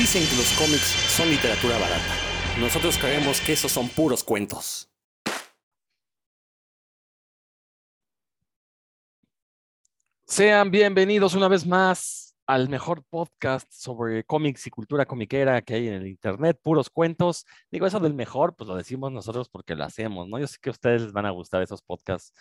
Dicen que los cómics son literatura barata. Nosotros creemos que esos son puros cuentos. Sean bienvenidos una vez más al mejor podcast sobre cómics y cultura comiquera que hay en el internet, puros cuentos. Digo, eso del mejor, pues lo decimos nosotros porque lo hacemos, ¿no? Yo sé que a ustedes les van a gustar esos podcasts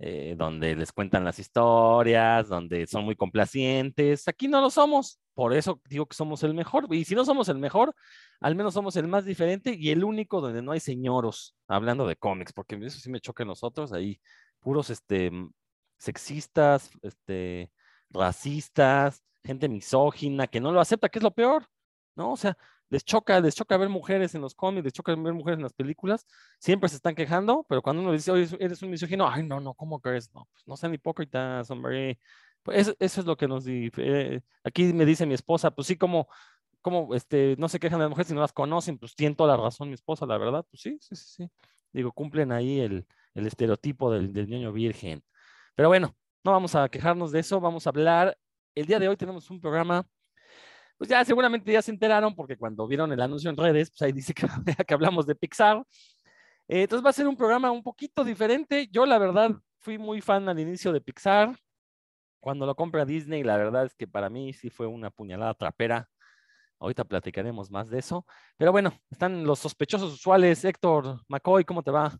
eh, donde les cuentan las historias, donde son muy complacientes. Aquí no lo somos, por eso digo que somos el mejor. Y si no somos el mejor, al menos somos el más diferente y el único donde no hay señoros hablando de cómics, porque eso sí me choca a nosotros, ahí puros este, sexistas, este, racistas, gente misógina que no lo acepta, que es lo peor, ¿no? O sea, les choca, les choca ver mujeres en los cómics, les choca ver mujeres en las películas, siempre se están quejando, pero cuando uno dice, oye, eres un misógino, ay, no, no, ¿cómo crees? No, pues no sean hipócritas, hombre. Pues eso, es lo que nos dice. aquí me dice mi esposa, pues sí, como, como, este, no se quejan de las mujeres si no las conocen, pues tiene toda la razón mi esposa, la verdad, pues sí, sí, sí, sí. Digo, cumplen ahí el, el estereotipo del, del niño virgen. Pero bueno, no vamos a quejarnos de eso, vamos a hablar. El día de hoy tenemos un programa pues ya seguramente ya se enteraron porque cuando vieron el anuncio en redes, pues ahí dice que, que hablamos de Pixar. Eh, entonces va a ser un programa un poquito diferente. Yo la verdad fui muy fan al inicio de Pixar. Cuando lo compra Disney, la verdad es que para mí sí fue una puñalada trapera. Ahorita platicaremos más de eso. Pero bueno, están los sospechosos usuales. Héctor, McCoy, ¿cómo te va?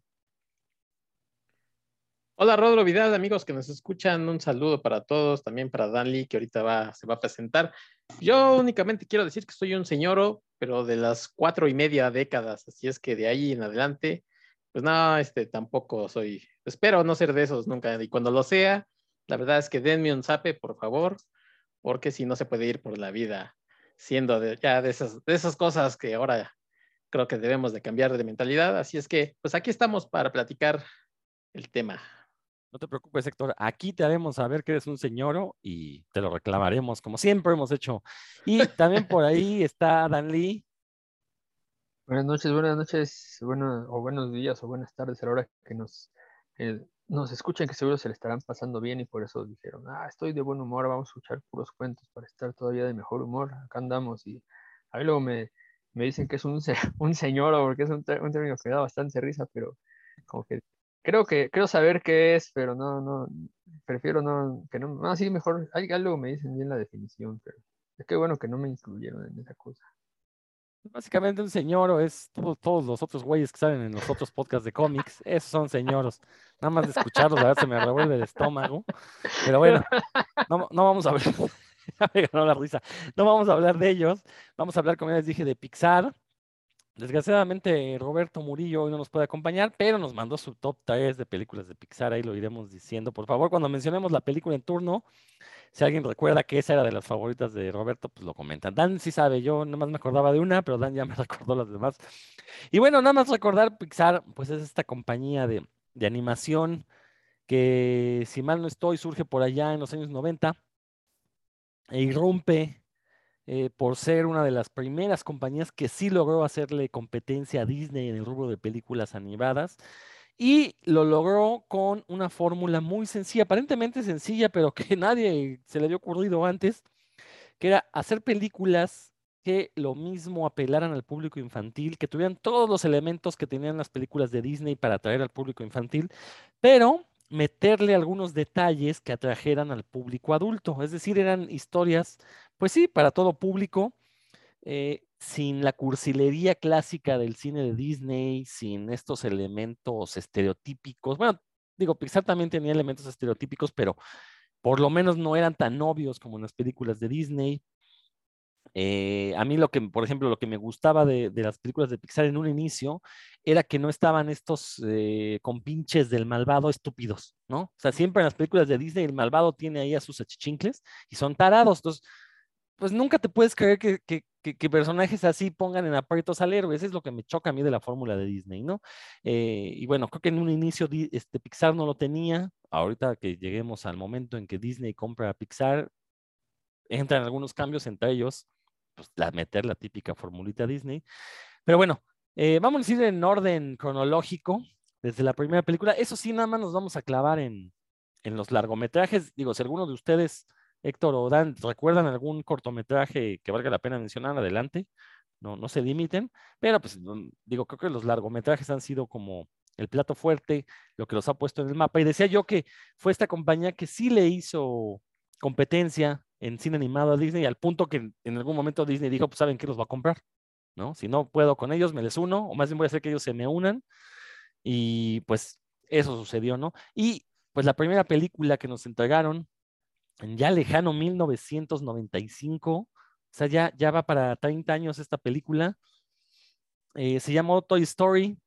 Hola Rodro Vidal, amigos que nos escuchan, un saludo para todos, también para Dan Lee, que ahorita va, se va a presentar. Yo únicamente quiero decir que soy un señor, pero de las cuatro y media décadas, así es que de ahí en adelante, pues no, este tampoco soy, espero no ser de esos nunca, y cuando lo sea, la verdad es que denme un zape, por favor, porque si no se puede ir por la vida siendo de, ya de esas, de esas cosas que ahora creo que debemos de cambiar de mentalidad, así es que pues aquí estamos para platicar el tema. No te preocupes, Héctor. Aquí te haremos saber que eres un señor y te lo reclamaremos, como siempre hemos hecho. Y también por ahí está Dan Lee. Buenas noches, buenas noches, bueno, o buenos días o buenas tardes a la hora que nos, eh, nos escuchen, que seguro se le estarán pasando bien y por eso dijeron, ah, estoy de buen humor, vamos a escuchar puros cuentos para estar todavía de mejor humor. Acá andamos y a mí luego me, me dicen que es un, un señor porque es un, término que da bastante risa, pero como que creo que, creo saber qué es, pero no, no, prefiero no, que no, no, sí, mejor, algo me dicen bien la definición, pero es que bueno que no me incluyeron en esa cosa. Básicamente un señor es todos los otros güeyes que salen en los otros podcasts de cómics, esos son señoros. Nada más de escucharlos, a ver, se me revuelve el estómago. Pero bueno, no, no vamos a ver, me ganó la risa. No vamos a hablar de ellos, vamos a hablar, como ya les dije, de Pixar. Desgraciadamente, Roberto Murillo hoy no nos puede acompañar, pero nos mandó su top 3 de películas de Pixar. Ahí lo iremos diciendo. Por favor, cuando mencionemos la película en turno, si alguien recuerda que esa era de las favoritas de Roberto, pues lo comentan. Dan sí sabe, yo nada más me acordaba de una, pero Dan ya me recordó las demás. Y bueno, nada más recordar, Pixar, pues es esta compañía de, de animación que, si mal no estoy, surge por allá en los años 90 e irrumpe eh, por ser una de las primeras compañías que sí logró hacerle competencia a Disney en el rubro de películas animadas. Y lo logró con una fórmula muy sencilla, aparentemente sencilla, pero que nadie se le había ocurrido antes, que era hacer películas que lo mismo apelaran al público infantil, que tuvieran todos los elementos que tenían las películas de Disney para atraer al público infantil, pero meterle algunos detalles que atrajeran al público adulto. Es decir, eran historias, pues sí, para todo público, eh, sin la cursilería clásica del cine de Disney, sin estos elementos estereotípicos. Bueno, digo, Pixar también tenía elementos estereotípicos, pero por lo menos no eran tan obvios como en las películas de Disney. Eh, a mí lo que, por ejemplo, lo que me gustaba de, las películas de Pixar en un inicio era que no estaban estos eh, compinches del malvado estúpidos, ¿no? O sea, siempre en las películas de Disney el malvado tiene ahí a sus achichincles y son tarados. Entonces, pues nunca te puedes creer que, que, personajes así pongan en aprietos al héroe. Eso es lo que me choca a mí de la fórmula de Disney, ¿no? Eh, y bueno, creo que en un inicio este, Pixar no lo tenía. Ahorita que lleguemos al momento en que Disney compra a Pixar, entran algunos cambios entre ellos pues, la, meter la típica formulita Disney. Pero bueno, eh, vamos a ir en orden cronológico, desde la primera película. Eso sí, nada más nos vamos a clavar en, en los largometrajes. Digo, si alguno de ustedes Héctor o Dan, ¿recuerdan algún cortometraje que valga la pena mencionar? Adelante, no, no se limiten, pero pues digo, creo que los largometrajes han sido como el plato fuerte, lo que los ha puesto en el mapa. Y decía yo que fue esta compañía que sí le hizo competencia en cine animado a Disney, al punto que en algún momento Disney dijo, pues saben que los va a comprar, ¿no? Si no puedo con ellos, me les uno, o más bien voy a hacer que ellos se me unan. Y pues eso sucedió, ¿no? Y pues la primera película que nos entregaron en ya lejano 1995, o sea, ya, ya va para 30 años esta película, eh, se llamó Toy Story,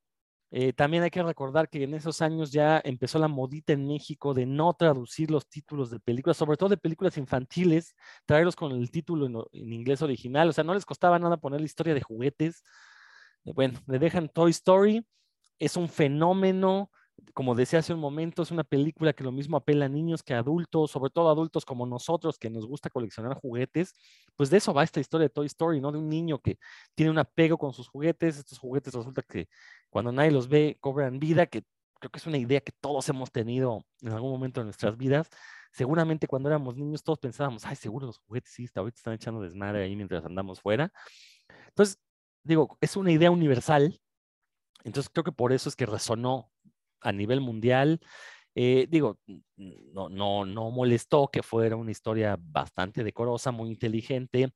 eh, también hay que recordar que en esos años ya empezó la modita en México de no traducir los títulos de películas, sobre todo de películas infantiles, traerlos con el título en, inglés original. O sea, no les costaba nada poner la historia de juguetes. Eh, bueno, le dejan Toy Story. Es un fenómeno como decía hace un momento, es una película que lo mismo apela a niños que a adultos, sobre todo adultos como nosotros que nos gusta coleccionar juguetes. Pues de eso va esta historia de Toy Story, ¿no? De un niño que tiene un apego con sus juguetes. Estos juguetes resulta que cuando nadie los ve cobran vida, que creo que es una idea que todos hemos tenido en algún momento de nuestras vidas. Seguramente cuando éramos niños todos pensábamos, ay, seguro los juguetes sí, ahorita están echando desmadre ahí mientras andamos fuera. Entonces, digo, es una idea universal. Entonces creo que por eso es que resonó a nivel mundial. Eh, digo, no, no, no molestó que fuera una historia bastante decorosa, muy inteligente.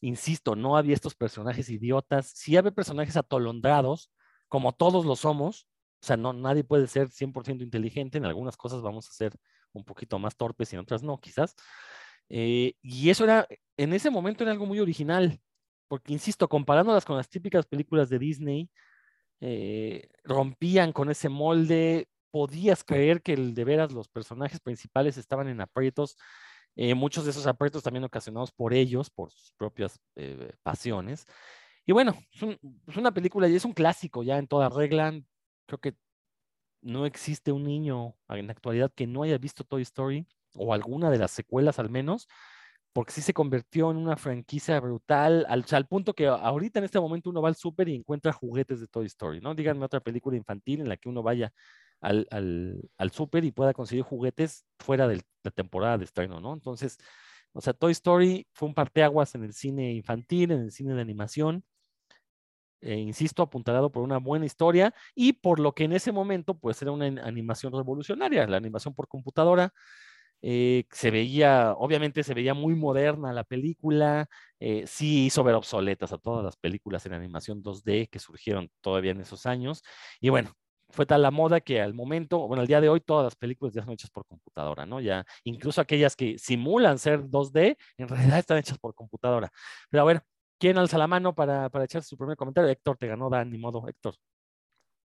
Insisto, no había estos personajes idiotas, sí había personajes atolondrados, como todos lo somos. O sea, no, nadie puede ser 100% inteligente. En algunas cosas vamos a ser un poquito más torpes y en otras no, quizás. Eh, y eso era, en ese momento era algo muy original, porque, insisto, comparándolas con las típicas películas de Disney, eh, rompían con ese molde, podías creer que de veras los personajes principales estaban en aprietos, eh, muchos de esos aprietos también ocasionados por ellos, por sus propias eh, pasiones. Y bueno, es, una película y es un clásico ya en toda regla. Creo que no existe un niño en la actualidad que no haya visto Toy Story o alguna de las secuelas al menos porque sí se convirtió en una franquicia brutal, al, al punto que ahorita en este momento uno va al súper y encuentra juguetes de Toy Story, ¿no? Díganme otra película infantil en la que uno vaya al, al, al súper y pueda conseguir juguetes fuera de la temporada de estreno, ¿no? Entonces, o sea, Toy Story fue un parteaguas en el cine infantil, en el cine de animación, eh, insisto, apuntalado por una buena historia y por lo que en ese momento, pues era una animación revolucionaria, la animación por computadora, eh, se veía, obviamente se veía muy moderna la película, eh, sí hizo ver obsoletas a todas las películas en animación 2D que surgieron todavía en esos años. Y bueno, fue tal la moda que al momento, bueno, al día de hoy todas las películas ya son hechas por computadora, ¿no? Ya, incluso aquellas que simulan ser 2D, en realidad están hechas por computadora. Pero ver, ¿quién alza la mano para, para echar su primer comentario? Héctor, te ganó, Dan, ni modo, Héctor.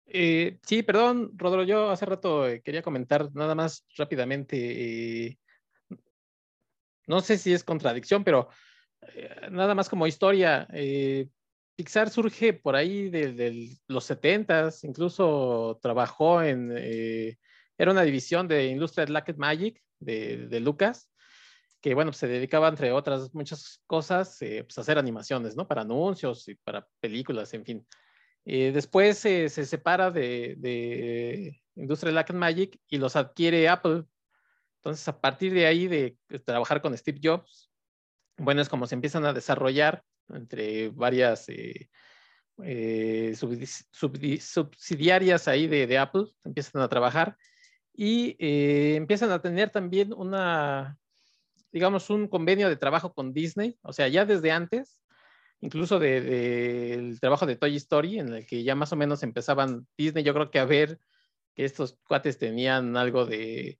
Eh, sí, perdón, Rodro, yo hace rato eh, quería comentar nada más rápidamente. Eh, no sé si es contradicción, pero nada más como historia. Pixar surge por ahí de, los 70 incluso trabajó en, era una división de Industrial Light Magic de, Lucas, que bueno, se dedicaba entre otras muchas cosas pues, a hacer animaciones, ¿no? Para anuncios y para películas, en fin. Eh, después se separa de, de Industrial Light Magic y los adquiere Apple. Entonces, a partir de ahí, de, trabajar con Steve Jobs, bueno, es como se empiezan a desarrollar entre varias eh, eh, subsidiarias ahí de, Apple, empiezan a trabajar y empiezan a tener también una, digamos, un convenio de trabajo con Disney, o sea, ya desde antes incluso del de, trabajo de Toy Story, en el que ya más o menos empezaban Disney, yo creo que a ver que estos cuates tenían algo de,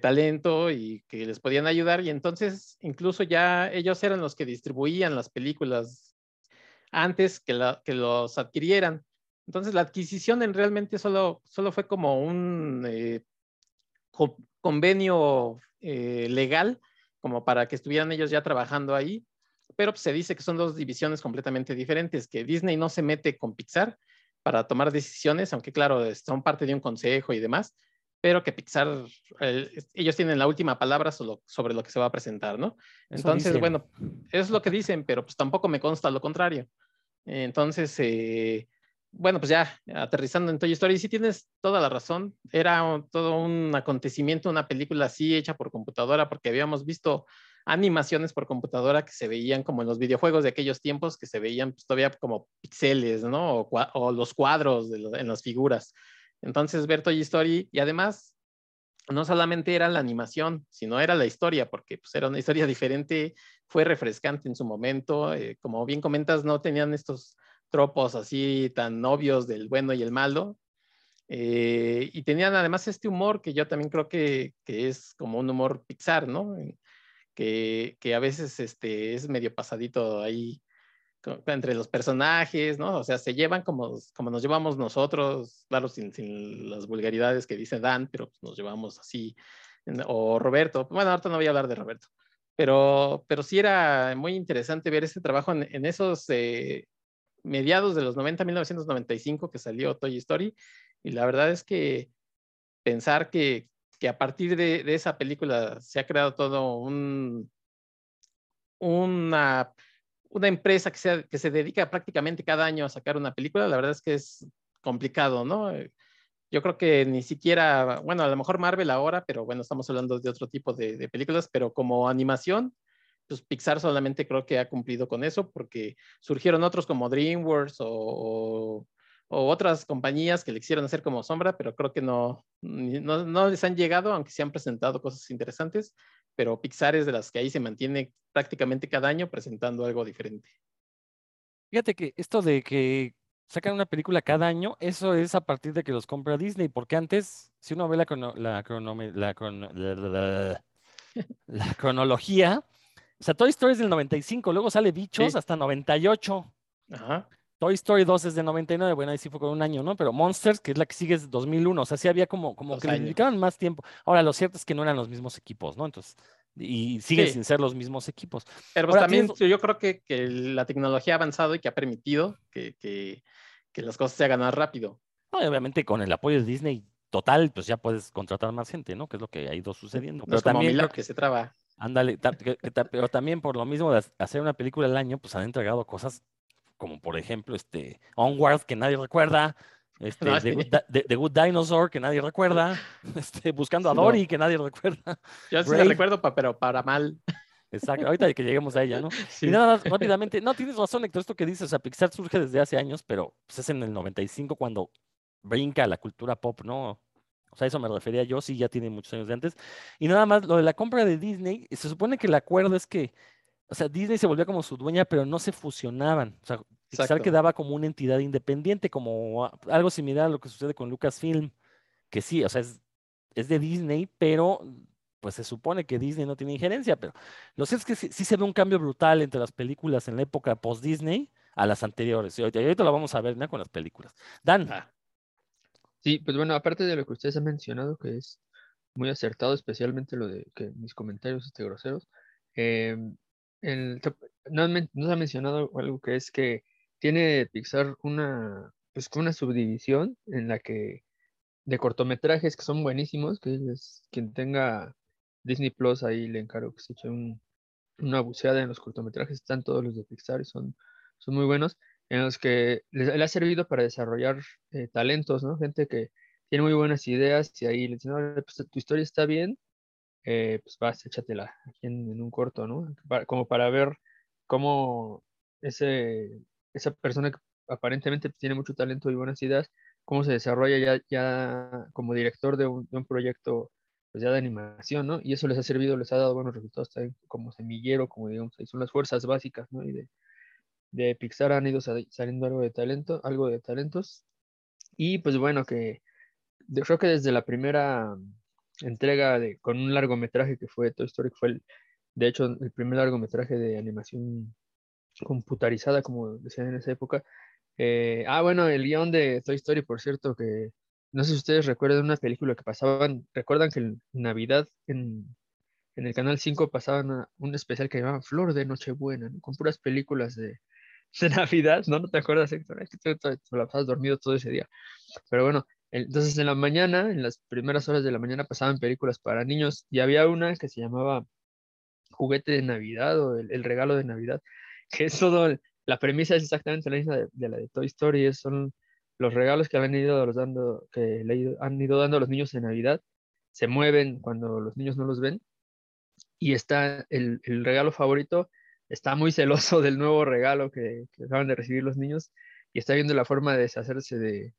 talento y que les podían ayudar, y entonces incluso ya ellos eran los que distribuían las películas antes que los adquirieran. Entonces la adquisición en realmente solo, solo fue como un eh, convenio eh, legal, como para que estuvieran ellos ya trabajando ahí pero pues, se dice que son dos divisiones completamente diferentes, que Disney no se mete con Pixar para tomar decisiones, aunque claro, son parte de un consejo y demás, pero que Pixar, ellos tienen la última palabra sobre lo que se va a presentar, ¿no? Entonces, bueno, es lo que dicen, pero pues tampoco me consta lo contrario. Entonces, eh, bueno, pues ya aterrizando en Toy Story, sí tienes toda la razón. Era todo un acontecimiento, una película así hecha por computadora, porque habíamos visto animaciones por computadora que se veían como en los videojuegos de aquellos tiempos, que se veían pues, todavía como píxeles, ¿no? O, los cuadros en las figuras. Entonces, ver Toy Story, y además, no solamente era la animación, sino era la historia, porque pues, era una historia diferente, fue refrescante en su momento. Eh, como bien comentas, no tenían estos tropos así tan obvios del bueno y el malo. Eh, y tenían además este humor que yo también creo que, que es como un humor Pixar, ¿no? Que, que, a veces este, es medio pasadito ahí entre los personajes, ¿no? O sea, se llevan como, como nos llevamos nosotros, claro, sin, sin las vulgaridades que dice Dan, pero pues, nos llevamos así. O Roberto, bueno, ahorita no voy a hablar de Roberto, pero, pero sí era muy interesante ver este trabajo en, en esos eh, mediados de los 90, 1995 que salió Toy Story. Y la verdad es que pensar que, que a partir de, esa película se ha creado todo un, una, una empresa que se, que se dedica prácticamente cada año a sacar una película, la verdad es que es complicado, ¿no? Yo creo que ni siquiera, bueno, a lo mejor Marvel ahora, pero bueno, estamos hablando de otro tipo de, películas, pero como animación, pues Pixar solamente creo que ha cumplido con eso porque surgieron otros como DreamWorks o, otras compañías que le quisieron hacer como sombra, pero creo que no, no, no, les han llegado, aunque se han presentado cosas interesantes, pero Pixar es de las que ahí se mantiene prácticamente cada año presentando algo diferente. Fíjate que esto de que sacan una película cada año, eso es a partir de que los compra Disney, porque antes, si uno ve la, la, la, la cronología, o sea, Toy Story es del 95, luego sale Bichos hasta 98. Ajá. Toy Story 2 es de 99, bueno, ahí sí fue con un año, ¿no? Pero Monsters, que es la que sigue, es 2001, o sea, sí había como, como que le dedicaban más tiempo. Ahora, lo cierto es que no eran los mismos equipos, ¿no? Entonces, y siguen sin ser los mismos equipos. Pero pues también yo creo que, que, la tecnología ha avanzado y que ha permitido que, que, que las cosas se hagan más rápido. No, obviamente con el apoyo de Disney total, pues ya puedes contratar más gente, ¿no? Que es lo que ha ido sucediendo. pero también que se traba. Ándale, pero también por lo mismo de hacer una película al año, pues han entregado cosas como por ejemplo este Onward que nadie recuerda, este, The, Good, Dinosaur que nadie recuerda, este, Buscando a Dory que nadie recuerda. Yo sí la recuerdo, pero para mal. Exacto, ahorita que lleguemos a ella, ¿no? Y nada más rápidamente, no, tienes razón, Héctor, esto que dices, o sea, Pixar surge desde hace años, pero pues, es en el 95 cuando brinca la cultura pop, ¿no? O sea, eso me refería yo, sí, ya tiene muchos años de antes. Y nada más, lo de la compra de Disney, se supone que el acuerdo es que, o sea, Disney se volvió como su dueña, pero no se fusionaban. O sea, Pixar quedaba como una entidad independiente, como algo similar a lo que sucede con Lucasfilm, que sí, o sea, es, es de Disney, pero pues se supone que Disney no tiene injerencia, pero lo cierto es que sí, se ve un cambio brutal entre las películas en la época post-Disney a las anteriores. Y ahorita, lo vamos a ver ¿no? con las películas. Dan. Ah. Sí, pues bueno, aparte de lo que ustedes han mencionado, que es muy acertado, especialmente lo de que mis comentarios este, groseros, no, se ha mencionado algo que es que tiene Pixar una, pues, una subdivisión en la que de cortometrajes que son buenísimos, que es quien tenga Disney Plus ahí le encargo que se eche una buceada en los cortometrajes, están todos los de Pixar y son, son muy buenos en los que le, ha servido para desarrollar eh, talentos, ¿no? Gente que tiene muy buenas ideas y ahí le dicen, pues tu historia está bien, eh, pues vas, échatela aquí en, un corto, ¿no? como para ver cómo ese, esa persona que aparentemente tiene mucho talento y buenas ideas, cómo se desarrolla ya, ya como director de un, de un proyecto pues ya de animación, ¿no? Y eso les ha servido, les ha dado buenos resultados también como semillero, como digamos, ahí son las fuerzas básicas, ¿no? Y de, de Pixar han ido saliendo algo de talento, algo de talentos. Y pues bueno, que creo que desde la primera entrega de, con un largometraje que fue Toy Story, fue el, de hecho el primer largometraje de animación computarizada, como decían en esa época. Eh, ah, bueno, el guion de Toy Story, por cierto, que no sé si ustedes recuerdan una película que pasaban, recuerdan que en Navidad en, en el Canal 5 pasaban un especial que llamaban Flor de Nochebuena, con puras películas de, de Navidad, ¿no? ¿No te acuerdas, Héctor? Es que tú, te la pasas dormido todo ese día. Pero bueno, entonces en la mañana, en las primeras horas de la mañana pasaban películas para niños y había una que se llamaba Juguete de Navidad o el, regalo de Navidad, que es todo, la premisa es exactamente la misma de, la de Toy Story, son los regalos que han ido dando, que han ido dando los niños en Navidad, se mueven cuando los niños no los ven y está el, regalo favorito, está muy celoso del nuevo regalo que, acaban de recibir los niños y está viendo la forma de deshacerse de,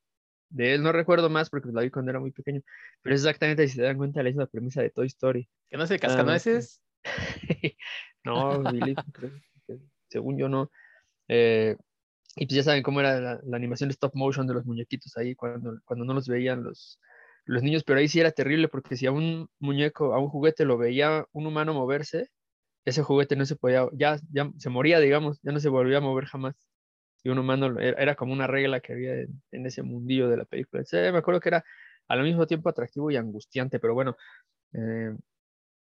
de él. No recuerdo más porque la vi cuando era muy pequeño, pero es exactamente, si se dan cuenta, la misma premisa de Toy Story. ¿Que no se cascanueces? no, Billy, según yo no. Eh, y pues ya saben cómo era la, la, animación de stop motion de los muñequitos ahí cuando, cuando no los veían los, los niños, pero ahí sí era terrible porque si a un muñeco, a un juguete lo veía un humano moverse, ese juguete no se podía, ya, ya se moría, digamos, ya no se volvía a mover jamás. Y un humano era, como una regla que había en, ese mundillo de la película. Me acuerdo que era al mismo tiempo atractivo y angustiante, pero bueno, eh,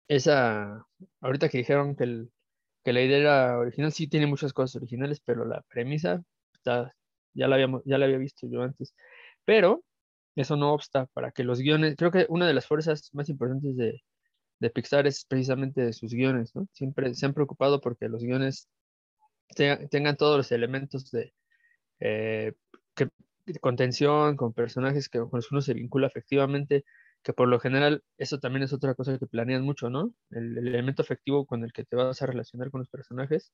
esa, ahorita que dijeron que, el, que la idea era original, sí tiene muchas cosas originales, pero la premisa está, ya, la habíamos, ya la había visto yo antes. Pero eso no obsta para que los guiones, creo que una de las fuerzas más importantes de, de Pixar es precisamente de sus guiones, ¿no? Siempre se han preocupado porque los guiones te, tengan todos los elementos de eh, que, contención, con personajes que, con los que uno se vincula efectivamente, que por lo general eso también es otra cosa que planean mucho, ¿no? El, el, elemento afectivo con el que te vas a relacionar con los personajes.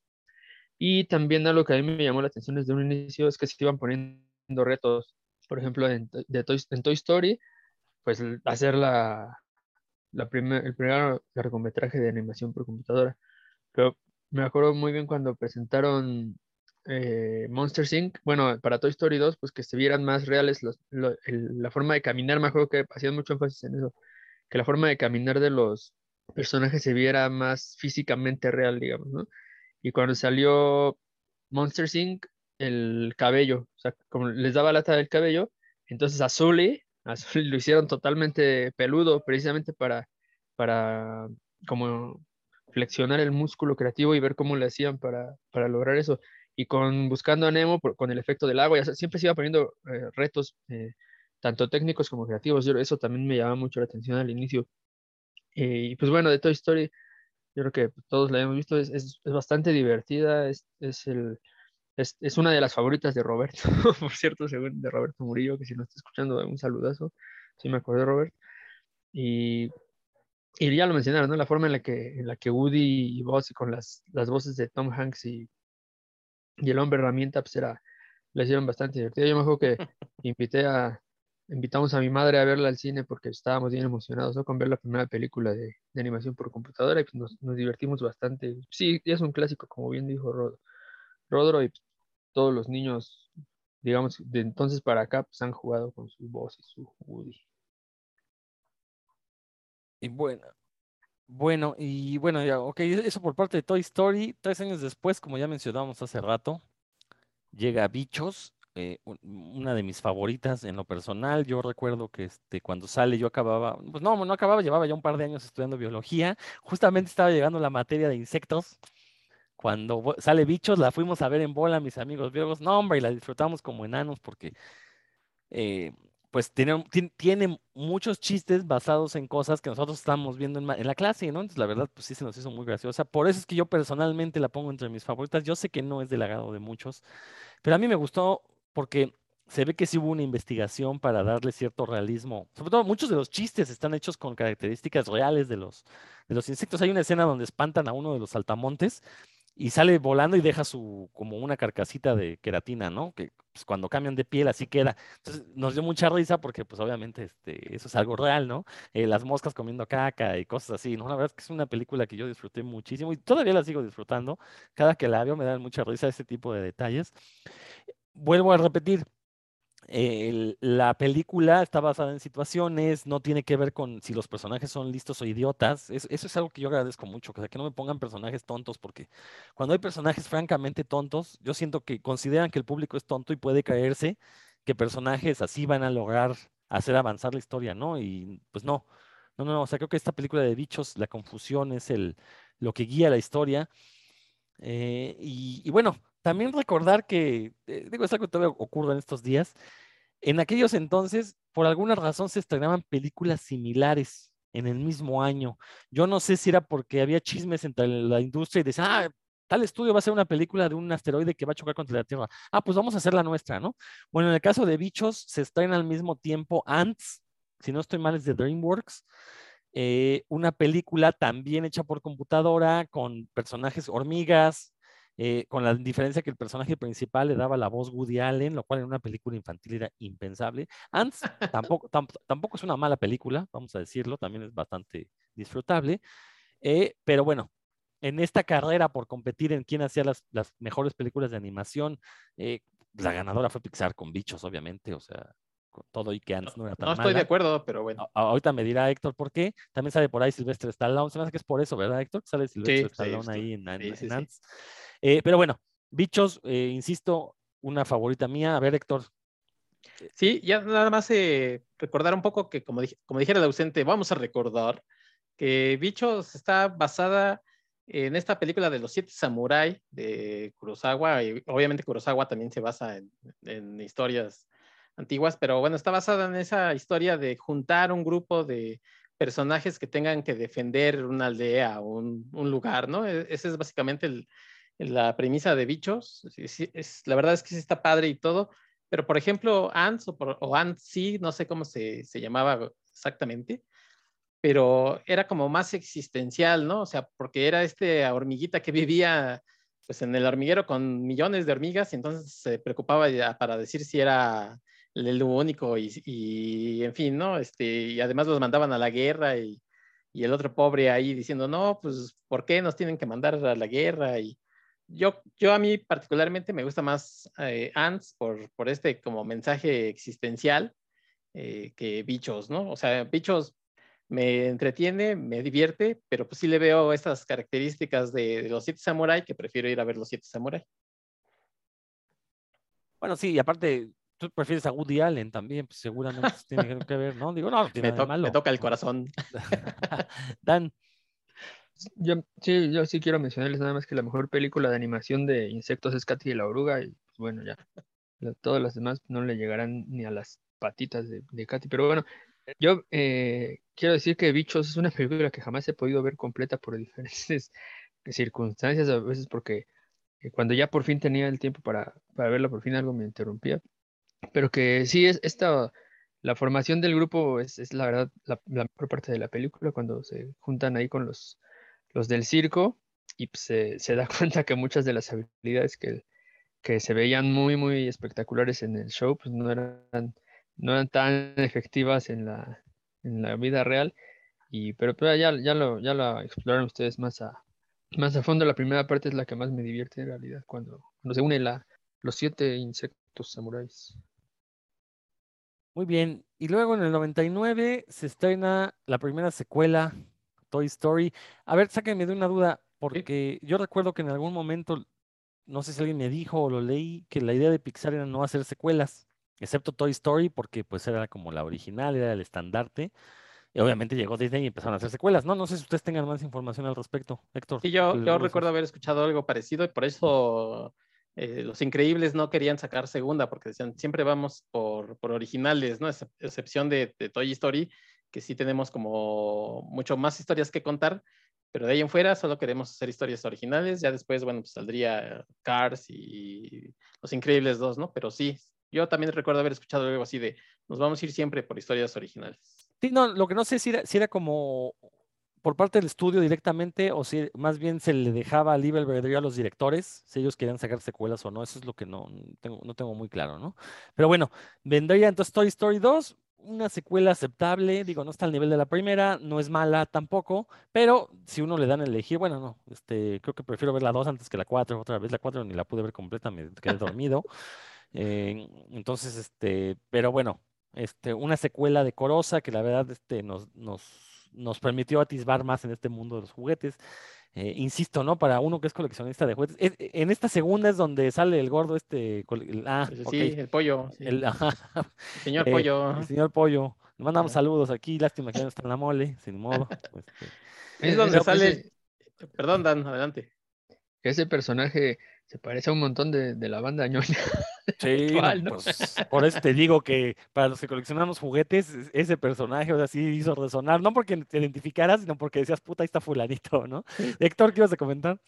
Y también algo que a mí me llamó la atención desde un inicio es que se iban poniendo retos por ejemplo, en, de Toy, Story, pues hacer la, la el primer largometraje de animación por computadora. Pero me acuerdo muy bien cuando presentaron eh, Monster Inc. Bueno, para Toy Story 2, pues que se vieran más reales la forma de caminar. Me acuerdo que hacían mucho énfasis en eso, que la forma de caminar de los personajes se viera más físicamente real, digamos, ¿no? Y cuando salió Monster Inc., el cabello, o sea, como les daba lata del cabello, entonces a Zully, a lo hicieron totalmente peludo, precisamente para, para como flexionar el músculo creativo y ver cómo le hacían para, para lograr eso. Y con Buscando a Nemo, por, con el efecto del agua, ya siempre se iba poniendo eh, retos, eh, tanto técnicos como creativos. Yo, eso también me llamaba mucho la atención al inicio. Eh, y pues bueno, de Toy Story, yo creo que todos la hemos visto, es, es, es bastante divertida, es, es el, es, es, una de las favoritas de Roberto, por cierto, según de Roberto Murillo, que si no está escuchando, un saludazo. Sí, me de Robert. Y, y ya lo mencionaron, ¿no? La forma en la que, en la que Woody y Buzz, con las, las voces de Tom Hanks y, y el hombre herramienta, pues era, le hicieron bastante divertido. Yo me acuerdo que invité a, invitamos a mi madre a verla al cine porque estábamos bien emocionados ¿no? con ver la primera película de, de animación por computadora y pues nos, nos, divertimos bastante. Sí, es un clásico, como bien dijo Rod, Rodro, y todos los niños, digamos, de entonces para acá, pues han jugado con su voz y su Woody. Y bueno, bueno, y bueno, ya, ok, eso por parte de Toy Story. Tres años después, como ya mencionábamos hace rato, llega Bichos, eh, una de mis favoritas en lo personal. Yo recuerdo que este, cuando sale yo acababa, pues no, no acababa, llevaba ya un par de años estudiando biología. Justamente estaba llegando la materia de insectos cuando sale Bichos, la fuimos a ver en bola, mis amigos biólogos. No, hombre, y la disfrutamos como enanos porque, eh, pues, tiene, tiene, muchos chistes basados en cosas que nosotros estamos viendo en, la clase, ¿no? Entonces, la verdad, pues sí se nos hizo muy graciosa. Por eso es que yo personalmente la pongo entre mis favoritas. Yo sé que no es del agrado de muchos, pero a mí me gustó porque se ve que sí hubo una investigación para darle cierto realismo. Sobre todo, muchos de los chistes están hechos con características reales de los, de los insectos. Hay una escena donde espantan a uno de los saltamontes y sale volando y deja su como una carcasita de queratina, ¿no? Que pues, cuando cambian de piel así queda. Entonces nos dio mucha risa porque pues obviamente este, eso es algo real, ¿no? Eh, las moscas comiendo caca y cosas así, ¿no? La verdad es que es una película que yo disfruté muchísimo y todavía la sigo disfrutando. Cada que la veo me da mucha risa ese tipo de detalles. Vuelvo a repetir, el, la película está basada en situaciones, no tiene que ver con si los personajes son listos o idiotas. Es, eso es algo que yo agradezco mucho, que, que no me pongan personajes tontos, porque cuando hay personajes francamente tontos, yo siento que consideran que el público es tonto y puede caerse que personajes así van a lograr hacer avanzar la historia, ¿no? Y pues no, no, no, o sea, creo que esta película de bichos, la confusión es el, lo que guía la historia. Eh, y, y bueno, también recordar que, eh, digo, es algo que todavía ocurre en estos días, en aquellos entonces, por alguna razón, se estrenaban películas similares en el mismo año. Yo no sé si era porque había chismes entre la industria y decían, ah, tal estudio va a ser una película de un asteroide que va a chocar contra la Tierra. Ah, pues vamos a hacer la nuestra, ¿no? Bueno, en el caso de Bichos, se estrena al mismo tiempo Ants, si no estoy mal, es de DreamWorks, eh, una película también hecha por computadora con personajes hormigas, eh, con la diferencia que el personaje principal le daba la voz Woody Allen, lo cual en una película infantil era impensable. Ants tampoco, tampoco es una mala película, vamos a decirlo, también es bastante disfrutable, eh, pero bueno, en esta carrera por competir en quién hacía las, las mejores películas de animación, eh, la ganadora fue Pixar con bichos, obviamente, o sea, con todo y que antes no era tan No estoy de acuerdo, pero bueno. ahorita me dirá Héctor por qué. También sale por ahí Silvestre Stallone. Se me hace que es por eso, ¿verdad, Héctor? Sale Silvestre Stallone ahí en, en, eh, pero bueno, bichos, eh, insisto, una favorita mía. A ver, Héctor. Sí, ya nada más eh, recordar un poco que, como, como dijera el ausente, vamos a recordar que Bichos está basada en esta película de los siete samurai de Kurosawa, y obviamente Kurosawa también se basa en, historias antiguas, pero bueno, está basada en esa historia de juntar un grupo de personajes que tengan que defender una aldea o un, lugar, ¿no? E, ese es básicamente la premisa de Bichos. Es, la verdad es que sí está padre y todo, pero por ejemplo, Ants o, o Ants, sí, no sé cómo se, se llamaba exactamente, pero era como más existencial, ¿no? O sea, porque era este hormiguita que vivía pues en el hormiguero con millones de hormigas y entonces se preocupaba ya para decir si era el único y, y, en fin, ¿no? Este, y además los mandaban a la guerra y, y, el otro pobre ahí diciendo, no, pues, ¿por qué nos tienen que mandar a la guerra? Yo, yo a mí particularmente me gusta más eh, Ants por, por este como mensaje existencial eh, que Bichos, ¿no? O sea, Bichos me entretiene, me divierte, pero pues sí le veo estas características de, los siete samurai que prefiero ir a ver los siete samurai. Bueno, sí, y aparte, tú prefieres a Woody Allen también, pues seguramente tiene que ver, ¿no? Digo, no, tiene me, me toca el corazón. Dan. Yo, sí, yo sí quiero mencionarles nada más que la mejor película de animación de insectos es Katy y la oruga, y pues bueno, ya. Todas las demás no le llegarán ni a las patitas de, de Katy, pero bueno, yo eh, quiero decir que Bichos es una película que jamás he podido ver completa por diferentes circunstancias, a veces porque eh, cuando ya por fin tenía el tiempo para, para verla, por fin algo me interrumpía. Pero que sí, es esta, la formación del grupo es, es la verdad la, mejor parte de la película, cuando se juntan ahí con los, los del circo y pues, se, se da cuenta que muchas de las habilidades que, que se veían muy, muy espectaculares en el show, pues no eran no eran tan efectivas en la, en la vida real. Y, pero, pero ya, ya, lo, ya lo exploraron ustedes más a, más a fondo. La primera parte es la que más me divierte en realidad, cuando, cuando se unen la, los siete insectos samuráis. Muy bien. Y luego en el 99 se estrena la primera secuela, Toy Story. A ver, sáquenme de una duda, porque yo recuerdo que en algún momento, no sé si alguien me dijo o lo leí, que la idea de Pixar era no hacer secuelas excepto Toy Story, porque pues era como la original, era el estandarte. Y obviamente llegó Disney y empezaron a hacer secuelas. No, no sé si ustedes tengan más información al respecto, Héctor. Sí, yo, yo recuerdo haber escuchado algo parecido y por eso eh, Los Increíbles no querían sacar segunda, porque decían, siempre vamos por, por originales, ¿no? excepción de, Toy Story, que sí tenemos como mucho más historias que contar, pero de ahí en fuera solo queremos hacer historias originales. Ya después, bueno, pues saldría Cars y Los Increíbles 2, ¿no? Pero sí, yo también recuerdo haber escuchado algo así de, nos vamos a ir siempre por historias originales. Sí, no, lo que no sé si era, como por parte del estudio directamente o si más bien se le dejaba libre albedrío a los directores, si ellos querían sacar secuelas o no, eso es lo que no tengo, no tengo muy claro, ¿no? Pero bueno, vendría entonces Toy Story 2, una secuela aceptable, digo, no está al nivel de la primera, no es mala tampoco, pero si uno le dan a elegir, bueno, no, este, creo que prefiero ver la 2 antes que la 4, otra vez la 4 ni la pude ver completa, me quedé dormido. Eh, entonces, este, pero bueno, este, una secuela decorosa que la verdad este, nos, nos, nos permitió atisbar más en este mundo de los juguetes. Eh, insisto, ¿no? Para uno que es coleccionista de juguetes. en esta segunda es donde sale el gordo este. ah, sí, el pollo. El, señor Pollo. El señor Pollo. Le mandamos saludos aquí. Lástima que no está en la mole, sin modo. Este. es donde sale. Perdón, Dan, adelante. Ese personaje se parece a un montón de, de la banda ñoña. Sí, pues, por eso te digo que para los que coleccionamos juguetes, ese personaje, o sea, sí hizo resonar, no porque te identificaras, sino porque decías, puta, ahí está fulanito, ¿no? Héctor, ¿qué ibas a comentar?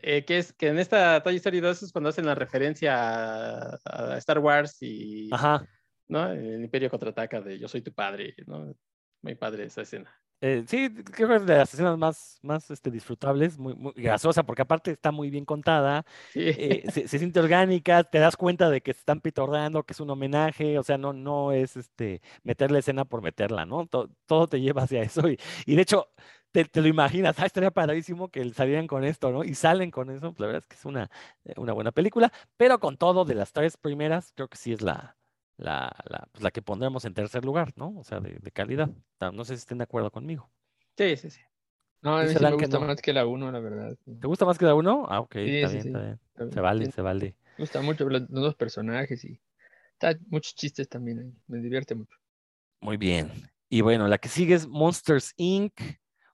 Eh, que es que en esta Toy Story 2 es cuando hacen la referencia a, Star Wars y Ajá. ¿no? el Imperio contraataca de Yo soy tu padre, ¿no? Muy padre esa escena. Eh, sí, creo que es de las escenas más, más este, disfrutables, muy, muy grasosa, porque aparte está muy bien contada, Sí. eh, se, se siente orgánica, te das cuenta de que se están pitorreando, que es un homenaje, o sea, no, no es este, meter la escena por meterla, ¿no? To- todo te lleva hacia eso, y, y de hecho, te, te lo imaginas, ah, estaría padrísimo que salieran con esto, ¿no? Y salen con eso, la verdad es que es una, eh, una buena película, pero con todo, de las tres primeras, creo que sí es la, la, la, pues, la que pondremos en tercer lugar, ¿no? O sea, de, de calidad. No sé si estén de acuerdo conmigo. Sí, sí, sí. No, a mí sí me gusta no. más que la 1, la verdad. ¿Te gusta más que la uno? Ah, ok, Sí, está sí, bien, sí. está bien. Está Se vale, bien. se vale. Me gusta mucho los, los dos personajes y está muchos chistes también ahí. Me divierte mucho. Muy bien. Y bueno, la que sigue es Monsters Inc.,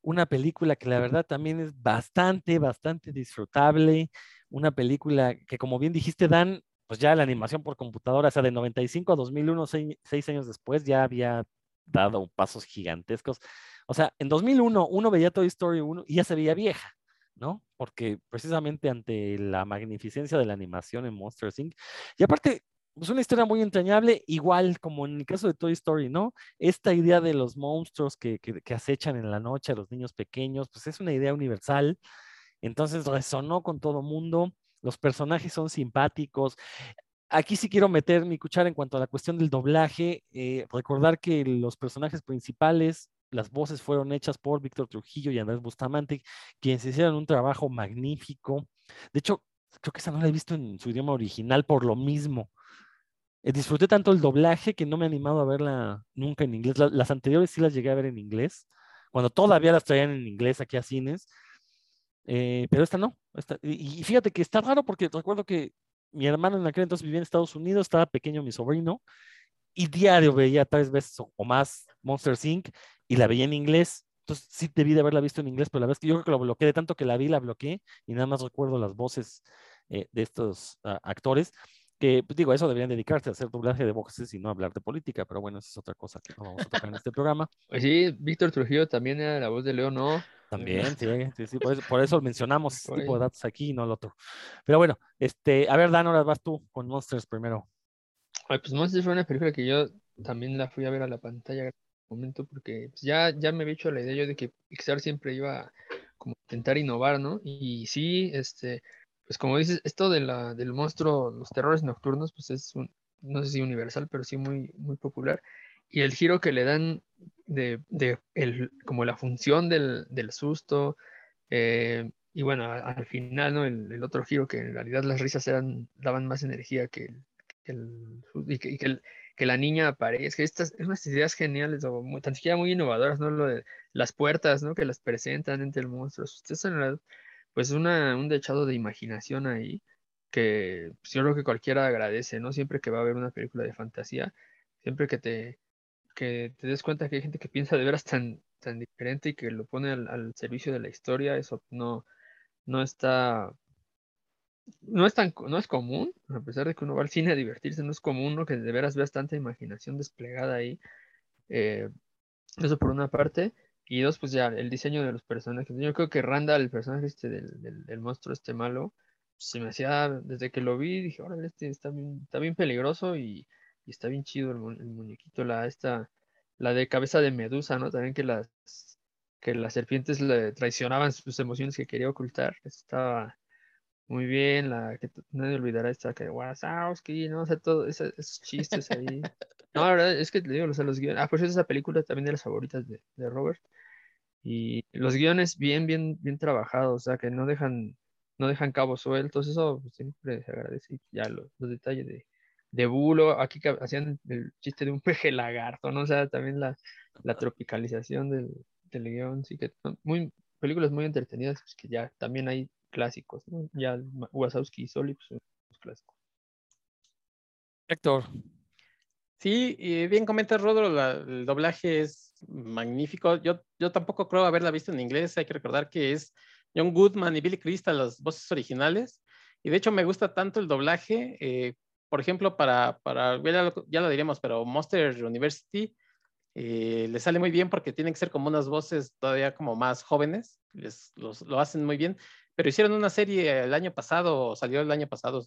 una película que la verdad también es bastante, bastante disfrutable. Una película que, como bien dijiste, Dan, pues ya la animación por computadora, o sea, de 95 a 2001, seis, seis años después, ya había dado pasos gigantescos. O sea, en 2001 uno veía Toy Story 1 y ya se veía vieja, ¿no? Porque precisamente ante la magnificencia de la animación en Monsters Inc. Y aparte, pues una historia muy entrañable, igual como en el caso de Toy Story, ¿no? Esta idea de los monstruos que, que, que acechan en la noche a los niños pequeños, pues es una idea universal. Entonces resonó con todo mundo. Los personajes son simpáticos. Aquí sí quiero meter mi cuchara en cuanto a la cuestión del doblaje. eh, recordar que los personajes principales, las voces fueron hechas por Víctor Trujillo y Andrés Bustamante, quienes hicieron un trabajo magnífico. De hecho, creo que esa no la he visto en su idioma original por lo mismo. Eh, disfruté tanto el doblaje que no me he animado a verla nunca en inglés. La- las anteriores sí las llegué a ver en inglés, cuando todavía las traían en inglés aquí a cines. Eh, pero esta no. esta- y, fíjate que está raro porque recuerdo que mi hermano en aquel entonces vivía en Estados Unidos, estaba pequeño mi sobrino, y diario veía tres veces o, más Monster Inc. y la veía en inglés. Entonces sí debí de haberla visto en inglés, pero la verdad es que yo creo que lo bloqueé de tanto que la vi, la bloqueé y nada más recuerdo las voces eh, de estos ah, actores que pues, digo, eso deberían dedicarse a hacer doblaje de voces y no hablar de política, pero bueno, esa es otra cosa que no vamos a tocar en este programa. Pues sí, Víctor Trujillo también era la voz de León, ¿no? También, sí, sí, sí, por eso, por eso mencionamos este tipo de datos aquí y no el otro. Pero bueno, este, a ver, Dan, ahora vas tú con Monsters primero. Ay, pues Monsters fue una película que yo también la fui a ver a la pantalla en un momento porque pues, ya, ya me había hecho la idea yo de que Pixar siempre iba a como intentar innovar, ¿no? Y sí, este, pues como dices, esto de la, del monstruo, los terrores nocturnos, pues es un, no sé si universal, pero sí muy, muy popular. Y el giro que le dan de, de el, como la función del, del susto, eh, y bueno, al final, ¿no? El, otro giro que en realidad las risas eran, daban más energía que el, que y que, que la niña aparezca. Estas es unas ideas geniales, o muy- tan siquiera muy innovadoras, ¿no? Lo de las puertas, ¿no? Que las presentan entre el monstruo. Ustedes en realidad, pues una, un dechado de imaginación ahí que pues, yo creo que cualquiera agradece, ¿no? Siempre que va a haber una película de fantasía, siempre que te, que te des cuenta que hay gente que piensa de veras tan, tan diferente y que lo pone al, al servicio de la historia, eso no, no está, no es tan, no es común, a pesar de que uno va al cine a divertirse, no es común, ¿no? Que de veras veas tanta imaginación desplegada ahí. eh, eso por una parte. Y dos, pues ya, el diseño de los personajes. Yo creo que Randall, el personaje este del, del, monstruo este malo, se me hacía, desde que lo vi, dije, órale, este está bien, está bien peligroso y, y está bien chido el, mu- el muñequito, la esta, la de cabeza de medusa, ¿no? También que las, que las serpientes le traicionaban sus emociones que quería ocultar. Estaba muy bien, la que nadie olvidará esta que Wazowski, ¿no? O sea, todos esos chistes ahí. No, la verdad es que te digo, o sea, los guiones. Ah, por eso esa película también de las favoritas de, de Robert. Y los guiones bien, bien, bien trabajados, o sea, que no dejan, no dejan cabos sueltos, eso pues, siempre se agradece. Y Ya los, los detalles de, de bulo, aquí que hacían el chiste de un peje lagarto, ¿no? O sea, también la, la tropicalización del, del guion, sí que son muy, películas muy entretenidas, pues, que ya también hay clásicos, ¿no? Ya Wazowski y Soli, pues son los clásicos. Héctor, Sí, y bien comentas, Rodro, la- el doblaje es magnífico. Yo, yo tampoco creo haberla visto en inglés. Hay que recordar que es John Goodman y Billy Crystal las voces originales. Y de hecho me gusta tanto el doblaje. eh, por ejemplo, para, para ya, lo, ya lo diremos, pero Monster University eh, le sale muy bien porque tienen que ser como unas voces todavía como más jóvenes. Les, los, lo hacen muy bien. Pero hicieron una serie el año pasado, salió el año pasado,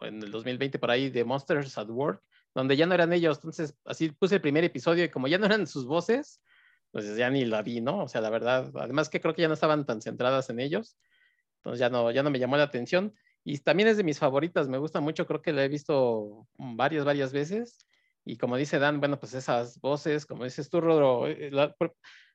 en el 2020 por ahí, de Monsters at Work donde ya no eran ellos. Entonces, así puse el primer episodio y como ya no eran sus voces, pues ya ni la vi, ¿no? O sea, la verdad, además que creo que ya no estaban tan centradas en ellos, entonces ya no, ya no me llamó la atención. Y también es de mis favoritas, me gusta mucho, creo que la he visto varias, varias veces. Y como dice Dan, bueno, pues esas voces, como dices tú, Rodro, eh,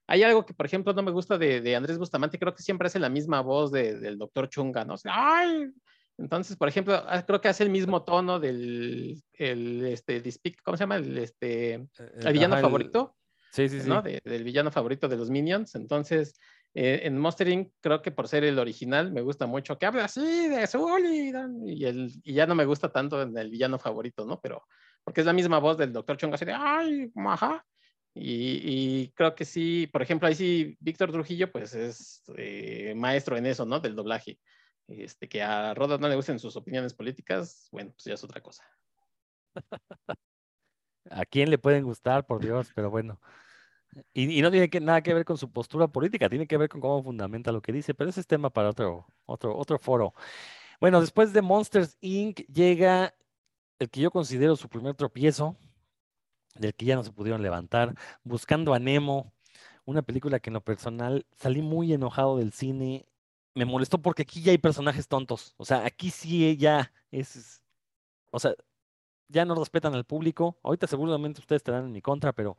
hay algo que, por ejemplo, no me gusta de, Andrés Bustamante, creo que siempre hace la misma voz del doctor Chunga, ¿no? ¡ay! Entonces, por ejemplo, ah, creo que hace el mismo tono del el, este, ¿cómo se llama? El, este, eh, el villano favorito. Sí, sí, sí. ¿no? del villano favorito de los Minions. Entonces, eh, en Monstering, creo que por ser el original, me gusta mucho que hable así de Sully y, el, y ya no me gusta tanto en el villano favorito, ¿no? Pero porque es la misma voz del Dr. Chunga, así de ¡ay, maja! Y, creo que sí, por ejemplo, ahí sí, Víctor Trujillo, pues es eh, maestro en eso, ¿no? Del doblaje. Este, que a Rodas no le gusten sus opiniones políticas, bueno, pues ya es otra cosa. ¿A quién le pueden gustar, por Dios? Pero bueno. Y, no tiene nada que ver con su postura política, tiene que ver con cómo fundamenta lo que dice, pero ese es tema para otro, otro, otro foro. Bueno, después de Monsters Inc. llega el que yo considero su primer tropiezo, del que ya no se pudieron levantar, Buscando a Nemo, una película que en lo personal salí muy enojado del cine me molestó porque aquí ya hay personajes tontos. O sea, aquí sí ya es. O sea, ya no respetan al público. Ahorita seguramente ustedes estarán en mi contra, pero.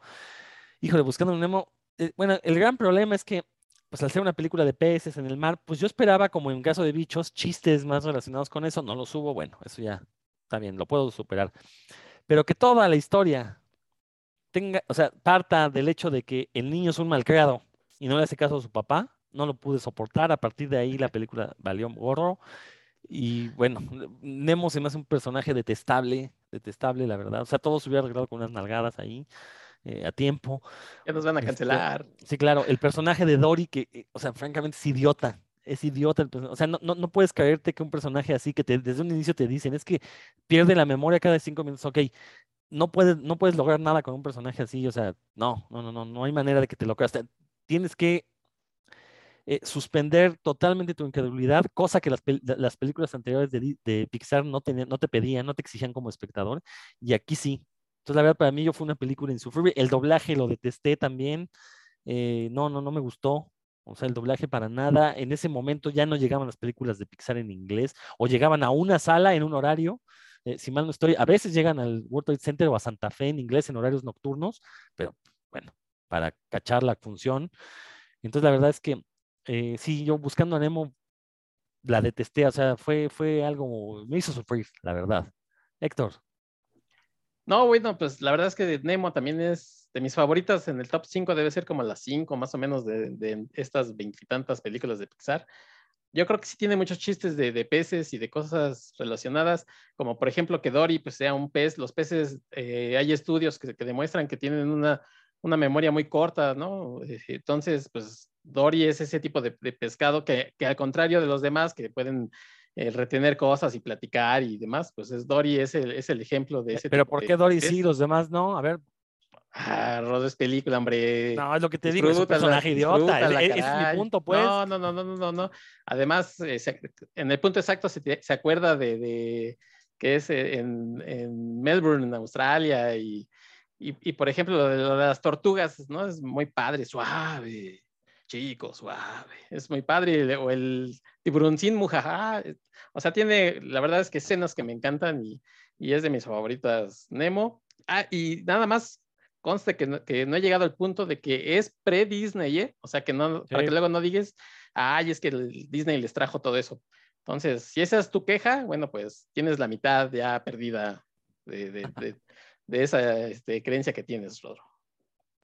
Híjole, buscando un Nemo. Eh, bueno, el gran problema es que, pues al ser una película de peces en el mar, pues yo esperaba, como en caso de bichos, chistes más relacionados con eso. No los hubo. Bueno, eso ya está bien, lo puedo superar. Pero que toda la historia tenga, o sea, parta del hecho de que el niño es un malcriado y no le hace caso a su papá, no lo pude soportar. A partir de ahí la película valió gorro. Y bueno, Nemo se me hace un personaje detestable, detestable, la verdad. O sea, todo se hubiera arreglado con unas nalgadas ahí eh, a tiempo. Ya nos van a este, cancelar. sí, claro. El personaje de Dory, que, eh, o sea, francamente es idiota. Es idiota. o sea, no, no, puedes creerte que un personaje así que te, desde un inicio te dicen es que pierde la memoria cada cinco minutos. Ok, no puedes, no puedes lograr nada con un personaje así. O sea, no, no, no, no, no hay manera de que te lo creas. Tienes que eh, suspender totalmente tu incredulidad, cosa que las, las películas anteriores de, Pixar no, no te pedían, no te exigían como espectador, y aquí sí. Entonces, la verdad, para mí yo fue una película insufrible. El doblaje lo detesté también. Eh, no, no, no me gustó. O sea, el doblaje para nada. En ese momento ya no llegaban las películas de Pixar en inglés o llegaban a una sala en un horario. Eh, si mal no estoy, a veces llegan al World Trade Center o a Santa Fe en inglés en horarios nocturnos, pero bueno, para cachar la función. Entonces, la verdad es que eh, sí, yo buscando a Nemo la detesté, o sea, fue, fue algo, me hizo sufrir, la verdad. Héctor. No, bueno, pues la verdad es que Nemo también es de mis favoritas en el top 5, debe ser como las 5 más o menos de, de estas veintitantas películas de Pixar. Yo creo que sí tiene muchos chistes de, de, peces y de cosas relacionadas, como por ejemplo que Dory pues sea un pez. Los peces, eh, hay estudios que, que, demuestran que tienen una, una memoria muy corta, ¿no? Eh, entonces, pues Dory es ese tipo de, pescado que, al contrario de los demás que pueden eh, retener cosas y platicar y demás, pues es Dory es el, es el ejemplo de ese Pero ¿por qué Dory sí y los demás no? A ver. Ah, Rodo es película, hombre. No, es lo que te digo, es un personaje idiota. es mi punto, pues. No, no, no, no, no, no. Además, eh, en el punto exacto se, se acuerda de, de, que es en, en Melbourne, en Australia, y, y, por ejemplo, lo de, lo de, las tortugas, ¿no? Es muy padre, suave chico, suave, es muy padre, o el tiburoncín mujaja, eh, o sea, tiene, la verdad es que escenas que me encantan y, y es de mis favoritas Nemo. Ah, y nada más conste que no, que no he llegado al punto de que es pre-Disney, ¿eh? o sea, que no, para que luego no digas, ay, es que el Disney les trajo todo eso. Entonces, si esa es tu queja, bueno, pues tienes la mitad ya perdida de, de, de, de esa este, creencia que tienes, Rodro.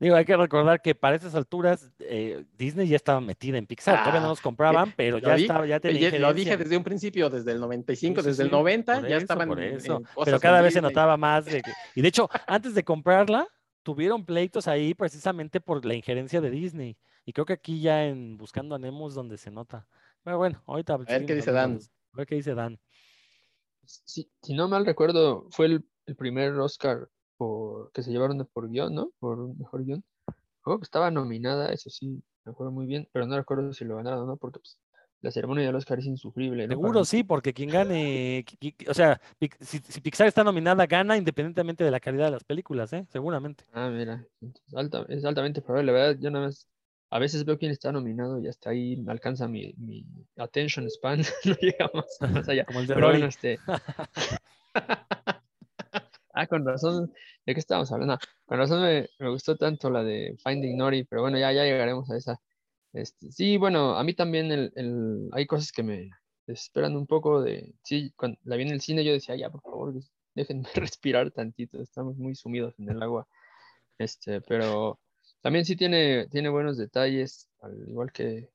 Digo, hay que recordar que para esas alturas eh, Disney ya estaba metida en Pixar, todavía no ah, nos compraban, pero ya estaba, ya tenía Lo dije desde un principio, desde el 95, desde el 90, ya estaban por eso. pero cada vez se notaba más de que, y de hecho, antes de comprarla, tuvieron pleitos ahí precisamente por la injerencia de Disney. Y creo que aquí ya en Buscando a Nemo es donde se nota. Pero bueno, ahorita. A ver qué dice Dan. A ver qué dice Dan. Si, si no mal recuerdo, fue el, el primer Oscar que se llevaron por guion, ¿no? Por mejor guion. estaba nominada, eso sí, me acuerdo muy bien, pero no recuerdo si lo ganaron o no, porque pues, la ceremonia del Oscar es insufrible. ¿no? Para Seguro mí. sí, porque quien gane, o sea, si, si Pixar está nominada, gana independientemente de la calidad de las películas, ¿eh? Seguramente. Ah, mira, entonces, alta- es altamente probable, la verdad, yo nada más, a veces veo quién está nominado y hasta ahí me alcanza mi, mi attention span, no llega más, más allá. Como el de Pero bueno, este... Ah, con razón, ¿de qué estábamos hablando? Con razón me, me gustó tanto la de Finding Nori, pero bueno, ya, ya llegaremos a esa. Este, sí, bueno, a mí también el, el- hay cosas que me desesperan un poco de, sí, cuando la vi en el cine yo decía, ya, por favor, déjenme respirar tantito, estamos muy sumidos en el agua. Este, pero también sí tiene, tiene buenos detalles, al igual que,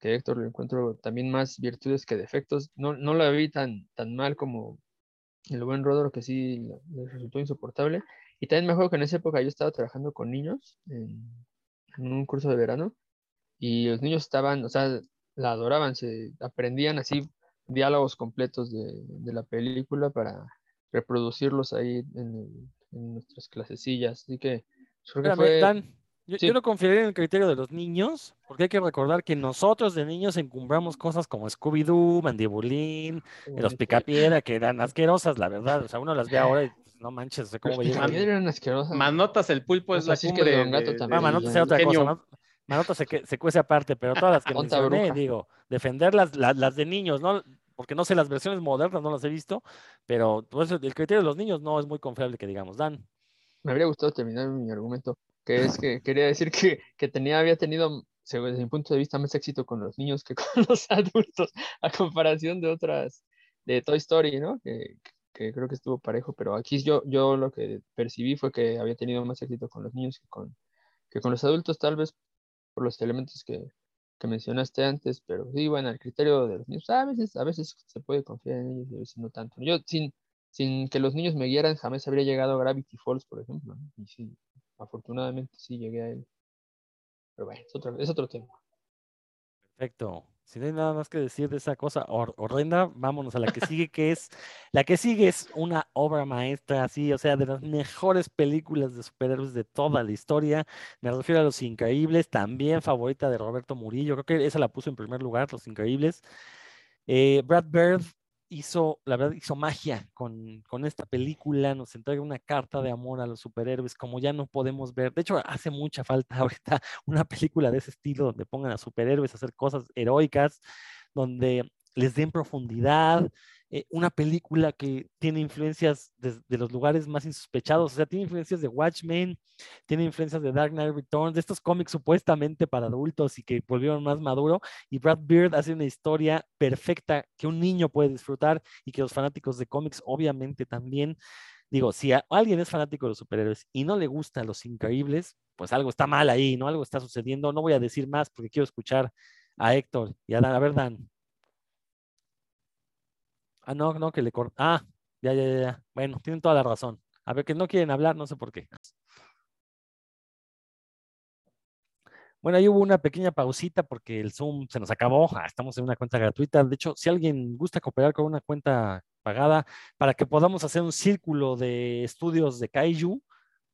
que Héctor, le encuentro también más virtudes que defectos. No, no la vi tan, tan mal como el buen Rodro, que sí le le resultó insoportable. Y también me acuerdo que en esa época yo estaba trabajando con niños en, en un curso de verano y los niños estaban, o sea, la adoraban, se aprendían así diálogos completos de, de la película para reproducirlos ahí en, nuestras clasecillas. Así que yo creo que Espérame, fue... Dan, yo, sí. yo no confiaría en el criterio de los niños, porque hay que recordar que nosotros de niños encumbramos cosas como Scooby-Doo, Mandibulín, los Picapiedra, que eran asquerosas, la verdad. O sea, uno las ve ahora y pues, no manches, sea, cómo veía. Eran asquerosas. Manotas el pulpo es la así es que cumbre Don Gato de- también. Ah, Manotas era otra cosa. genio. Manotas se, que- se cuece aparte, pero todas las que mencioné, bruja. digo, defender las, las, las de niños, ¿no? Porque no sé, las versiones modernas no las he visto, pero pues, el criterio de los niños no es muy confiable que digamos, Dan. me habría gustado terminar mi argumento, que es que quería decir que, que tenía, había tenido, desde mi punto de vista, más éxito con los niños que con los adultos, a comparación de otras, de Toy Story, ¿no? Que, que creo que estuvo parejo, pero aquí yo, yo lo que percibí fue que había tenido más éxito con los niños que con, que con los adultos, tal vez por los elementos que, que mencionaste antes, pero sí, bueno, el criterio de los niños, a veces, a veces se puede confiar en ellos y a veces no tanto. Yo, sin, sin que los niños me guiaran, jamás habría llegado a Gravity Falls, por ejemplo, ¿no? Y sí, afortunadamente sí llegué a él. Pero bueno, es otro, es otro tema. Perfecto. Si no hay nada más que decir de esa cosa hor- horrenda, vámonos a la que sigue, que es, la que sigue es una obra maestra, así, o sea, de las mejores películas de superhéroes de toda la historia. Me refiero a Los Increíbles, también favorita de Roberto Murillo, creo que esa la puso en primer lugar, Los Increíbles. Eh, Brad Bird hizo, la verdad, hizo magia con, con esta película, nos entrega una carta de amor a los superhéroes, como ya no podemos ver. De hecho, hace mucha falta ahorita una película de ese estilo donde pongan a superhéroes a hacer cosas heroicas, donde les den profundidad. Eh, una película que tiene influencias de, los lugares más insospechados, o sea, tiene influencias de Watchmen, tiene influencias de Dark Knight Returns, de estos cómics supuestamente para adultos y que volvieron más maduro. Y Brad Beard hace una historia perfecta que un niño puede disfrutar y que los fanáticos de cómics obviamente también. Digo, si alguien es fanático de los superhéroes y no le gustan los increíbles, pues algo está mal ahí, ¿no? Algo está sucediendo. No voy a decir más porque quiero escuchar a Héctor y a Dan. A ver, Dan. Ah, no, no, que le corta. Ah, ya, ya, ya. Bueno, tienen toda la razón. A ver, que no quieren hablar, no sé por qué. Bueno, ahí hubo una pequeña pausita porque el Zoom se nos acabó. Ah, estamos en una cuenta gratuita. De hecho, si alguien gusta cooperar con una cuenta pagada para que podamos hacer un círculo de estudios de Kaiju,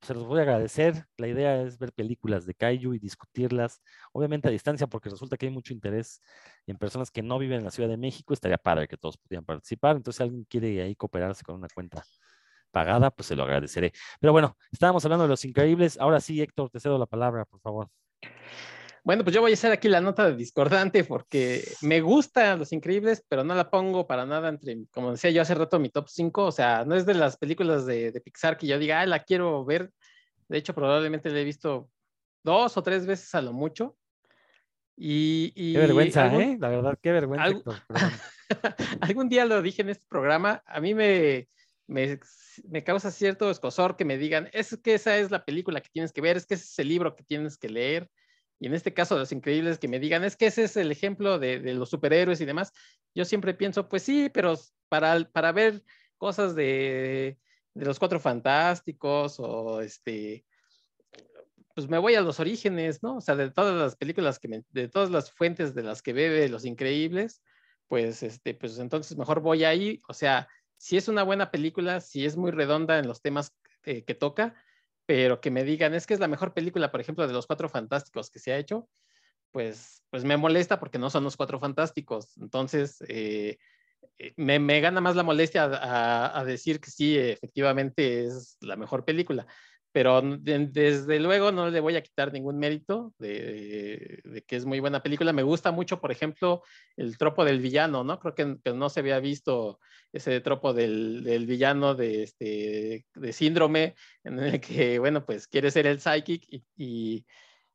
se los voy a agradecer. La idea es ver películas de Kaiju y discutirlas, obviamente a distancia, porque resulta que hay mucho interés en personas que no viven en la Ciudad de México. Estaría padre que todos pudieran participar. Entonces, si alguien quiere ahí cooperarse con una cuenta pagada, pues se lo agradeceré. Pero bueno, estábamos hablando de los increíbles. Ahora sí, Héctor, te cedo la palabra, por favor. Bueno, pues yo voy a hacer aquí la nota de discordante porque me gustan Los Increíbles, pero no la pongo para nada entre, como decía yo hace rato, mi top 5. O sea, no es de las películas de, de Pixar que yo diga, ah, la quiero ver. De hecho, probablemente la he visto dos o tres veces a lo mucho. Y, y Qué vergüenza, algún- ¿eh? La verdad, qué vergüenza, Héctor. algún día lo dije en este programa, a mí me, me, me causa cierto escosor que me digan, es que esa es la película que tienes que ver, es que ese es el libro que tienes que leer. Y en este caso, Los Increíbles, que me digan, es que ese es el ejemplo de, de los superhéroes y demás. Yo siempre pienso, pues sí, pero para, para ver cosas de, de los Cuatro Fantásticos o este, pues me voy a los orígenes, ¿no? O sea, de todas las películas que de todas las fuentes de las que bebe Los Increíbles, pues este, pues entonces mejor voy ahí. O sea, si es una buena película, si es muy redonda en los temas eh, que toca, pero que me digan, es que es la mejor película, por ejemplo, de los Cuatro Fantásticos que se ha hecho, pues, pues me molesta porque no son los cuatro fantásticos. Entonces, eh, eh, me, me, gana más la molestia a, a, decir que sí, efectivamente es la mejor película pero desde luego no le voy a quitar ningún mérito de, de, que es muy buena película. Me gusta mucho, por ejemplo, el tropo del villano, ¿no? Creo que, que no se había visto ese tropo del, del, villano de, este, de síndrome, en el que, bueno, pues quiere ser el psychic y, y,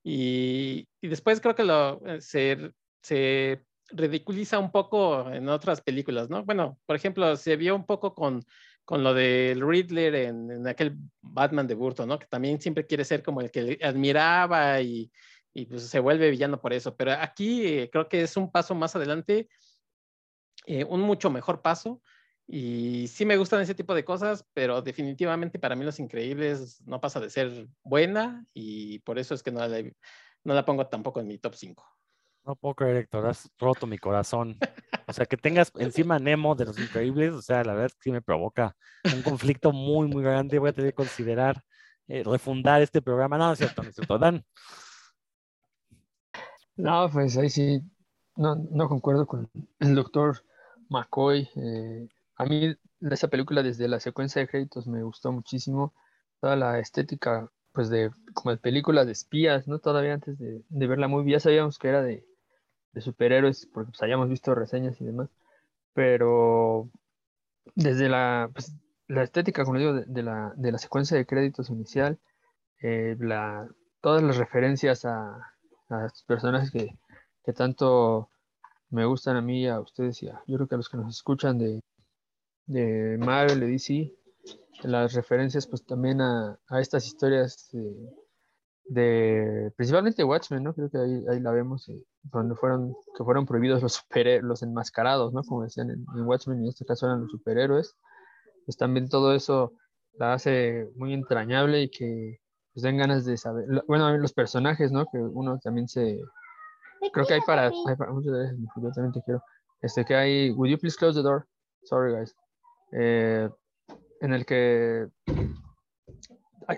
y, y después creo que lo, eh, se, se ridiculiza un poco en otras películas, ¿no? Bueno, por ejemplo, se vio un poco con con lo del Riddler en, en, aquel Batman de Burton, ¿no? Que también siempre quiere ser como el que admiraba y, y pues se vuelve villano por eso. Pero aquí eh, creo que es un paso más adelante, eh, un mucho mejor paso. Y sí me gustan ese tipo de cosas, pero definitivamente para mí Los Increíbles no pasa de ser buena y por eso es que no la, no la pongo tampoco en mi top 5. No puedo creer, Héctor, has roto mi corazón. O sea, que tengas encima Nemo de los increíbles, o sea, la verdad es que sí me provoca un conflicto muy, muy grande. Voy a tener que considerar eh, refundar este programa. No, no es cierto, no es cierto, Dan. No, pues ahí sí, no, no concuerdo con el doctor McCoy. Eh, a mí esa película desde la secuencia de créditos me gustó muchísimo. Toda la estética, pues de como de película de espías, ¿no? Todavía antes de, de verla muy bien, ya sabíamos que era de, de superhéroes, porque pues hayamos visto reseñas y demás, pero desde la, pues, la estética, como digo, de, la, de, la, secuencia de créditos inicial, eh, la, todas las referencias a, a personajes que, que, tanto me gustan a mí, a ustedes y a, yo creo que a los que nos escuchan de, de Marvel, de DC, las referencias pues también a, a estas historias de principalmente Watchmen, ¿no? Creo que ahí, ahí la vemos, eh, cuando fueron, que fueron prohibidos los superhéroes, los enmascarados, ¿no? Como decían en, Watchmen, y en este caso eran los superhéroes, pues también todo eso la hace muy entrañable y que pues den ganas de saber, bueno, los personajes, ¿no? Que uno también se, creo que hay para, hay para muchas veces, yo también te quiero, este que hay, would you please close the door? Sorry guys. Eh, en el que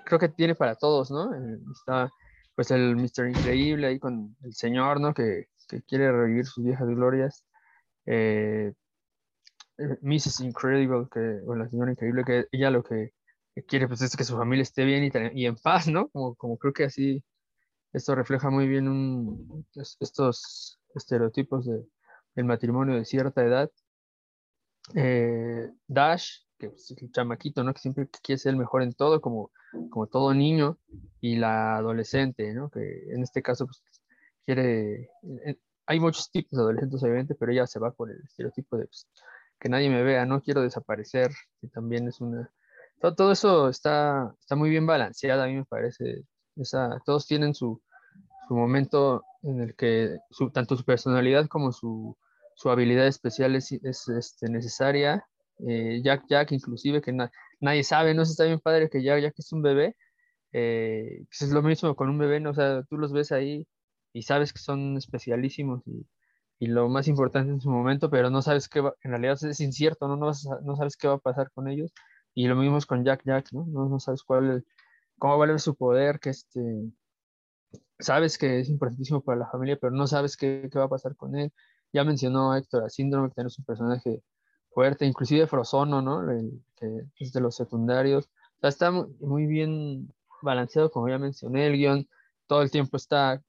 creo que tiene para todos, ¿no? Eh, está pues el Mr. Increíble ahí con el señor, ¿no? Que, que quiere revivir sus viejas glorias. Eh, eh Mrs. Incredible, que, o la señora Increíble, que ella lo que quiere pues es que su familia esté bien y, y en paz, ¿no? Como, como, creo que así esto refleja muy bien estos estereotipos de, del matrimonio de cierta edad. Dash, que es el chamaquito, ¿no? Que siempre quiere ser el mejor en todo, como, como todo niño, y la adolescente, ¿no? Que en este caso, pues, quiere... Eh, hay muchos tipos de adolescentes, obviamente, pero ella se va por el estereotipo de pues, que nadie me vea, no quiero desaparecer, que también es una... Todo, todo eso está, está muy bien balanceado, a mí me parece. Esa, todos tienen su, su momento en el que su, tanto su personalidad como su, su habilidad especial es, es este, necesaria eh, Jack Jack inclusive, que nadie sabe, no sé, está bien padre que Jack Jack es un bebé, eh, pues es lo mismo con un bebé, ¿no? o sea, tú los ves ahí y sabes que son especialísimos y, lo más importante en su momento, pero no sabes qué va, en realidad es incierto, ¿no? No, no sabes qué va a pasar con ellos, y lo mismo es con Jack Jack, ¿no? No, no sabes cuál, cómo vale su poder, que este, sabes que es importantísimo para la familia, pero no sabes qué, qué va a pasar con él. Ya mencionó Héctor a Síndrome, que es un personaje fuerte, inclusive Frozono, ¿no? que es de los secundarios. O sea, está muy bien balanceado, como ya mencioné, el guion todo el tiempo está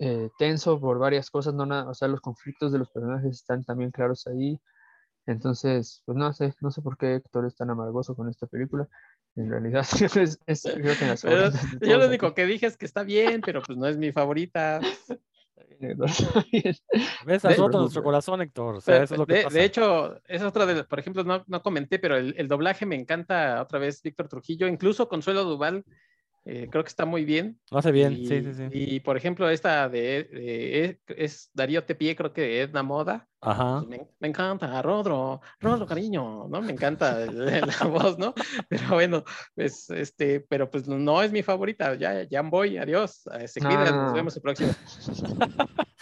eh, tenso por varias cosas, no nada, o sea, los conflictos de los personajes están también claros ahí. Entonces, pues no sé, no sé por qué Héctor es tan amargoso con esta película. En realidad, es, es creo que las Yo lo único que dije es que está bien, pero pues no es mi favorita. ¿Ves? Has roto nuestro corazón, Héctor. O sea, eso es lo que de, pasa. de, hecho, es otra de, por ejemplo, no, no comenté, pero el, el, doblaje me encanta otra vez Víctor Trujillo, incluso Consuelo Duval, eh, creo que está muy bien. Lo hace bien, y, sí, sí, sí. Y por ejemplo, esta de, de es Darío Tepié, creo que de Edna Moda. Ajá. Pues me, me, encanta, Rodro, Rodro, cariño, ¿no? Me encanta la voz, ¿no? Pero bueno, pues este, pero pues no es mi favorita. Ya, ya voy, adiós. Se cuidan, no. nos vemos el próximo.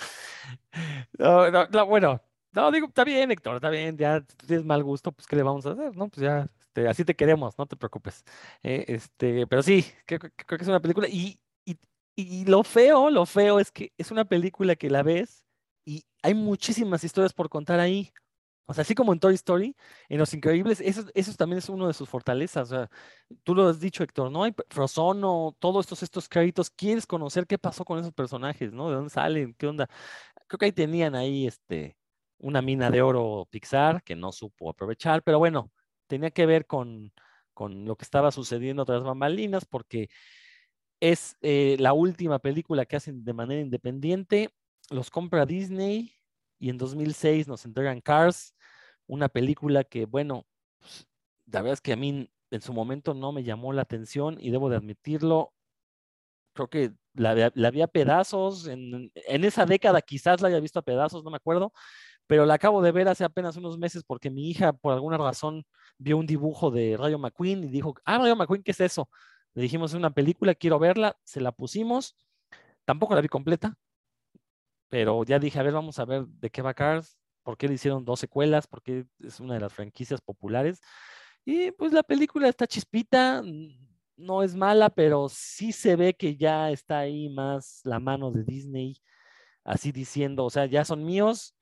no, no, no, bueno, no, digo, está bien, Héctor, está bien, ya tienes mal gusto, pues, ¿qué le vamos a hacer? No, pues ya, este, así te queremos, no te preocupes. Eh, este, pero sí, creo, que es una película y, y, Y lo feo, lo feo es que es una película que la ves y hay muchísimas historias por contar ahí. O sea, así como en Toy Story, en Los Increíbles, eso, eso también es uno de sus fortalezas. O sea, tú lo has dicho, Héctor, ¿no? Hay Frozono, todos estos, estos créditos, quieres conocer qué pasó con esos personajes, ¿no? ¿De dónde salen? ¿Qué onda? Creo que ahí tenían ahí este, una mina de oro Pixar que no supo aprovechar, pero bueno, tenía que ver con, con lo que estaba sucediendo tras bambalinas, porque es eh, la última película que hacen de manera independiente. Los compra Disney y en 2006 nos entregan Cars, una película que, bueno, pues, la verdad es que a mí en su momento no me llamó la atención y debo de admitirlo. Creo que la, la vi a pedazos, en, en, esa década quizás la haya visto a pedazos, no me acuerdo, pero la acabo de ver hace apenas unos meses porque mi hija por alguna razón vio un dibujo de Rayo McQueen y dijo, ah, Rayo McQueen, ¿qué es eso? Le dijimos, es una película, quiero verla, se la pusimos, tampoco la vi completa, pero ya dije, a ver, vamos a ver de qué va Cars, por qué le hicieron dos secuelas, porque es una de las franquicias populares. Y pues la película está chispita, no es mala, pero sí se ve que ya está ahí más la mano de Disney, así diciendo, o sea, ya son míos,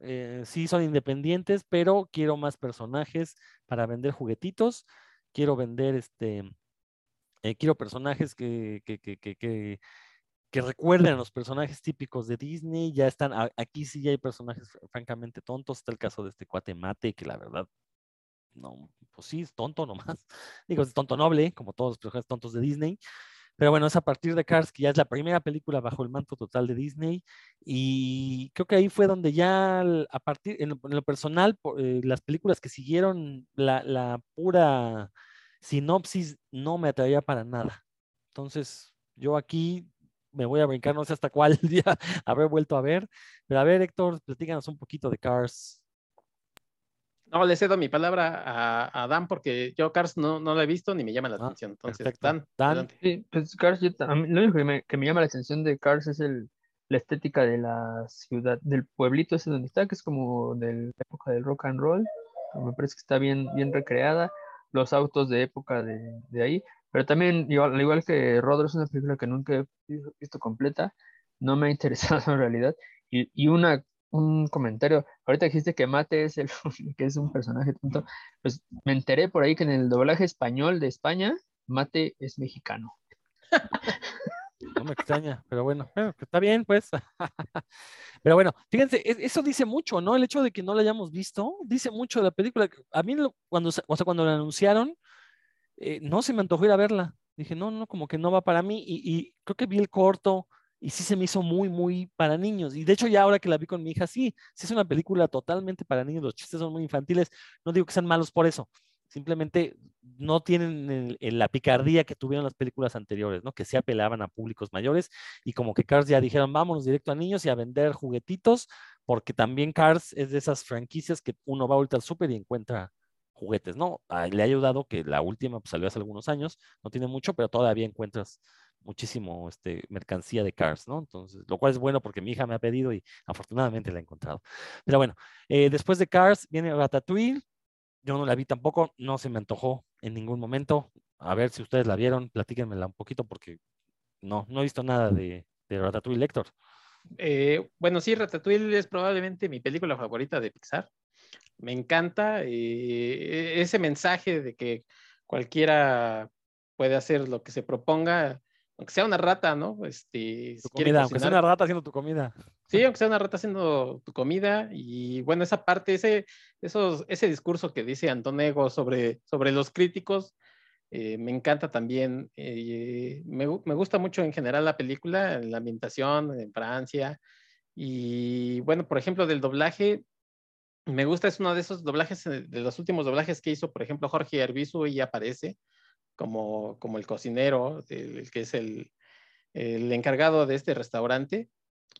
eh, sí son independientes, pero quiero más personajes para vender juguetitos, quiero vender este, eh, quiero personajes que, que, que, que que recuerden a los personajes típicos de Disney. Ya están, aquí sí hay personajes francamente tontos. Está el caso de este cuate Mate, que la verdad, no, pues sí, es tonto nomás. Digo, es tonto noble, como todos los personajes tontos de Disney. Pero bueno, es a partir de Cars, que ya es la primera película bajo el manto total de Disney. Y creo que ahí fue donde ya, a partir, en lo, personal, eh, las películas que siguieron, la, la pura sinopsis no me atraía para nada. Entonces, yo aquí me voy a brincar, no sé hasta cuál día habré vuelto a ver. Pero a ver, Héctor, platícanos un poquito de Cars. No, le cedo mi palabra a, Dan porque yo Cars no, no la he visto ni me llama la ah, atención. Entonces, Dan, Dan. Sí, pues Cars, yo, lo único que me, que me, llama la atención de Cars es el, la estética de la ciudad, del pueblito ese donde está, que es como de la época del rock and roll. Me parece que está bien, bien recreada. Los autos de época de, de ahí. Pero también, igual, al igual que Rodro, es una película que nunca he visto completa, no me ha interesado en realidad. Y, y una, un comentario, ahorita dijiste que Mate es, el, que es un personaje tonto, pues me enteré por ahí que en el doblaje español de España, Mate es mexicano. No me extraña, pero bueno, está bien, pues. Pero bueno, fíjense, eso dice mucho, ¿no? El hecho de que no la hayamos visto, dice mucho de la película. A mí, cuando, o sea, cuando la anunciaron, eh, no se me antojó ir a verla. Dije, no, no, como que no va para mí. Y, creo que vi el corto y sí se me hizo muy, muy para niños. Y de hecho, ya ahora que la vi con mi hija, sí, sí es una película totalmente para niños. Los chistes son muy infantiles. No digo que sean malos por eso. Simplemente no tienen la picardía que tuvieron las películas anteriores, ¿no? Que se apelaban a públicos mayores y como que Cars ya dijeron, vámonos directo a niños y a vender juguetitos, porque también Cars es de esas franquicias que uno va ahorita al súper y encuentra juguetes, ¿no? Ah, le ha ayudado que la última pues, salió hace algunos años, no tiene mucho, pero todavía encuentras muchísimo este, mercancía de Cars, ¿no? Entonces, lo cual es bueno porque mi hija me ha pedido y afortunadamente la he encontrado. Pero bueno, eh, después de Cars viene Ratatouille, yo no la vi tampoco, no se me antojó en ningún momento. A ver si ustedes la vieron, platíquenmela un poquito porque no, no he visto nada de, de Ratatouille, Lector. Eh, bueno, sí, Ratatouille es probablemente mi película favorita de Pixar me encanta eh, ese mensaje de que cualquiera puede hacer lo que se proponga, aunque sea una rata, ¿no? Este, aunque sea una rata haciendo tu comida. Sí, aunque sea una rata haciendo tu comida. Y bueno, esa parte, ese, esos, ese discurso que dice Antonego sobre, sobre los críticos, eh, me encanta también. Eh, me, me, gusta mucho en general la película, la ambientación en Francia. Y bueno, por ejemplo, del doblaje, me gusta, es uno de esos doblajes, eh, de los últimos doblajes que hizo, por ejemplo, Jorge Arbizu y aparece como, como el cocinero, el, que es el, el, encargado de este restaurante.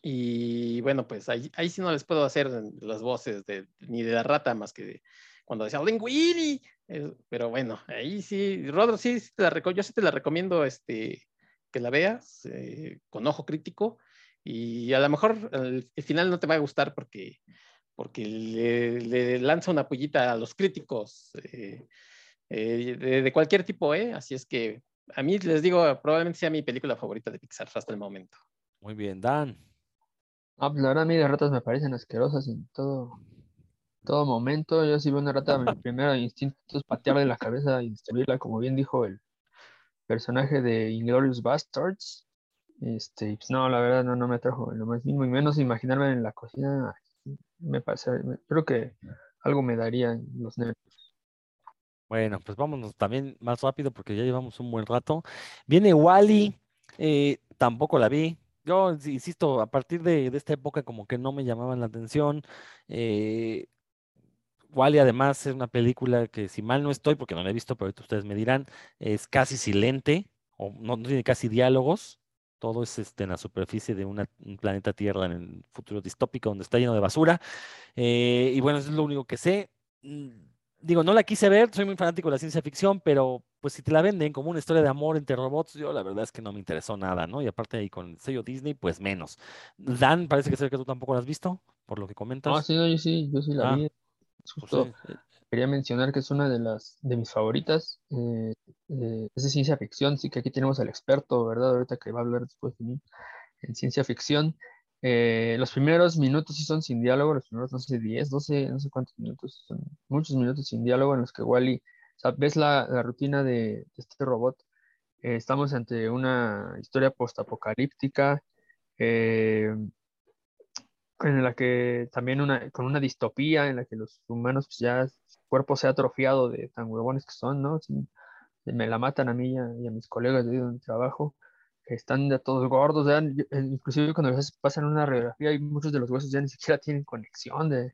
Y bueno, pues ahí, ahí sí no les puedo hacer las voces de, ni de la rata más que cuando decía Linguini. Eh, pero bueno, ahí sí, Rodro, sí, te la yo sí te la recomiendo este, que la veas eh, con ojo crítico. Y a lo mejor el final no te va a gustar porque porque le, lanza una pullita a los críticos eh, eh, de, cualquier tipo, ¿eh? Así es que a mí les digo, probablemente sea mi película favorita de Pixar hasta el momento. Muy bien, Dan. Ah, pues la verdad a mí las ratas me parecen asquerosas en todo, todo momento. Yo si veo una rata, mi primer instinto es patearle la cabeza y destruirla, como bien dijo el personaje de Inglorious Bastards. Este, pues no, la verdad no, no me atrajo en lo más mínimo, y menos imaginarme en la cocina, me parece, creo que algo me daría en los nervios. Bueno, pues vámonos también más rápido porque ya llevamos un buen rato. Viene Wally, tampoco la vi. Yo ins- insisto, a partir de, de esta época como que no me llamaban la atención. Eh, Wally además es una película que si mal no estoy, porque no la he visto, pero ahorita ustedes me dirán, es casi silente, o no, no tiene casi diálogos. Todo es este, en la superficie de una- un planeta Tierra en el futuro distópico donde está lleno de basura. Eh, y bueno, eso es lo único que sé. Digo, no la quise ver, soy muy fanático de la ciencia ficción, pero pues si te la venden como una historia de amor entre robots, yo la verdad es que no me interesó nada, ¿no? Y aparte ahí con el sello Disney, pues menos. Dan, parece que sé que tú tampoco la has visto, por lo que No, comentas. sí, no, yo sí, yo sí la Ah, vi. Pues Justo sí, quería mencionar que es una de las de mis favoritas. eh, eh, es de ciencia ficción, sí que aquí tenemos al experto, ¿verdad? Ahorita que va a hablar después de mí en ciencia ficción. Eh, los primeros minutos sí son sin diálogo, los primeros, no sé, 10, 12, no sé cuántos minutos, son muchos minutos sin diálogo en los que Wally, o sea, ves la, la rutina de, de este robot. Eh, estamos ante una historia postapocalíptica eh, en la que también una, con una distopía en la que los humanos pues, ya su cuerpo se ha atrofiado de tan huevones que son, ¿no? Sí, me la matan a mí y a, y a mis colegas de donde trabajo, que están ya todos gordos, ya, inclusive cuando les pasan una radiografía y muchos de los huesos ya ni siquiera tienen conexión, de,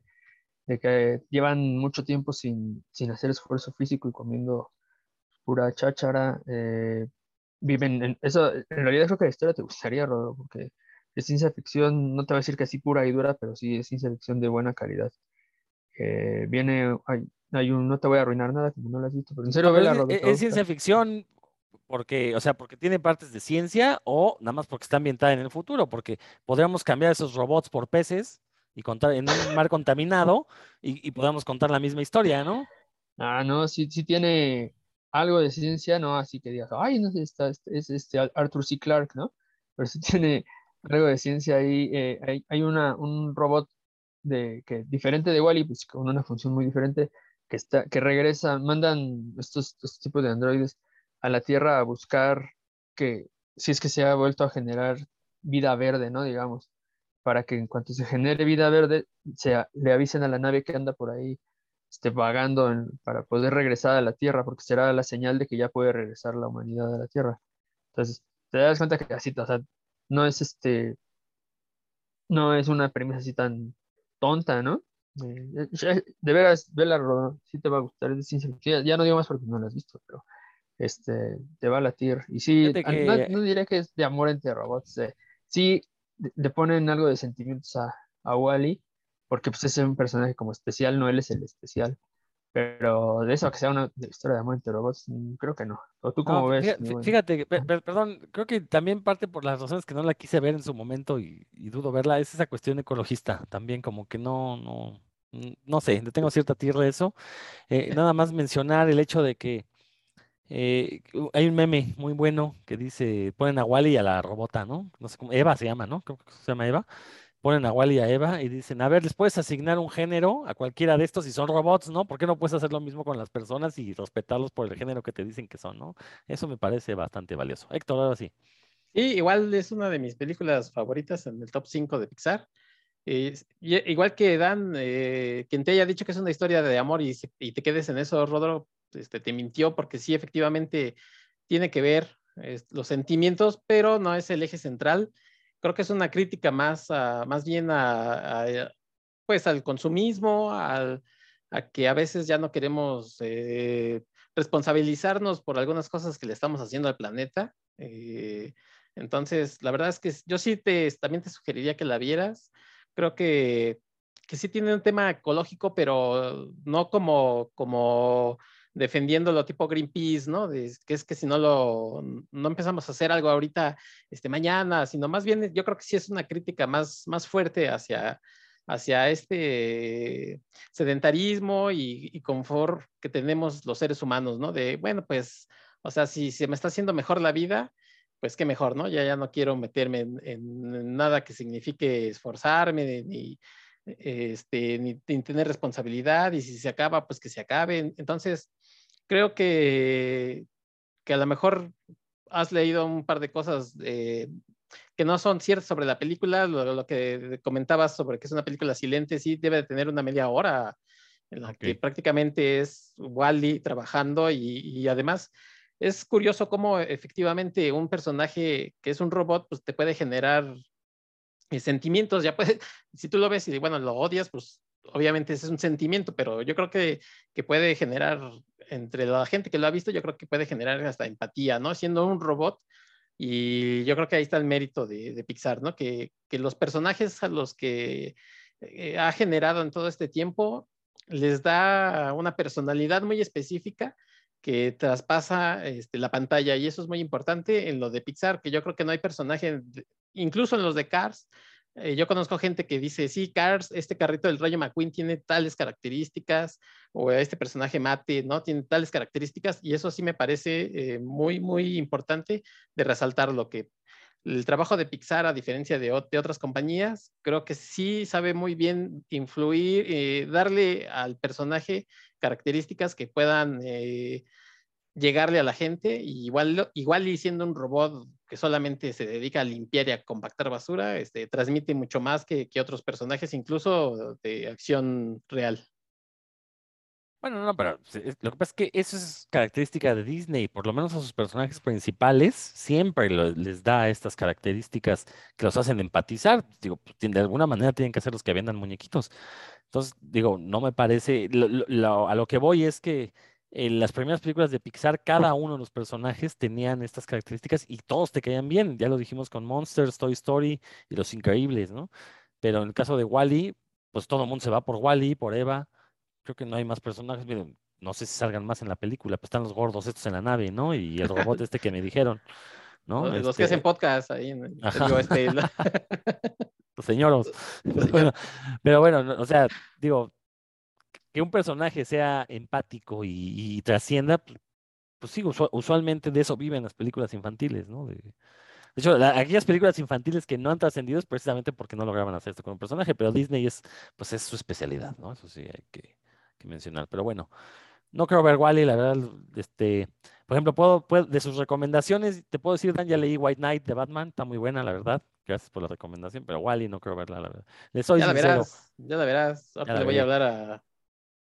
de que llevan mucho tiempo sin, sin hacer esfuerzo físico y comiendo pura cháchara. eh, viven en eso, en realidad creo que la historia te gustaría, Rodolfo, porque es ciencia ficción, no te voy a decir que así pura y dura, pero sí es ciencia ficción de buena calidad. Eh, viene, hay, hay un, no te voy a arruinar nada, como no lo has visto, pero en serio, vela, Rodolfo, es- a es ciencia ficción porque, o sea, porque tiene partes de ciencia o nada más porque está ambientada en el futuro, porque podríamos cambiar esos robots por peces y contar en un mar contaminado y, podamos contar la misma historia, ¿no? Ah, no, sí, sí tiene algo de ciencia, no así que digas, ay, no sé, está, es, es este Ar- Arthur C. Clarke, ¿no? Pero sí tiene algo de ciencia ahí. eh, hay, hay una, un robot de, que, diferente de Wally, pues con una función muy diferente, que, está, que regresa, mandan estos, estos tipos de androides a la Tierra a buscar que, si es que se ha vuelto a generar vida verde, ¿no? Digamos, para que en cuanto se genere vida verde, se, le avisen a la nave que anda por ahí esté vagando para poder regresar a la Tierra, porque será la señal de que ya puede regresar la humanidad a la Tierra. Entonces, te das cuenta que así, o sea, no es este, no es una premisa así tan tonta, ¿no? Eh, de veras, vela, sí te va a gustar, es de ciencia. Ya, no digo más porque no la has visto, pero este, te va a latir. Y sí, a- no, que no diré que es de amor entre robots, eh, sí le ponen algo de sentimientos a, a Wally, porque pues es un personaje como especial, no él es el especial. Pero de eso que sea una historia de amor entre robots, mm, creo que no. ¿O tú No, cómo fí- ves? fíjate, que- per- per- perdón, creo que también parte por las razones que no la quise ver en su momento y, y dudo verla, es esa cuestión ecologista, también como que no, no, mm, no sé, le tengo cierta tierra eso. Eh, nada más mencionar el hecho de que eh, hay un meme muy bueno que dice, ponen a Wally y a la robota, ¿no? No sé cómo, Eva se llama, ¿no? Creo que se llama Eva. Ponen a Wally y a Eva y dicen, a ver, les puedes asignar un género a cualquiera de estos y son robots, ¿no? ¿Por qué no puedes hacer lo mismo con las personas y respetarlos por el género que te dicen que son, ¿no? Eso me parece bastante valioso. Héctor, ahora sí. Sí, igual es una de mis películas favoritas en el top 5 de Pixar. Igual que Dan, eh, quien te haya dicho que es una historia de amor y, te quedes en eso, Rodro, este, te mintió porque sí, efectivamente tiene que ver los sentimientos, pero no es el eje central. Creo que es una crítica más, más bien a, a, pues al consumismo, al, a que a veces ya no queremos eh, responsabilizarnos por algunas cosas que le estamos haciendo al planeta. Eh, entonces, la verdad es que yo sí te, también te sugeriría que la vieras. Creo que, que sí tiene un tema ecológico, pero no como, como defendiéndolo tipo Greenpeace, ¿no? De, que es que si no lo, no empezamos a hacer algo ahorita, este, mañana, sino más bien yo creo que sí es una crítica más, más fuerte hacia, hacia este sedentarismo y, y confort que tenemos los seres humanos, ¿no? De, bueno, pues O sea, si se me está haciendo mejor la vida, pues qué mejor, ¿no? Ya, ya no quiero meterme en, nada que signifique esforzarme ni, este, ni, tener responsabilidad y si se acaba, pues que se acabe. Entonces, creo que, que a lo mejor has leído un par de cosas eh, que no son ciertas sobre la película, lo, que comentabas sobre que es una película silente, sí debe de tener una media hora en la que prácticamente es Wally trabajando y además es curioso cómo efectivamente un personaje que es un robot, pues te puede generar sentimientos, ya puede, si tú lo ves y bueno, lo odias, pues obviamente ese es un sentimiento, pero yo creo que, que puede generar, entre la gente que lo ha visto, yo creo que puede generar hasta empatía, ¿no? Siendo un robot, y yo creo que ahí está el mérito de, Pixar, ¿no? Que, que, los personajes a los que eh, ha generado en todo este tiempo les da una personalidad muy específica que traspasa este, la pantalla y eso es muy importante en lo de Pixar, que yo creo que no hay personaje, incluso en los de Cars, eh, yo conozco gente que dice, sí, Cars, este carrito del Rayo McQueen tiene tales características, o este personaje mate, ¿no? Tiene tales características, y eso sí me parece eh, muy, muy importante de resaltar lo que el trabajo de Pixar, a diferencia de, de otras compañías, creo que sí sabe muy bien influir, eh, darle al personaje características que puedan llegarle a la gente. Y igual, igual y siendo un robot que solamente se dedica a limpiar y a compactar basura, este, transmite mucho más que, que otros personajes, incluso de acción real. Bueno, no, pero lo que pasa es que eso es característica de Disney, por lo menos a sus personajes principales, siempre les da estas características que los hacen empatizar. Digo, pues, de alguna manera tienen que ser los que vendan muñequitos. Entonces, digo, no me parece, a lo que voy es que en las primeras películas de Pixar, cada uno de los personajes tenían estas características y todos te caían bien. Ya lo dijimos con Monsters, Toy Story y Los Increíbles, ¿no? Pero en el caso de Wally, pues todo el mundo se va por Wally, por Eva creo que no hay más personajes, miren, no sé si salgan más en la película, pero están los gordos estos en la nave, ¿no? Y el robot este que me dijeron, ¿no? Los, que hacen este podcast ahí en el este, Los señoros. Pero bueno, o sea, digo, que un personaje sea empático y, trascienda, pues, pues sí, usualmente de eso viven las películas infantiles, ¿no? De, hecho, aquellas películas infantiles que no han trascendido es precisamente porque no lograban hacer esto con un personaje, pero Disney es, pues es su especialidad, ¿no? Eso sí hay que, mencionar. Pero bueno, no creo ver Wally, la verdad, este, por ejemplo, puedo, de sus recomendaciones, te puedo decir, Dan, ya leí White Knight de Batman, está muy buena, la verdad. Gracias por la recomendación, pero Wally no creo verla, la verdad. Le soy ya la verás, ya la verás. Ahora le voy a hablar a,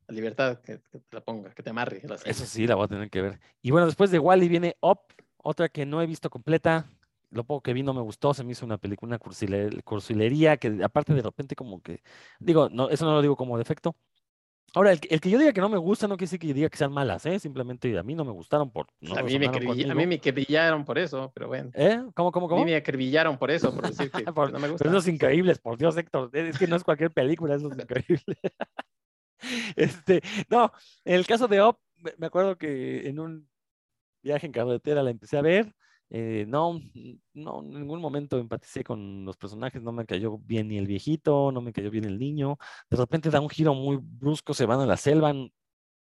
Libertad que, te la ponga, que te amarre. Eso sí, la voy a tener que ver. Y bueno, después de Wally viene Up, otra que no he visto completa. Lo poco que vi no me gustó, se me hizo una película, una cursilería, que aparte de repente como que, digo, no, eso no lo digo como defecto, Ahora, el, que yo diga que no me gusta no quiere decir que yo diga que sean malas, ¿eh? Simplemente a mí no me gustaron por... a, mí me a mí me acribillaron por eso, pero bueno. ¿Eh? ¿Cómo, cómo, cómo? A mí me acribillaron por eso, por decir que no me gusta. Pero esos increíbles, por Dios, Héctor. Es que no es cualquier película, eso es increíble. este, no, en el caso de Op, me acuerdo que en un viaje en carretera la empecé a ver eh, no, no, en ningún momento empaticé con los personajes, no me cayó bien ni el viejito, no me cayó bien el niño. De repente da un giro muy brusco, se van a la selva,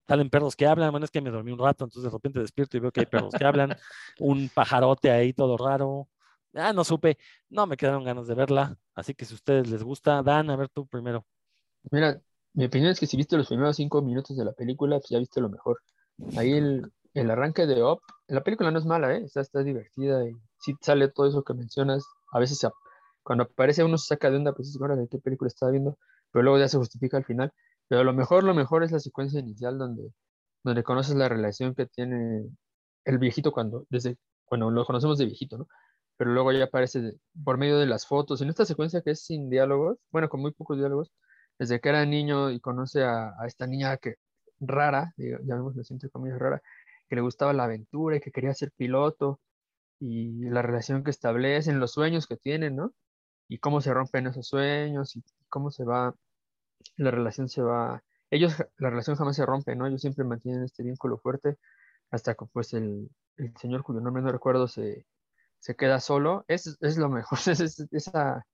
salen perros que hablan, bueno, es que me dormí un rato, entonces de repente despierto y veo que hay perros que hablan, un pajarote ahí todo raro. Ah, no supe, no me quedaron ganas de verla, así que si a ustedes les gusta, Dan, a ver tú primero. Mira, mi opinión es que si viste los primeros cinco minutos de la película, pues ya viste lo mejor. Ahí el, el arranque de Up, la película no es mala, ¿eh? está, está divertida y sí sale todo eso que mencionas. A veces cuando aparece uno se saca de onda, pues es de qué película estaba viendo, pero luego ya se justifica al final. Pero lo mejor, lo mejor es la secuencia inicial donde, donde conoces la relación que tiene el viejito cuando, desde cuando lo conocemos de viejito, ¿no? Pero luego ya aparece por medio de las fotos. En esta secuencia que es sin diálogos, bueno, con muy pocos diálogos, desde que era niño y conoce a, esta niña que rara, llamémoslo siento comillas rara, que le gustaba la aventura y que quería ser piloto y la relación que establecen, los sueños que tienen, ¿no? Y cómo se rompen esos sueños y cómo se va, la relación se va, ellos, la relación jamás se rompe, ¿no? Ellos siempre mantienen este vínculo fuerte hasta que pues el, señor cuyo nombre no recuerdo se, se queda solo. Es, es lo mejor, esa,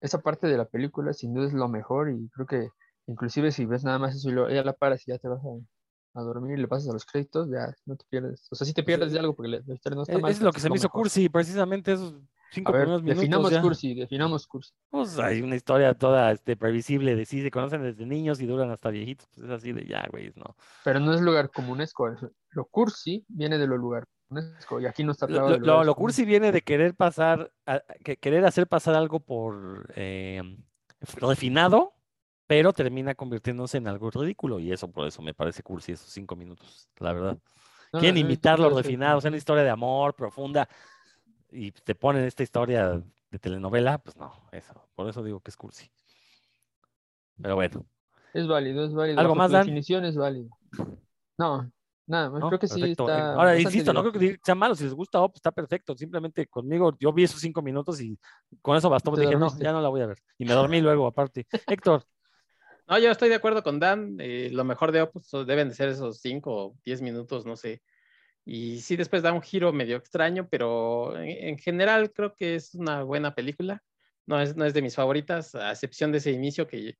esa parte de la película sin duda es lo mejor y creo que inclusive si ves nada más eso y lo, ella la paras y ya te vas a a dormir y le pasas a los créditos, ya no te pierdes. O sea, sí te pierdes de algo porque la historia no está Es, mal. es lo que se me hizo mejor. cursi, precisamente esos cinco A ver, primeros minutos. definamos ya. cursi, definamos cursi. Pues hay una historia toda este, previsible de sí, se conocen desde niños y duran hasta viejitos. Pues es así de ya, güey, no. Pero no es lugar comunesco. es- Lo cursi viene de lo lugar. Y aquí no está Lo, lo- cursi viene de querer pasar, a- que- querer hacer pasar algo por eh, refinado, pero termina convirtiéndose en algo ridículo. Y eso por eso me parece cursi esos cinco minutos, la verdad. No, Quieren no, no, imitar lo refinado, o sea, una historia de amor profunda y te ponen esta historia de telenovela, pues no, eso, por eso digo que es cursi. Pero bueno, Es válido, es válido. ¿Algo Bajo más, Dan? definición es válido. No, nada más. ¿no? Creo que sí Perfecto. Está. Ahora, insisto, no creo que sea malo, si les gusta Op, está perfecto. Simplemente conmigo, yo vi esos cinco minutos y con eso bastó. Dije, no, ya no la voy a ver. Y me dormí luego, aparte. Héctor, No, yo estoy de acuerdo con Dan. eh, lo mejor de Opus deben de ser esos 5 o 10 minutos, no sé. Y sí, después da un giro medio extraño, pero en, en general creo que es una buena película. No es, no es de mis favoritas, a excepción de ese inicio que,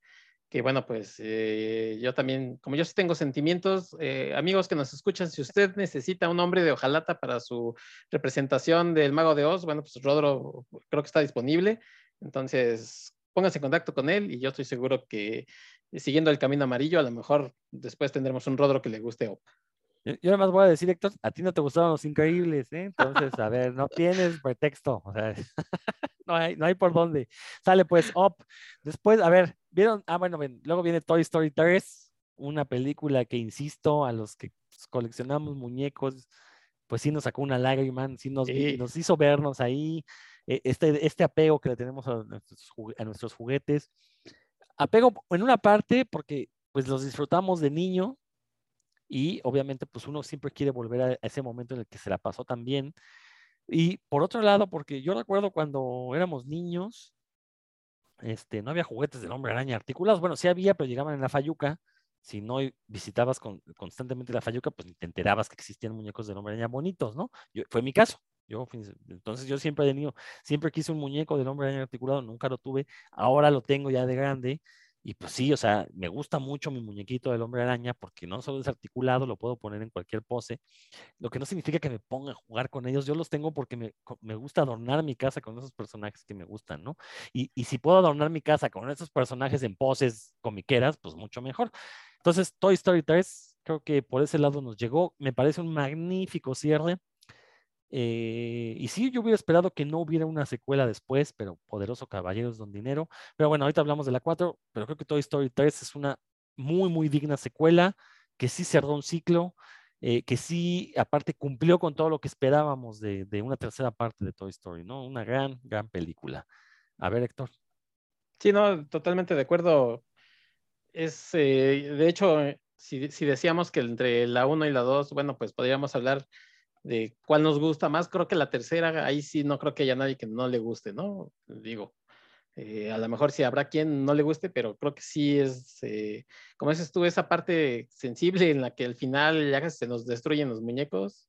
que bueno, pues eh, yo también, como yo sí tengo sentimientos, eh, amigos que nos escuchan, si usted necesita un hombre de hojalata para su representación del Mago de Oz, bueno, pues Rodro creo que está disponible. Entonces, pónganse en contacto con él y yo estoy seguro que siguiendo el camino amarillo, a lo mejor después tendremos un Rodro que le guste Op. yo, yo nada más voy a decir, Héctor, a ti no te gustaron los increíbles, ¿eh? Entonces, a ver, no tienes pretexto. O sea, no hay, no hay por dónde. Sale pues Up. Después, a ver, ¿vieron? Ah, bueno, ven, luego viene Toy Story 3, una película que, insisto, a los que coleccionamos muñecos, pues sí nos sacó una lágrima, sí nos, Sí. nos hizo vernos ahí, eh, este, este apego que le tenemos a nuestros, a nuestros juguetes. Apego en una parte porque pues los disfrutamos de niño y obviamente pues uno siempre quiere volver a ese momento en el que se la pasó tan bien. Y por otro lado, porque yo recuerdo cuando éramos niños, este, no había juguetes del hombre araña articulados. Bueno, sí había, pero llegaban en la Fayuca. Si no visitabas con- constantemente la Fayuca, pues ni te enterabas que existían muñecos del hombre araña bonitos, ¿no? Fue mi caso. Yo, entonces yo siempre he tenido, siempre quise un muñeco del hombre araña articulado, nunca lo tuve. Ahora lo tengo ya de grande. Y pues sí, o sea, me gusta mucho mi muñequito del hombre araña porque no solo es articulado, lo puedo poner en cualquier pose lo que no significa que me ponga a jugar con ellos. Yo los tengo porque me, me gusta adornar mi casa con esos personajes que me gustan, ¿no? Y, y si puedo adornar mi casa con esos personajes en poses comiqueras, pues mucho mejor. Entonces, Toy Story 3, creo que por ese lado nos llegó. Me parece un magnífico cierre. Eh, y sí, yo hubiera esperado que no hubiera una secuela después, pero Poderoso Caballeros Don Dinero. Pero bueno, ahorita hablamos de la 4, pero creo que Toy Story 3 es una muy, muy digna secuela, que sí cerró un ciclo, eh, que sí, aparte, cumplió con todo lo que esperábamos de, de una tercera parte de Toy Story, ¿no? Una gran, gran película. A ver, Héctor. Sí, no, totalmente de acuerdo. Es, eh, de hecho, eh, si, si decíamos que entre la 1 y la 2, bueno, pues podríamos hablar de cuál nos gusta más. Creo que la tercera, ahí sí no creo que haya nadie que no le guste, ¿no? Digo, eh, a lo mejor sí habrá quien no le guste, pero creo que sí es, eh, como dices tú, esa parte sensible en la que al final ya se nos destruyen los muñecos.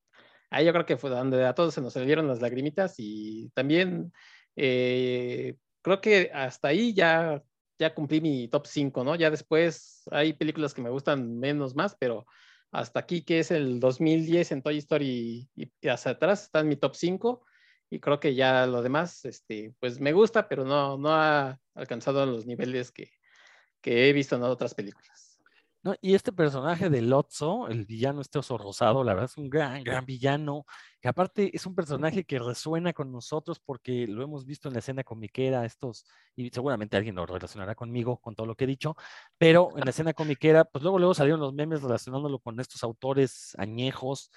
Ahí yo creo que fue donde a todos se nos salieron las lagrimitas y también eh, creo que hasta ahí ya, ya cumplí mi top 5, ¿no? Ya después hay películas que me gustan menos más, pero hasta aquí que es el 2010 en Toy Story y, hacia atrás está en mi top 5 y creo que ya lo demás, este, pues me gusta, pero no, no ha alcanzado los niveles que, que he visto en otras películas. No, y este personaje de Lotso, el villano este oso rosado, la verdad es un gran, gran villano, que aparte es un personaje que resuena con nosotros porque lo hemos visto en la escena comiquera, estos, y seguramente alguien lo relacionará conmigo, con todo lo que he dicho, pero en la escena comiquera, pues luego, luego salieron los memes relacionándolo con estos autores añejos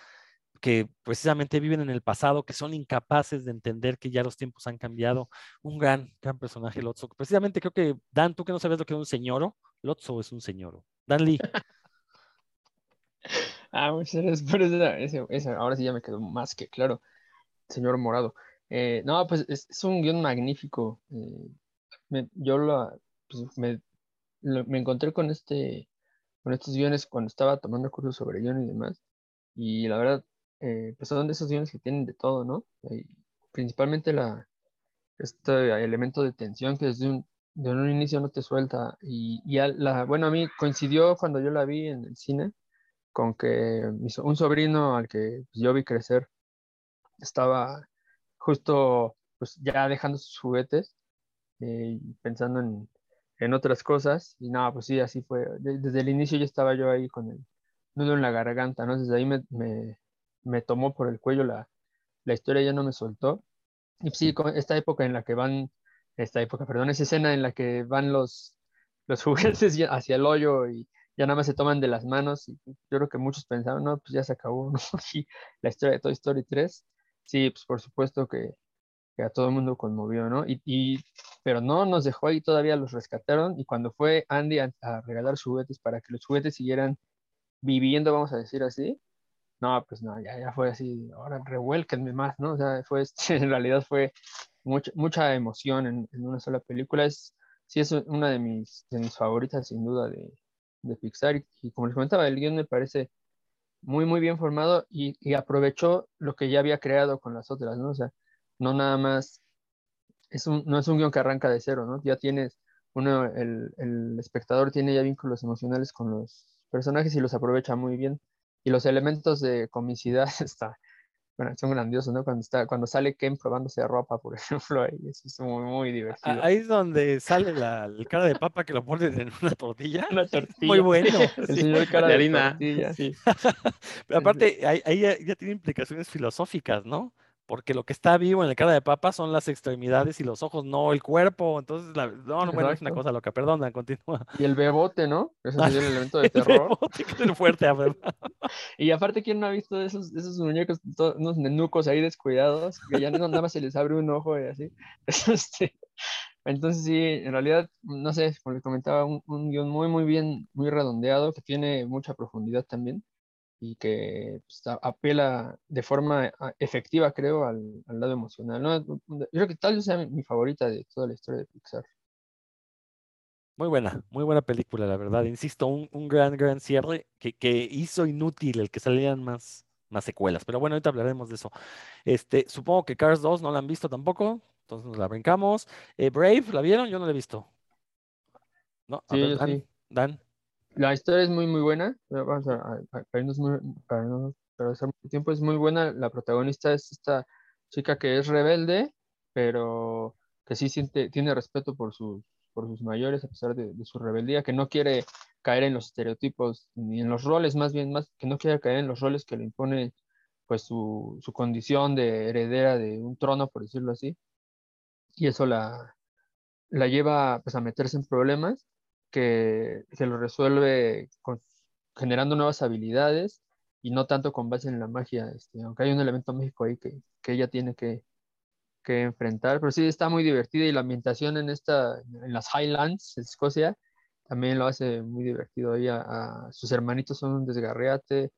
que precisamente viven en el pasado, que son incapaces de entender que ya los tiempos han cambiado. Un gran, gran personaje, Lotso. Precisamente creo que, Dan, tú que no sabes lo que es un señoro, Lotso es un señoro. Dan Lee. Ah, muchas gracias Ahora sí ya me quedó más que claro, señor Morado. Eh, no, pues es, un guion magnífico. eh, yo lo, pues, me, lo- me encontré con este, con estos guiones cuando estaba tomando cursos sobre guion y demás. Y la verdad, eh, pues son de esos guiones que tienen de todo, ¿no? Y principalmente la, este elemento de tensión que desde un, de un inicio no te suelta. Y, y al- la, bueno, a mí coincidió cuando yo la vi en el cine con que un sobrino al que pues, yo vi crecer estaba justo pues ya dejando sus juguetes eh, pensando en, en otras cosas y nada, pues sí, así fue. De- desde el inicio ya estaba yo ahí con el nudo en la garganta, ¿no? Desde ahí me, me, me tomó por el cuello la, la historia, ya no me soltó. Y pues sí, con esta época en la que van, esta época, perdón, esa escena en la que van los, los juguetes hacia el hoyo y ya nada más se toman de las manos y yo creo que muchos pensaron, no, pues ya se acabó, ¿no? Y la historia de Toy Story 3, sí, pues por supuesto que, que a todo el mundo conmovió, ¿no? Y, y- pero no nos dejó ahí, todavía los rescataron y cuando fue Andy a, a regalar juguetes para que los juguetes siguieran viviendo, vamos a decir así, no, pues no, ya, ya fue así, ahora revuélquenme más, ¿no? O sea, fue, este, en realidad fue mucha, mucha emoción en, en una sola película, es, sí es una de mis, de mis favoritas sin duda de, de Pixar y, como les comentaba, el guion me parece muy, muy bien formado y, y aprovechó lo que ya había creado con las otras, ¿no? O sea, no nada más, es un, no es un guion que arranca de cero, ¿no? Ya tienes, uno, el, el espectador tiene ya vínculos emocionales con los personajes y los aprovecha muy bien. Y los elementos de comicidad está, bueno, son grandiosos, ¿no? Cuando, está, cuando sale Ken probándose ropa, por ejemplo, ahí eso es muy, muy divertido. Ahí es donde sale la, el cara de papa que lo ponen en una tortilla. Una tortilla. Muy bueno. El Sí, señor cara de de, harina. tortilla. Sí. Pero aparte, ahí, ahí ya, ya tiene implicaciones filosóficas, ¿no? Porque lo que está vivo en el cara de papa son las extremidades y los ojos, no el cuerpo. Entonces, la, no, no, bueno, es una cosa loca. Perdona, continúa. Y el bebote, ¿no? Ese Ah, sería el elemento de El terror. bebote que es el fuerte, a ver. Y aparte, ¿quién no ha visto esos, esos muñecos, to- unos nenucos ahí descuidados, que ya no, nada más se les abre un ojo y así? Este, entonces, sí, en realidad, no sé, como les comentaba, un, un guion muy, muy bien, muy redondeado, que tiene mucha profundidad también y que pues, apela de forma efectiva, creo, al, al lado emocional. ¿no? Yo creo que tal vez sea mi, favorita de toda la historia de Pixar. Muy buena, muy buena película, la verdad. Insisto, un, un gran, gran cierre que, que hizo inútil el que salieran más, más secuelas. Pero bueno, ahorita hablaremos de eso. Este, supongo que Cars 2 no la han visto tampoco, entonces nos la brincamos. Eh, Brave, ¿la vieron? Yo no la he visto. No, a Sí, ver, yo Dan, sí. Dan. La historia es muy, muy buena. Vamos a, a- a- para irnos muy- para no perder mucho tiempo, es muy buena. La protagonista es esta chica que es rebelde, pero que sí siente, tiene respeto por sus, por sus mayores, a pesar de, de su rebeldía, que no quiere caer en los estereotipos ni en los roles, más bien, más que no quiere caer en los roles que le impone pues su, su condición de heredera de un trono, por decirlo así. Y eso la, la lleva pues, a meterse en problemas que, que lo resuelve con- generando nuevas habilidades y no tanto con base en la magia, este, aunque hay un elemento mágico ahí que, que ella tiene que, que enfrentar, pero sí está muy divertida y la ambientación en esta, en las Highlands, Escocia, también lo hace muy divertido. Ella, a- sus hermanitos son un desgarriate,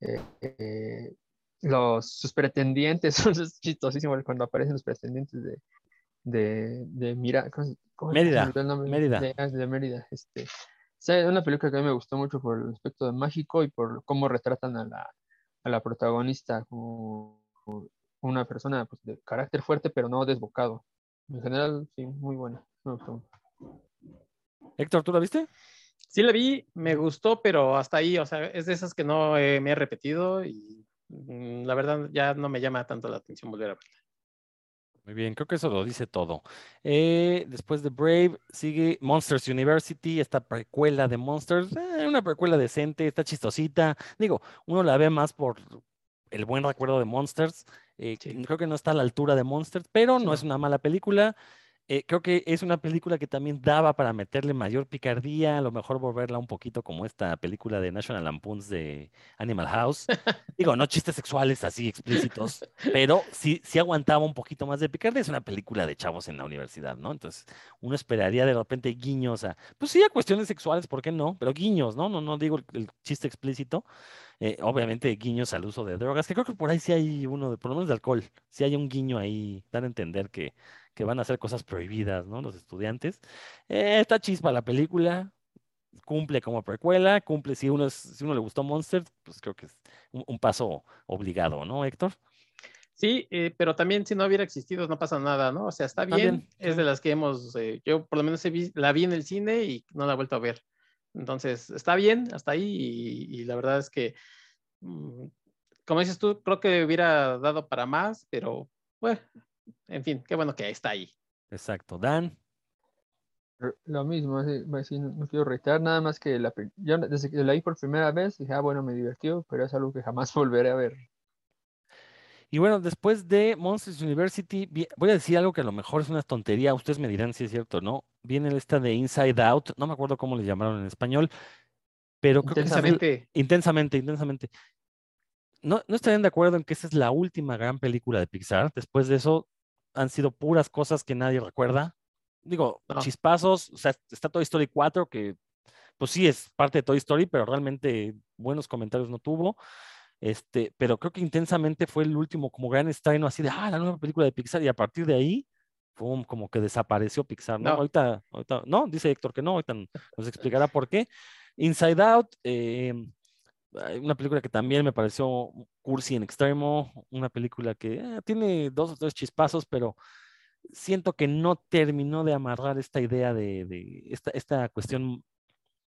eh, eh, los, sus pretendientes, son es chistosísimo cuando aparecen los pretendientes de, de, de Mira, ¿cómo, se- cómo se me Mérida, olvidó el nombre? Mérida. De, de Mérida. Este, es una película que a mí me gustó mucho por el aspecto de mágico y por cómo retratan a la, a la protagonista como una persona pues, de carácter fuerte, pero no desbocado. En general, sí, muy buena. Me gustó. Héctor, ¿tú la viste? Sí la vi, me gustó, pero hasta ahí, o sea, es de esas que no eh, me he repetido y mm, la verdad ya no me llama tanto la atención volver a verla. Muy bien, creo que eso lo dice todo. Eh, después de Brave sigue Monsters University, esta precuela de Monsters, eh, una precuela decente, está chistosita. Digo, uno la ve más por el buen recuerdo de Monsters. eh, Sí. Creo que no está a la altura de Monsters, pero Sí, no no. es una mala película. Eh, creo que es una película que también daba para meterle mayor picardía, a lo mejor volverla un poquito como esta película de National Lampoons de Animal House. Digo, no chistes sexuales así explícitos, pero sí, sí aguantaba un poquito más de picardía. Es una película de chavos en la universidad, ¿no? Entonces, uno esperaría de repente guiños a, pues sí, a cuestiones sexuales, ¿por qué no? Pero guiños, ¿no? No, no digo el, el chiste explícito. Eh, obviamente guiños al uso de drogas, que creo que por ahí sí hay uno, de, por lo menos de alcohol, sí hay un guiño ahí, dan a entender que, que van a hacer cosas prohibidas, ¿no? Los estudiantes. Eh, está chispa la película, cumple como precuela, cumple si uno, es- si uno le gustó Monster, pues creo que es un, un paso obligado, ¿no, Héctor? Sí, eh, pero también si no hubiera existido no pasa nada, ¿no? O sea, está bien, También, es sí. de las que hemos, eh, yo por lo menos vi- la vi en el cine y no la he vuelto a ver. Entonces, está bien hasta ahí y, y la verdad es que, mm, como dices tú, creo que hubiera dado para más, pero bueno, en fin, qué bueno que está ahí. Exacto. Dan. Lo mismo, así, no, no quiero reiterar nada más que la, yo desde que la vi por primera vez dije, ah, bueno, me divirtió, pero es algo que jamás volveré a ver. Y bueno, después de Monsters University, voy a decir algo que a lo mejor es una tontería, ustedes me dirán si es cierto o no. Viene esta de Inside Out, no me acuerdo cómo le llamaron en español, pero creo que Intensamente, intensamente, intensamente. No, no estarían de acuerdo en que esa es la última gran película de Pixar. Después de eso han sido puras cosas que nadie recuerda. Digo, No. chispazos, o sea, está Toy Story 4, que pues sí es parte de Toy Story, pero realmente buenos comentarios no tuvo. Este, pero creo que intensamente fue el último como gran estreno así de, ah, la nueva película de Pixar, y a partir de ahí, pum, como que desapareció Pixar, ¿no? No. Ahorita, ahorita, no, dice Héctor que no, ahorita nos explicará por qué. Inside Out, eh, una película que también me pareció cursi en extremo, una película que eh, tiene dos o tres chispazos, pero siento que no terminó de amarrar esta idea de, esta, esta cuestión,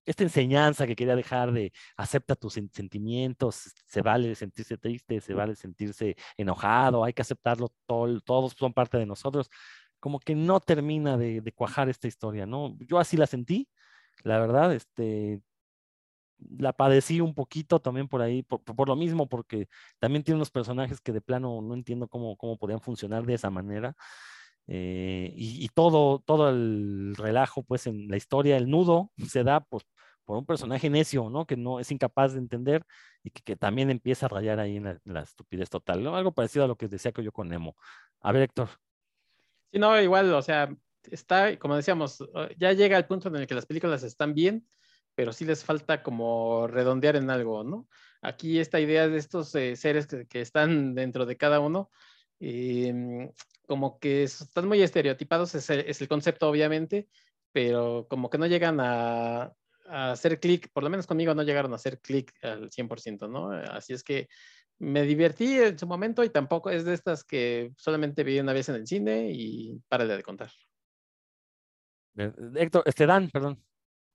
esta enseñanza que quería dejar de acepta tus sen- sentimientos, se vale sentirse triste, se vale sentirse enojado, hay que aceptarlo, todo, todos son parte de nosotros. Como que no termina de, de cuajar esta historia, ¿no? Yo así la sentí, la verdad, este, la padecí un poquito también por ahí, por, por lo mismo, porque también tiene unos personajes que de plano no entiendo cómo, cómo podían funcionar de esa manera. eh, y, todo, todo el relajo, pues en la historia, el nudo se da pues, por un personaje necio, ¿no? Que no es incapaz de entender y que, también empieza a rayar ahí en la, en la estupidez total, ¿no? Algo parecido a lo que decía que yo con Nemo. A ver, Héctor. Sí, no, igual, o sea, está, como decíamos, eh, ya llega el punto en el que las películas están bien, pero sí les falta como redondear en algo, ¿no? Aquí esta idea de estos eh, seres que, están dentro de cada uno, eh, como que están muy estereotipados, es el, concepto obviamente, pero como que no llegan a, hacer clic, por lo menos conmigo no llegaron a hacer clic al 100%, ¿no? Así es que me divertí en su momento y tampoco es de estas que solamente vi una vez en el cine y párale de contar. Héctor, este Dan, perdón.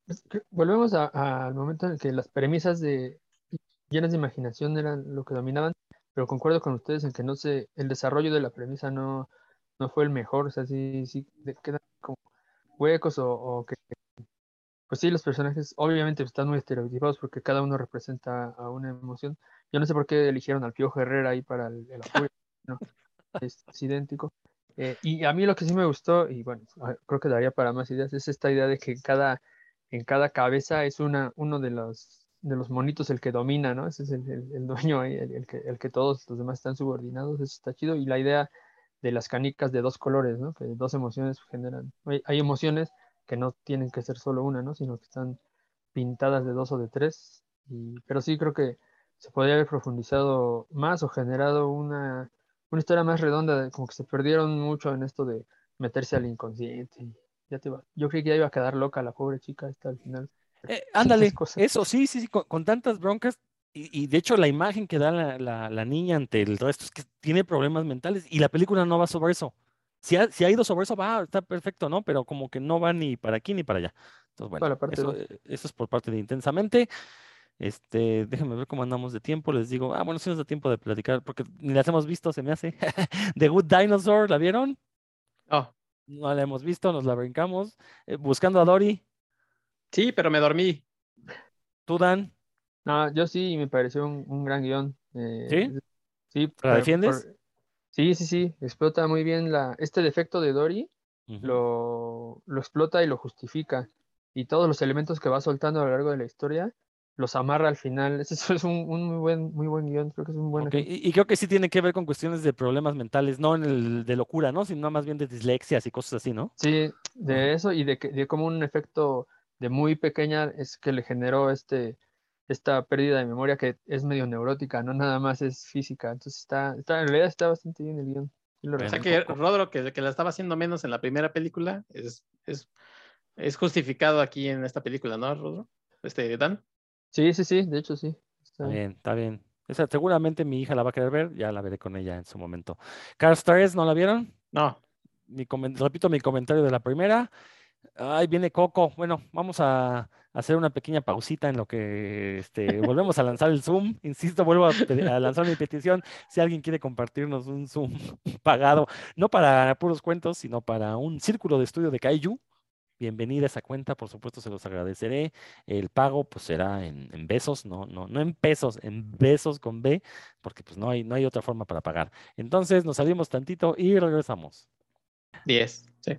Es que Volvemos al momento en el que las premisas de llenas de imaginación eran lo que dominaban, pero concuerdo con ustedes en que no sé, el desarrollo de la premisa no, no fue el mejor, o sea, sí, sí quedan como huecos o, o que, pues sí, los personajes obviamente están muy estereotipados porque cada uno representa a una emoción. Yo no sé por qué eligieron al Piojo Herrera ahí para el, el apoyo, ¿no? es, es idéntico. Eh, y a mí lo que sí me gustó, y bueno, a- creo que daría para más ideas, es esta idea de que cada, en cada cabeza es una, uno de los, de los monitos el que domina, ¿no? Ese es el, dueño ahí, el, el que, el que todos los demás están subordinados, eso está chido. Y la idea de las canicas de dos colores, ¿no? Que dos emociones generan. Hay, emociones que no tienen que ser solo una, ¿no? Sino que están pintadas de dos o de tres. Y, pero sí creo que se podría haber profundizado más o generado una, historia más redonda, como que se perdieron mucho en esto de meterse al inconsciente. Ya te iba- yo creí que ya iba a quedar loca la pobre chica esta al final. Eh, ándale, eso, sí, sí, sí, con, con tantas broncas. Y, y de hecho la imagen que da la, la- la niña ante el resto es que tiene problemas mentales y la película no va sobre eso. Si ha, si ha ido sobre eso, va, está perfecto, ¿no? Pero como que no va ni para aquí ni para allá. Entonces, bueno, Para eso, eh, eso es por parte de Intensamente. Este, déjenme ver cómo andamos de tiempo. Les digo, ah, bueno, sí nos da tiempo de platicar porque ni las hemos visto, se me hace. The Good Dinosaur, ¿la vieron? Oh, No la hemos visto, nos la brincamos. Eh, buscando a Dory, sí, pero me dormí. tú, Dan. No, yo sí me pareció un, un gran guion. eh, ¿Sí? Sí, ¿La defiendes? por- sí, sí, sí. Explota muy bien la, este defecto de Dory, lo, lo explota y lo justifica. Y todos los elementos que va soltando a lo largo de la historia los amarra al final. Ese es un, un muy buen, muy buen guion. Creo que es un buen Ok, ejemplo. Y, y creo que sí tiene que ver con cuestiones de problemas mentales, no en el de locura, ¿no? Sino más bien de dislexias y cosas así, ¿no? Sí, de eso y de, que, de cómo un efecto de muy pequeña es que le generó este, esta pérdida de memoria que es medio neurótica, no nada más es física. Entonces está, está en realidad está bastante bien el guion. Sí. O sea que Rodro, que, que la estaba haciendo menos en la primera película, es, es, es justificado aquí en esta película, ¿no, Rodro? Este, Dan. Sí, sí, sí, de hecho sí. Está bien, está bien. Esa seguramente mi hija la va a querer ver, ya la veré con ella en su momento. Cars 3, ¿no la vieron? No, Mi repito mi comentario de la primera. Ay, viene Coco. Bueno, vamos a hacer una pequeña pausita en lo que este, volvemos a lanzar el Zoom. Insisto, vuelvo a lanzar mi petición. Si alguien quiere compartirnos un Zoom pagado, no para puros cuentos, sino para un círculo de estudio de Kaiju, bienvenida a esa cuenta, por supuesto, se los agradeceré. El pago pues será en, en besos, no, no, no en pesos, en besos con B, porque pues no hay, no hay otra forma para pagar. Entonces nos salimos tantito y regresamos. 10, sí.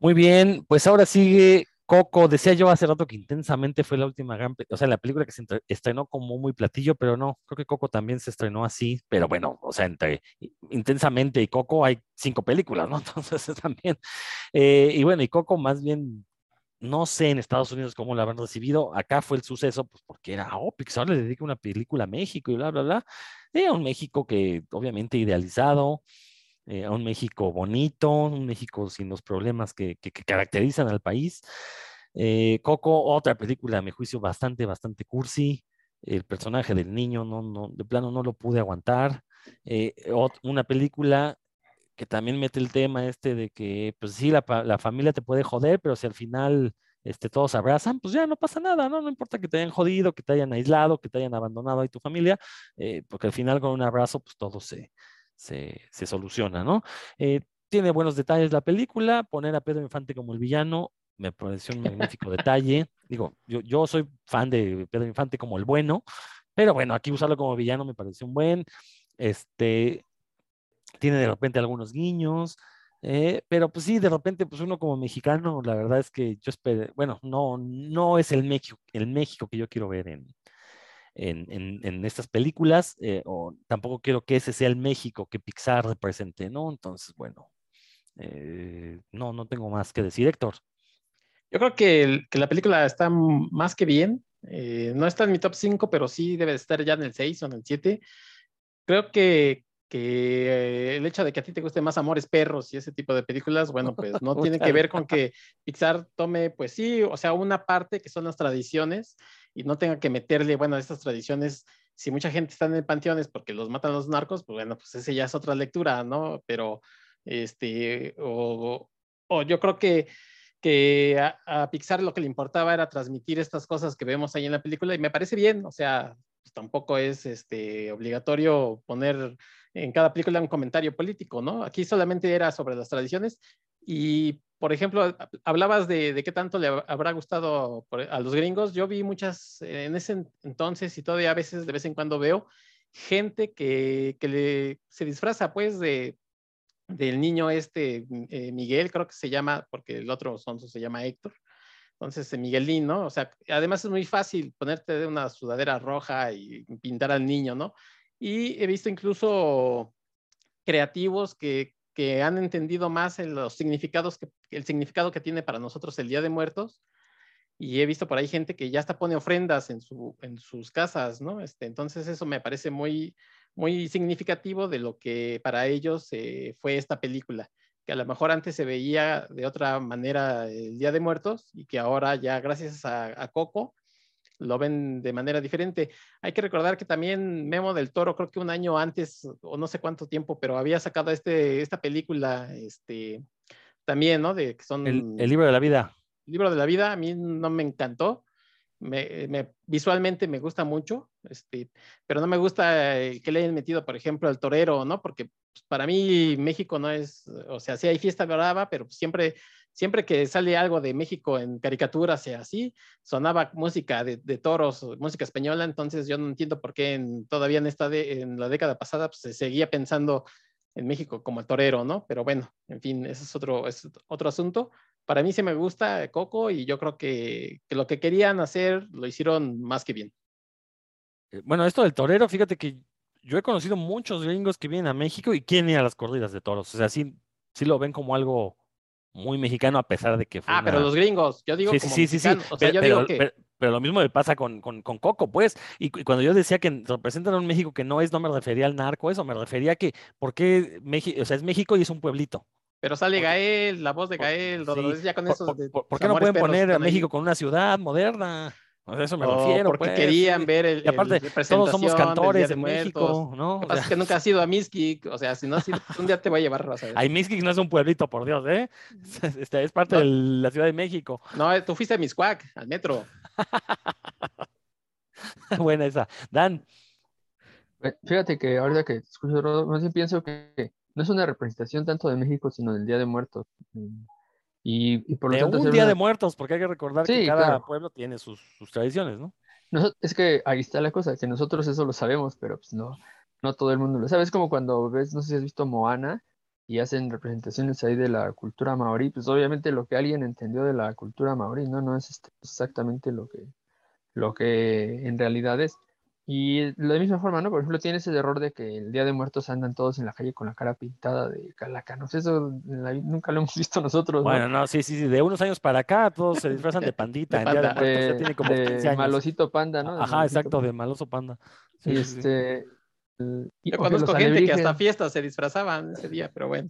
Muy bien, pues ahora sigue Coco. Decía yo hace rato que intensamente fue la última gran, o sea, la película que se estrenó como muy platillo, pero no, creo que Coco también se estrenó así, pero bueno, o sea, entre intensamente y Coco hay cinco películas, ¿no? Entonces también, eh, y bueno, y Coco más bien, no sé en Estados Unidos cómo la habrán recibido, acá fue el suceso, pues porque era, oh, Pixar le dedica una película a México y bla, bla, bla, a un México que obviamente idealizado eh, a un México bonito, un México sin los problemas que, que- caracterizan al país. Eh, Coco, otra película, a mi juicio, bastante, bastante cursi. El personaje del niño, no, no, de plano no lo pude aguantar. Eh, una película que también mete el tema este de que, pues sí, la, la familia te puede joder, pero si al final este, todos abrazan, pues ya no pasa nada, ¿no? No importa que te hayan jodido, que te hayan aislado, que te hayan abandonado ahí tu familia, porque al final con un abrazo, pues todo se, se, se soluciona, ¿no? Eh, tiene buenos detalles la película, poner a Pedro Infante como el villano me pareció un magnífico detalle. Digo, yo, yo soy fan de Pedro Infante como el bueno, pero bueno, aquí usarlo como villano me pareció un buen. Este, tiene de repente algunos guiños, eh, pero pues sí, de repente, pues uno como mexicano, la verdad es que yo espero, bueno, no, no es el México, el México que yo quiero ver en, en, en- en estas películas, eh, o tampoco quiero que ese sea el México que Pixar represente, ¿no? Entonces, bueno, eh, no, no tengo más que decir, Héctor. Yo creo que, el- que la película está más que bien. Eh, no está en mi top 5, pero sí debe de estar ya en el 6 o en el 7. Creo que, que eh, el hecho de que a ti te guste más Amores Perros y ese tipo de películas, bueno, pues no tiene que ver con que Pixar tome, pues sí, o sea, una parte que son las tradiciones y no tenga que meterle, bueno, estas tradiciones. Si mucha gente está en el panteón es porque los matan los narcos, pues bueno, pues ese ya es otra lectura, ¿no? Pero, este, o, o yo creo que que a, a Pixar lo que le importaba era transmitir estas cosas que vemos ahí en la película y me parece bien, o sea, pues tampoco es este, obligatorio poner en cada película un comentario político, ¿no? Aquí solamente era sobre las tradiciones y, por ejemplo, hablabas de, qué tanto le habrá gustado a los gringos. Yo vi muchas eh, en ese entonces y todavía a veces, de vez en cuando veo gente que, que se disfraza pues de, del niño este, eh, Miguel, creo que se llama, porque el otro sonso se llama Héctor. Entonces, eh, Miguelín, ¿no? O sea, además es muy fácil ponerte una sudadera roja y pintar al niño, ¿no? Y he visto incluso creativos que, que han entendido más los significados, que, el significado que tiene para nosotros el Día de Muertos. Y he visto por ahí gente que ya hasta pone ofrendas en, su, en sus casas, ¿no? Este, entonces eso me parece muy, muy significativo de lo que para ellos eh, fue esta película, que a lo mejor antes se veía de otra manera el Día de Muertos y que ahora ya gracias a Coco lo ven de manera diferente. Hay que recordar que también Memo del Toro, creo que un año antes, o no sé cuánto tiempo, pero había sacado este, esta película, este, también, ¿no? De que son El, el libro de la vida. libro de la vida, a mí no me encantó. Me, me- visualmente me gusta mucho, este, pero no me gusta eh, que le hayan metido, por ejemplo, al torero, ¿no? Porque pues, para mí México no es, o sea, sí hay fiesta brava, pero siempre, siempre que sale algo de México en caricaturas y así, sonaba música de, toros, música española, entonces yo no entiendo por qué todavía en, esta en la década pasada pues, se seguía pensando en México como el torero, ¿no? Pero bueno, en fin, ese es otro, otro asunto para mí sí me gusta Coco y yo creo que, que lo que querían hacer lo hicieron más que bien. Eh, Bueno, esto del torero, fíjate que yo he conocido muchos gringos que vienen a México y quieren ir a las corridas de toros. O sea, sí, sí lo ven como algo muy mexicano a pesar de que fue Ah, pero los gringos, yo digo Sí, sí, como sí, sí, sí. mexicano, o sea, Pero, yo digo pero- que pero- pero lo mismo me pasa con, con, con Coco, pues. Y, cu- y cuando yo decía que representan a un México que no es, no me refería al narco, eso, me refería a que, ¿por qué México? O sea, es México y es un pueblito. pero sale Gael, la voz de Gael, sí, Rodríguez, ya con ¿Por, eso por- de por- por qué no pueden poner a ahí. México con una ciudad moderna? O sea, eso me o refiero. porque pues, querían ver el, Y aparte, el todos somos cantores de. México, ¿no? Lo que O pasa es que nunca has ido a Miskik, o sea, si no has ido, un día te voy a llevar, vas a ver. Ay, Mixquic no es un pueblito, por Dios, ¿eh? Este, es parte No. de la Ciudad de México. No, eh, tú fuiste a Miscuac, al metro. Buena esa. Dan, Fíjate que ahorita que escucho, más bien pienso que no es una representación tanto de México, sino del Día de Muertos. Y, y por lo de tanto, un Día una- de Muertos, porque hay que recordar que cada claro. pueblo tiene sus, sus tradiciones, ¿no? Es que ahí está la cosa, que nosotros eso lo sabemos, pero pues no, no todo el mundo lo sabe. Es como cuando ves, no sé si has visto Moana y hacen representaciones ahí de la cultura maorí, pues obviamente lo que alguien entendió de la cultura maorí, ¿no? No es este- exactamente lo que, lo que en realidad es. Y de la misma forma, ¿no? Por ejemplo, tiene ese error de que el Día de Muertos andan todos en la calle con la cara pintada de calacanos. Eso la nunca lo hemos visto nosotros, ¿no? Bueno, no, sí, sí, sí. De unos años para acá todos se disfrazan de pandita. De en Día de panda. Muertos ya de, tiene como de 15 años. malosito panda, ¿no? De Ajá, malosito exacto, de maloso panda. Sí, Y sí, sí. este. y- Yo conozco gente que hasta fiestas se disfrazaban ese día, pero bueno.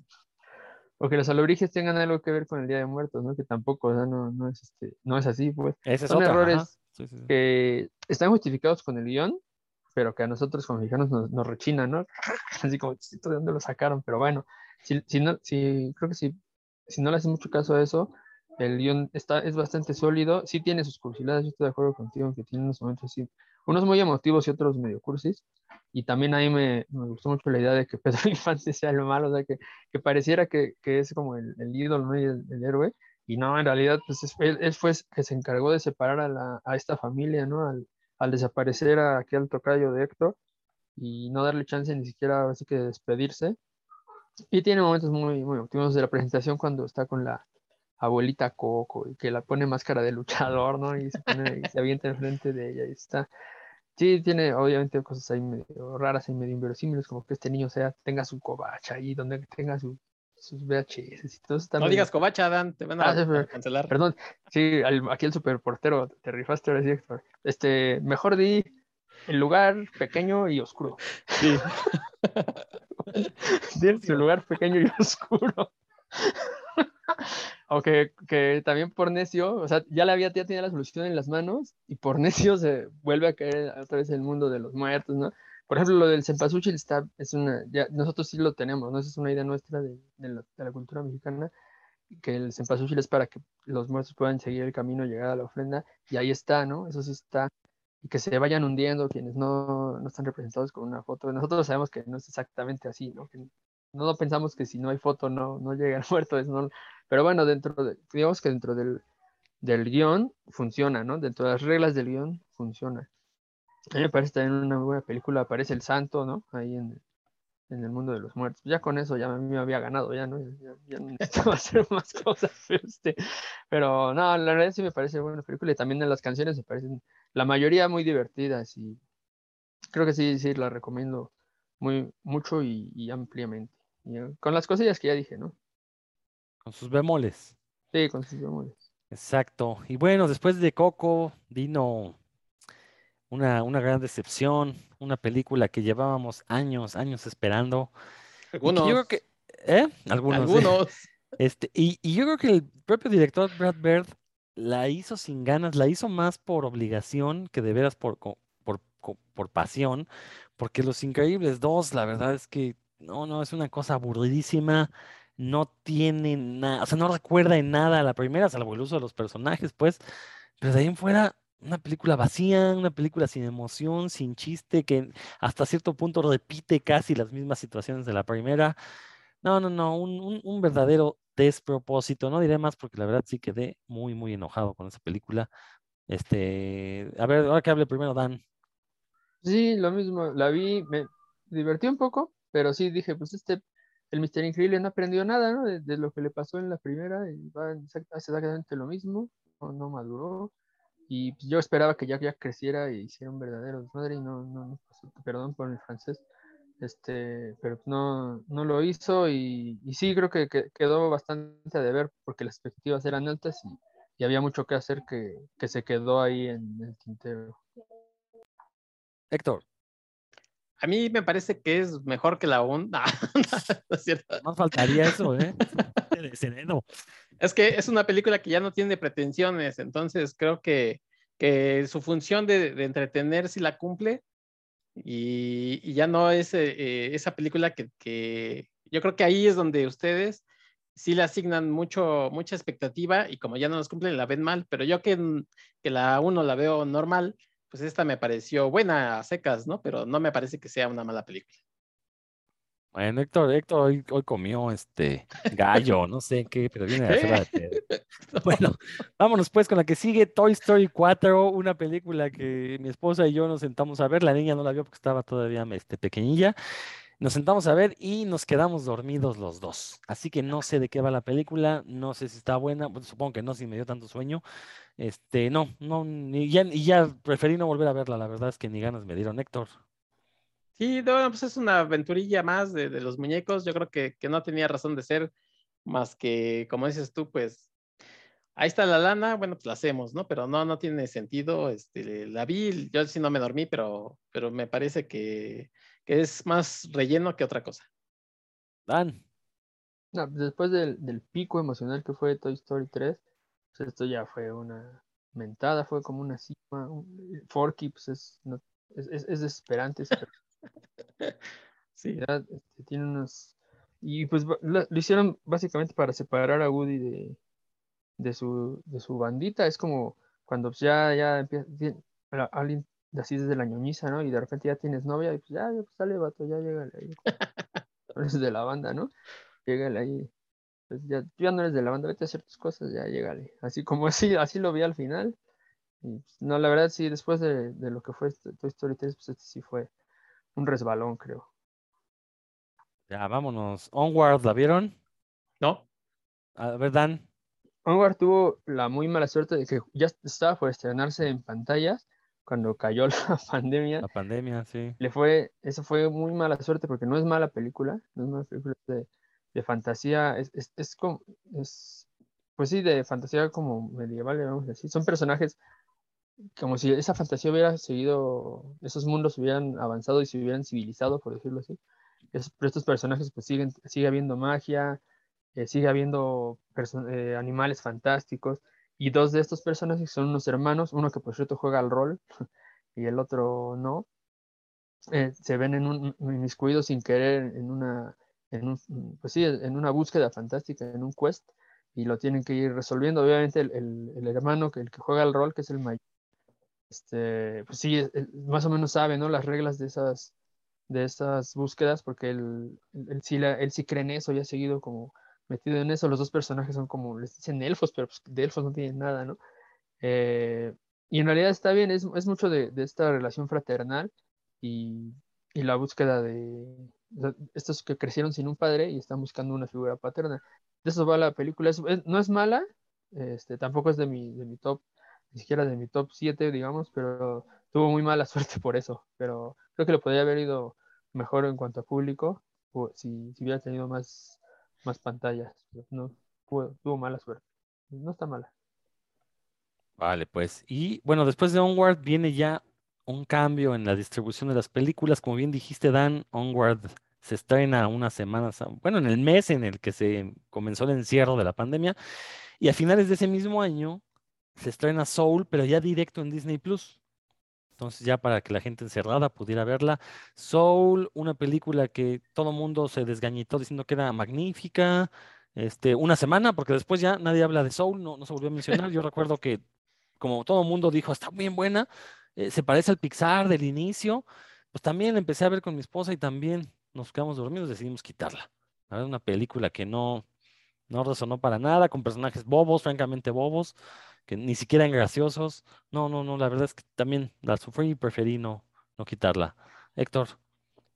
o que los alebrijes tengan algo que ver con el Día de Muertos, ¿no? Que tampoco, o sea, no, no es este, no es así, pues. Ese es son otra, errores ajá. Sí, sí, sí. Que están justificados con el guion, pero que a nosotros como mexicanos nos, nos rechinan, ¿no? Así como, "¿Esto ¿de dónde lo sacaron? Pero bueno, si, si no, si, creo que si, si no le haces mucho caso a eso, el guion está, es bastante sólido, sí tiene sus cursiladas, yo estoy de acuerdo contigo que tiene unos momentos así, unos muy emotivos y otros medio cursis, y también ahí me, me gustó mucho la idea de que Pedro Infante sea el malo, o sea, que, que pareciera que, que es como el, el ídolo, ¿no? Y el, el héroe, y no, en realidad, pues es- él, él fue que se encargó de separar a, la, a esta familia, ¿no? Al, al desaparecer a aquel tocayo de Héctor y no darle chance ni siquiera así que de despedirse. Y tiene momentos muy, muy emotivos de la presentación cuando está con la abuelita Coco y que la pone máscara de luchador, ¿no? Y se, pone, y se avienta enfrente de ella y está. Sí, tiene obviamente cosas ahí medio raras y medio inverosímiles, como que este niño sea, tenga su covacha ahí, donde tenga su- sus VHS y todo está No medio- digas covacha, Dan, te van a, Ah, a cancelar. Perdón, sí, al- aquí el superportero, te rifaste ahora sí, Héctor. Este, mejor di el lugar pequeño y oscuro. Sí. Di el lugar pequeño y oscuro. o que, que también por necio, o sea, ya la había, ya tenía la solución en las manos y por necio se vuelve a caer otra vez el mundo de los muertos, ¿no? Por ejemplo, lo del cempasúchil está, es una, ya, nosotros sí lo tenemos, ¿no? Esa es una idea nuestra de, la, cultura mexicana, que el cempasúchil es para que los muertos puedan seguir el camino, llegar a la ofrenda, y ahí está, ¿no? Eso sí está, y que se vayan hundiendo quienes no, no están representados con una foto. Nosotros sabemos que no es exactamente así, ¿no? No pensamos que si no hay foto no, no llega el muerto, es no, pero bueno, dentro de, digamos que dentro del, del guion funciona, ¿no? Dentro de las reglas del guion funciona. A mí me parece también una muy buena película, aparece el santo, ¿no? Ahí en, en el mundo de los muertos. Ya con eso ya me había ganado, ya, ¿no? Ya, ya no necesitaba hacer más cosas. Este, pero no, la verdad sí me parece buena película y también en las canciones me parecen, la mayoría muy divertidas y creo que sí, sí, la recomiendo muy, mucho y, y ampliamente. Y, eh, con las cosillas que ya dije, ¿no? Con sus bemoles. Sí, con sus bemoles. Exacto. Y bueno, después de Coco, vino una, una gran decepción, una película que llevábamos años, años esperando. Algunos. yo creo que, ¿eh? Algunos. ¿eh? algunos. Este, y, y yo creo que el propio director Brad Bird la hizo sin ganas, la hizo más por obligación que de veras por, co- por, por pasión, porque Los Increíbles 2, la verdad es que no, no, es una cosa aburridísima, no tiene nada, o sea, no recuerda en nada a la primera, salvo el uso de los personajes, pues, pero de ahí en fuera, una película vacía, una película sin emoción, sin chiste, que hasta cierto punto repite casi las mismas situaciones de la primera. No, no, no, un, un- verdadero despropósito. No diré más porque la verdad sí quedé muy, muy enojado con esa película. Este, a ver, ahora que hable primero Dan. Sí, lo mismo, la vi, me divertí un poco, pero sí dije, pues este, el Mister Increíble no aprendió nada, ¿no? De, lo que le pasó en la primera, y va, exactamente lo mismo, no maduró, y pues, yo esperaba que ya, ya creciera y hiciera un verdadero desmadre, y no, no, no pasó, perdón por el francés, este, pero no, no lo hizo, y, y sí creo que, que quedó bastante a deber, porque las expectativas eran altas, y, y había mucho que hacer que, que se quedó ahí en el tintero. Héctor, A mí me parece que es mejor que la onda. no es cierto. no faltaría eso, ¿eh? De. Es que es una película que ya no tiene pretensiones, entonces creo que que su función de, de entretener si la cumple y, ya no es eh, esa película que, que, yo creo que ahí es donde ustedes sí le asignan mucho, mucha expectativa y como ya no nos cumplen la ven mal, pero yo que, que la uno la veo normal, pues esta me pareció buena a secas, ¿no? Pero no me parece que sea una mala película. Bueno, Héctor, Héctor hoy, hoy comió este gallo, no sé qué, pero viene a hacer de Pedro. Bueno, vámonos pues con la que sigue, Toy Story 4, una película que mi esposa y yo nos sentamos a ver, la niña no la vio porque estaba todavía este, pequeñilla, nos sentamos a ver y nos quedamos dormidos los dos, así que no sé de qué va la película, no sé si está buena, supongo que no, si me dio tanto sueño, este, no, no, ni ya, y ya preferí no volver a verla, la verdad es que ni ganas me dieron, Héctor. Sí, no, pues es una aventurilla más de, de los muñecos. Yo creo que, que, no tenía razón de ser, más que, como dices tú, pues ahí está la lana, bueno, pues la hacemos, ¿no? Pero no, no tiene sentido. Este, la vi, yo sí no me dormí, pero, pero me parece que, que es más relleno que otra cosa. Dan. No, después del, del, pico emocional que fue Toy Story 3, pues esto ya fue una mentada, fue como una cima. Un, Forky, pues es, no, es, es, es desesperante. Sí. Ya, este, tiene unos. Y pues lo, lo, hicieron básicamente para separar a Woody de, de, su, de su bandita. Es como cuando ya, ya empieza. Alguien así desde la ñoñiza, ¿no? Y de repente ya tienes novia y pues ya, pues dale, vato, ya llegale ahí. eres de la banda, ¿no? Llegale ahí. Pues ya, tú ya no eres de la banda, vete a hacer tus cosas, ya llegale. Así como así, así lo vi al final. Y, pues, no, la verdad, sí, después de, de lo que fue Toy Story 3, pues este sí fue un resbalón, creo. Ya, vámonos. Onward, ¿la vieron? No. A ver, Dan. Onward tuvo la muy mala suerte de que ya estaba por estrenarse en pantallas cuando cayó la pandemia. La pandemia, sí. Le fue, eso fue muy mala suerte porque no es mala película, no es mala película de, de fantasía, es, es, es, como, es, pues sí, de fantasía como medieval, vamos a decir. Son personajes como si esa fantasía hubiera seguido, esos mundos hubieran avanzado y se hubieran civilizado, por decirlo así. Es, pero estos personajes, pues siguen, sigue habiendo magia, eh, sigue habiendo eh, animales fantásticos, y dos de estos personajes son unos hermanos, uno que por cierto juega al rol y el otro no. Eh, se ven en un inmiscuidos sin querer en una, en un, pues sí, en una búsqueda fantástica, en un quest, y lo tienen que ir resolviendo. Obviamente el, el, el hermano, que el que juega al rol, que es el mayor, este, pues sí, más o menos sabe, ¿no? Las reglas de esas, de esas búsquedas, porque él, él, sí la, él sí cree en eso y ha seguido como metido en eso. Los dos personajes son como, les dicen elfos, pero pues de elfos no tienen nada, ¿no? Eh, y en realidad está bien, es, es mucho de, esta relación fraternal y, y, la búsqueda de estos que crecieron sin un padre y están buscando una figura paterna. De eso va la película. No es mala, este, tampoco es de mi, de mi top ni siquiera de mi top 7, digamos, pero tuvo muy mala suerte por eso. Pero creo que le podría haber ido mejor en cuanto a público si, si hubiera tenido más, más pantallas. No, tuvo, tuvo mala suerte. No está mala. Vale, pues. Y bueno, después de Onward viene ya un cambio en la distribución de las películas. Como bien dijiste, Dan, Onward se estrena unas semanas, bueno, en el mes en el que se comenzó el encierro de la pandemia. Y a finales de ese mismo año se estrena Soul, pero ya directo en Disney Plus. Entonces, ya para que la gente encerrada pudiera verla. Soul, una película que todo mundo se desgañitó diciendo que era magnífica. Este, una semana, porque después ya nadie habla de Soul, no, no se volvió a mencionar. Yo recuerdo que, como todo mundo dijo, está bien buena, eh, se parece al Pixar del inicio. Pues también la empecé a ver con mi esposa y también nos quedamos dormidos, decidimos quitarla. Era una película que no, no resonó para nada, con personajes bobos, francamente bobos que ni siquiera eran graciosos. No, no, no, la verdad es que también la sufrí y preferí no, no quitarla. Héctor.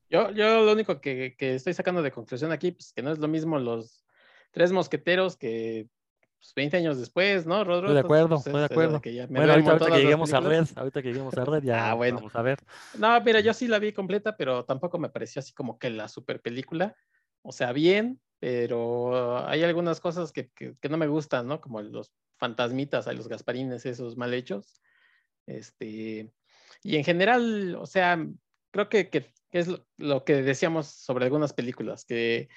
Yo, yo lo único que, que, estoy sacando de conclusión aquí, pues que no es lo mismo los tres mosqueteros que pues, 20 años después, ¿no, Rodro? Estoy de acuerdo, estoy de acuerdo. bueno, ahorita, ahorita que lleguemos a Red, ahorita que lleguemos a Red ya ah, bueno. vamos a ver. No, mira, yo sí la vi completa, pero tampoco me pareció así como que la super película. O sea, bien, pero hay algunas cosas que, que, que no me gustan, ¿no? Como los fantasmitas, los gasparines esos mal hechos. Este, y en general, o sea, creo que, que es lo, lo, que decíamos sobre algunas películas, que,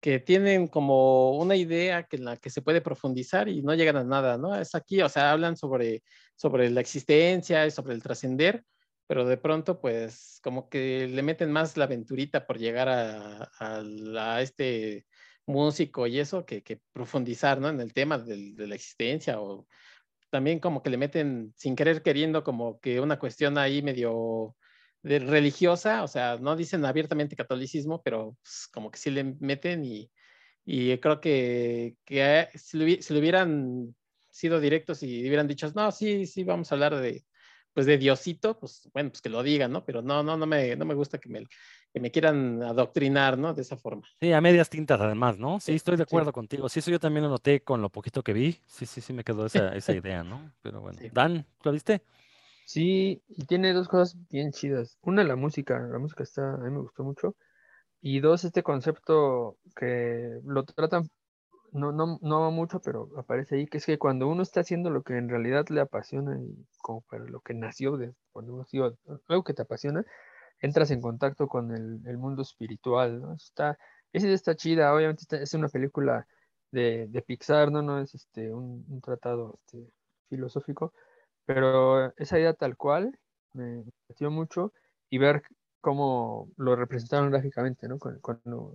que tienen como una idea que en la que se puede profundizar y no llegan a nada, ¿no? Es aquí, o sea, hablan sobre sobre la existencia, sobre el trascender, pero de pronto pues como que le meten más la aventurita por llegar a, a, este músico y eso que, que, profundizar, ¿no? En el tema de la existencia o también como que le meten sin querer queriendo como que una cuestión ahí medio de religiosa, o sea, no dicen abiertamente catolicismo, pero pues, como que sí le meten y, y creo que, que si, le, hubieran sido directos y hubieran dicho, no, sí, sí, vamos a hablar de, pues de Diosito, pues bueno, pues que lo digan, ¿no? Pero no, no, no me, no me gusta que me, que me quieran adoctrinar, ¿no? De esa forma. Sí, a medias tintas además, ¿no? Sí, estoy de acuerdo contigo. Sí, eso yo también lo noté con lo poquito que vi. Sí, sí, sí, me quedó esa, esa idea, ¿no? Pero bueno. Dan, ¿lo viste? Sí, y tiene dos cosas bien chidas. Una, la música. La música está, a mí me gustó mucho. Y dos, este concepto que lo tratan no, no, no mucho, pero aparece ahí, que es que cuando uno está haciendo lo que en realidad le apasiona y como para lo que nació, de, cuando uno ha algo que te apasiona, entras en contacto con el, mundo espiritual, está, esa está chida, obviamente es una película de, Pixar, ¿no? No es este, un, tratado este, filosófico, pero esa idea tal cual me, me mucho y ver cómo lo representaron gráficamente, ¿no? Cuando,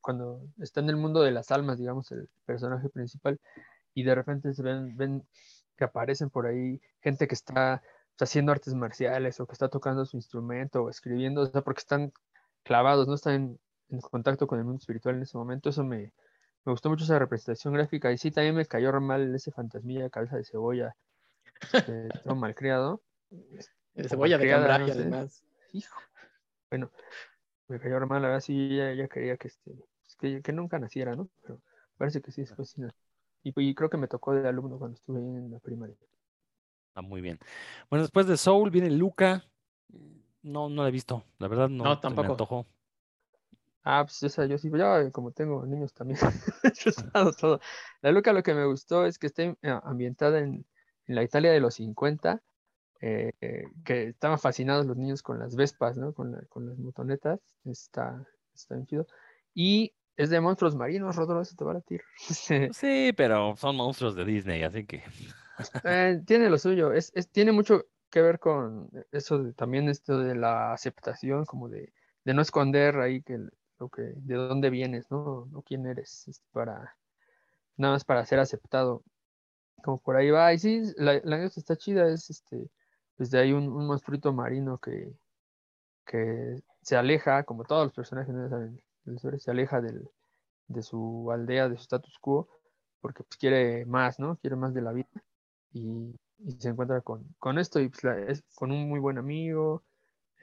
cuando, está en el mundo de las almas, digamos, el personaje principal, y de repente se ven, ven que aparecen por ahí gente que está haciendo artes marciales o que está tocando su instrumento o escribiendo, o sea, porque están clavados, no están en, contacto con el mundo espiritual en ese momento. Eso me, me, gustó mucho esa representación gráfica. Y sí, también me cayó mal ese fantasmilla cabeza de cebolla, este, todo malcriado. De cebolla de cambray, además. Hijo. Bueno, me cayó mal, la verdad sí, ya, quería que, este, pues, que, nunca naciera, ¿no? Pero parece que sí, después sí. Y, y creo que me tocó de alumno cuando estuve en la primaria. Ah, muy bien. Bueno, después de Soul viene Luca. No, no la he visto. La verdad no, no tampoco. me antojó. Ah, pues esa yo sí, ya como tengo niños también. todo. La Luca lo que me gustó es que esté eh, ambientada en, en la Italia de los 50 eh, que estaban fascinados los niños con las Vespas, ¿no? Con, las motonetas, está, está bien chido. Y es de monstruos marinos, Rodolfo, se te va a latir. sí, pero son monstruos de Disney, así que... Eh, tiene lo suyo, es, tiene mucho que ver con eso de, también esto de la aceptación, como de, de no esconder ahí que lo que, de dónde vienes, ¿no? O quién eres, para, nada más para ser aceptado. Como por ahí va, y sí, la, la está chida, es este, desde ahí un, un monstruito marino que, que se aleja, como todos los personajes de se aleja del, de su aldea, de su status quo, porque pues quiere más, ¿no? Quiere más de la vida. Y, se encuentra con, con esto y pues, es con un muy buen amigo.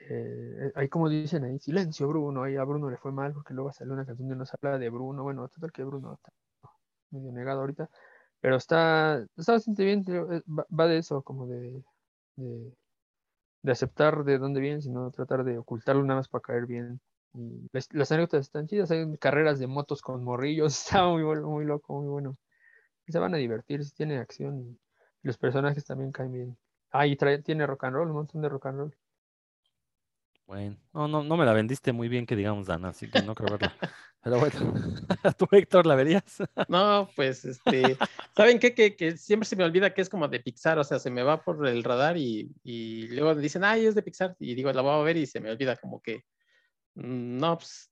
Eh, ahí como dicen ahí, silencio Bruno, ahí a Bruno le fue mal porque luego salió una canción donde nos habla de Bruno, bueno, total que Bruno está medio negado ahorita, pero está, está bastante bien, eh, va de eso, como de, de, aceptar de dónde viene, sino tratar de ocultarlo nada más para caer bien. Y las, anécdotas están chidas, hay carreras de motos con morrillos, está muy, muy loco, muy bueno. se van a divertir, si tiene acción y los personajes también caen bien. Ah, y tiene rock and roll, un montón de rock and roll. Bueno, no, no, no me la vendiste muy bien que digamos, Dana, así que no creo verla. Pero bueno, ¿tú, Héctor, la verías? no, pues, este, ¿saben qué? Que, que, siempre se me olvida que es como de Pixar, o sea, se me va por el radar y, y luego dicen, ay, es de Pixar, y digo, la voy a ver y se me olvida como que, mm, no, pues,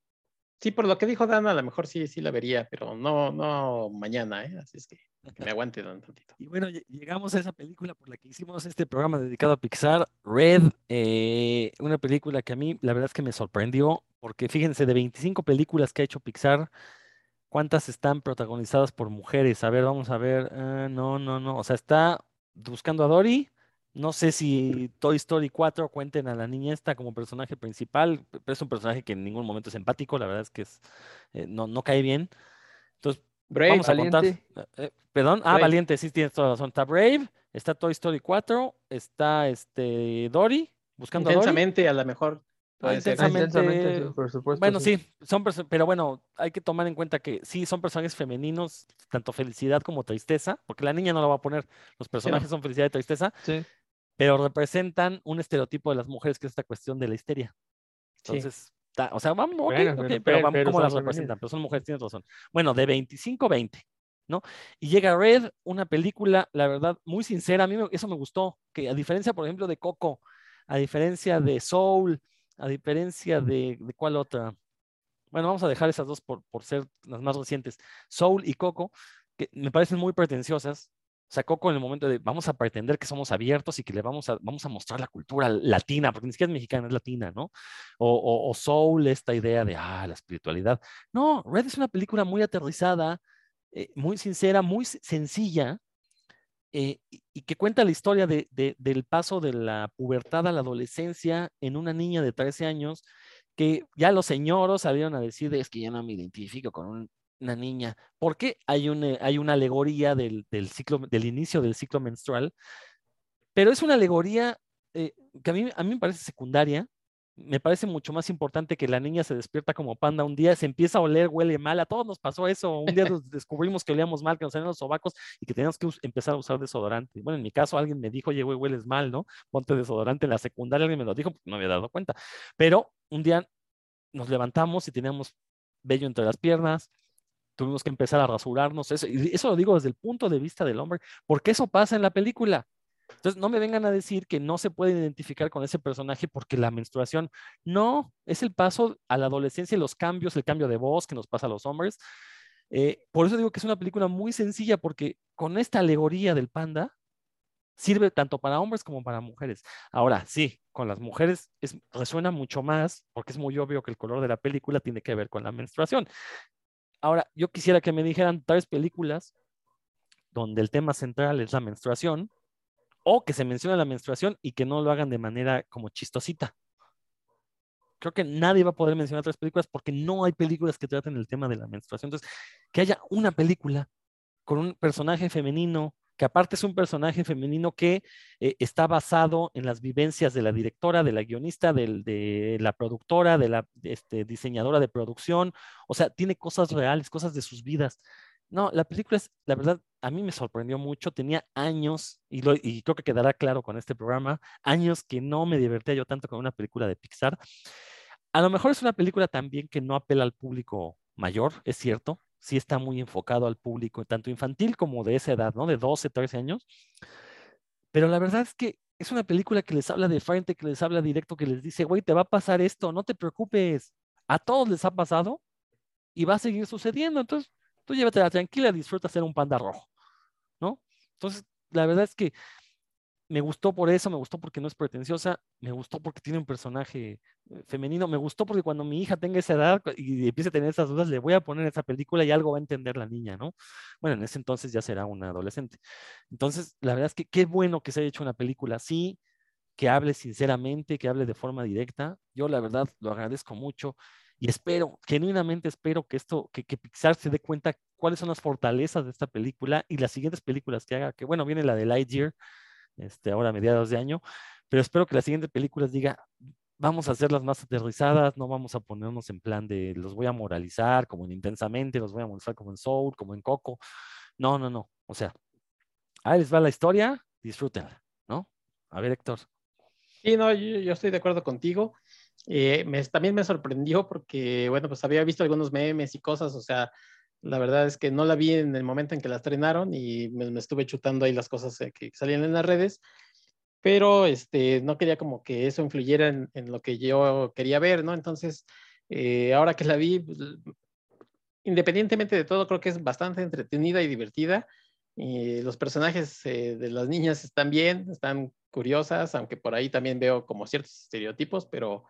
sí, por lo que dijo Dana, a lo mejor sí, sí la vería, pero no, no mañana, ¿eh? Así es que me aguante un tantito. Y bueno, llegamos a esa película por la que hicimos este programa dedicado a Pixar, Red, eh, una película que a mí la verdad es que me sorprendió, porque fíjense, de 25 películas que ha hecho Pixar, ¿cuántas están protagonizadas por mujeres? A ver, vamos a ver, ah, no, no, no, o sea, está buscando a Dory, no sé si Toy Story 4 cuenten a la niña esta como personaje principal, pero es un personaje que en ningún momento es empático, la verdad es que es, eh, no, no cae bien. Entonces, Vamos a contar. Eh, perdón, ah, Valiente, sí tienes toda la razón. Está Brave, está Toy Story 4, está este Dory, buscando intensamente, a, lo mejor. Ah, intensamente, por supuesto. Bueno, sí, son pero bueno, hay que tomar en cuenta que sí son personajes femeninos, tanto felicidad como tristeza, porque la niña no la va a poner, los personajes son felicidad y tristeza, sí. Pero representan un estereotipo de las mujeres que es esta cuestión de la histeria. Entonces, o sea, vamos, pero, vamos, ¿cómo las representan? Pero son mujeres, tienes razón. Bueno, de 25 20. ¿no? Y llega Red, una película, la verdad, muy sincera, a mí eso me gustó, que a diferencia, por ejemplo, de Coco, a diferencia de Soul, a diferencia de, ¿de cuál otra? Bueno, vamos a dejar esas dos por, por ser las más recientes, Soul y Coco, que me parecen muy pretenciosas, Coco en el momento de vamos a pretender que somos abiertos y que le vamos a, vamos a mostrar la cultura latina, porque ni siquiera es mexicana, es latina, ¿no? O, o, Soul, esta idea de, ah, la espiritualidad. No, Red es una película muy aterrizada, eh, muy sincera, muy sencilla, eh, y, que cuenta la historia de, del paso de la pubertad a la adolescencia en una niña de 13 años, que ya los señoros salieron a decir, es que ya no me identifico con un una niña. Porque hay, un, hay una alegoría del, ciclo, del inicio del ciclo menstrual, pero es una alegoría eh, que a mí, a mí me parece secundaria. Me parece mucho más importante que la niña se despierta como panda un día, se empieza a oler, huele mal. A todos nos pasó eso. Un día descubrimos que olíamos mal, que nos salían los sobacos y que teníamos que empezar a usar desodorante. Bueno, en mi caso, alguien me dijo, oye, güey, hueles mal, ¿no? Ponte desodorante en la secundaria. Alguien me lo dijo, pues, no había dado cuenta. Pero un día nos levantamos y teníamos vello entre las piernas, tuvimos que empezar a rasurarnos. Eso, y eso lo digo desde el punto de vista del hombre, porque eso pasa en la película. Entonces, no me vengan a decir que no se puede identificar con ese personaje porque la menstruación, no, es el paso a la adolescencia y los cambios, el cambio de voz que nos pasa a los hombres. Eh, por eso digo que es una película muy sencilla porque con esta alegoría del panda sirve tanto para hombres como para mujeres. Ahora, sí, con las mujeres es, resuena mucho más porque es muy obvio que el color de la película tiene que ver con la menstruación. Ahora, yo quisiera que me dijeran tres películas donde el tema central es la menstruación, o que se mencione la menstruación y que no lo hagan de manera como chistosita. Creo que nadie va a poder mencionar tres películas porque no hay películas que traten el tema de la menstruación. Entonces, que haya una película con un personaje femenino que aparte es un personaje femenino que eh, está basado en las vivencias de la directora, de la guionista, de la productora, de la este, diseñadora de producción, o sea, tiene cosas reales, cosas de sus vidas. No, la película es, la verdad, a mí me sorprendió mucho, tenía años, y, y creo que quedará claro con este programa, años que no me divertía yo tanto con una película de Pixar. A lo mejor es una película también que no apela al público mayor, es cierto, sí está muy enfocado al público, tanto infantil como de esa edad, ¿no? De 12, 13 años. Pero la verdad es que es una película que les habla de frente, que les habla directo, que les dice, güey, te va a pasar esto, no te preocupes. A todos les ha pasado y va a seguir sucediendo. Entonces, tú llévatela tranquila, disfruta ser un panda rojo, ¿no? Entonces, la verdad es que me gustó por eso, me gustó porque no es pretenciosa, me gustó porque tiene un personaje eh, femenino, me gustó porque cuando mi hija tenga esa edad y empiece a tener esas dudas, le voy a poner esa película y algo va a entender la niña, ¿no? Bueno, en ese entonces ya será una adolescente. Entonces, la verdad es que qué bueno que se haya hecho una película así, que hable sinceramente, que hable de forma directa. Yo la verdad lo agradezco mucho y espero, genuinamente espero que esto, que, que Pixar se dé cuenta cuáles son las fortalezas de esta película y las siguientes películas que haga, que bueno, viene la de Lightyear, este, ahora a mediados de año, pero espero que la siguiente película diga, vamos a hacerlas más aterrizadas, no vamos a ponernos en plan de los voy a moralizar como en Intensamente, los voy a moralizar como en Soul, como en Coco. No, no, no. O sea, ahí les va la historia, disfrútenla, ¿no? A ver, Héctor. Sí, no, yo, estoy de acuerdo contigo. Eh, me, también me sorprendió porque, bueno, pues había visto algunos memes y cosas, o sea, la verdad es que no la vi en el momento en que la estrenaron y me, estuve chutando ahí las cosas eh, que salían en las redes, pero este, no quería como que eso influyera en, lo que yo quería ver, ¿no? Entonces, eh, ahora que la vi, pues, independientemente de todo, creo que es bastante entretenida y divertida. Los personajes eh, de las niñas están bien, están curiosas, aunque por ahí también veo como ciertos estereotipos, pero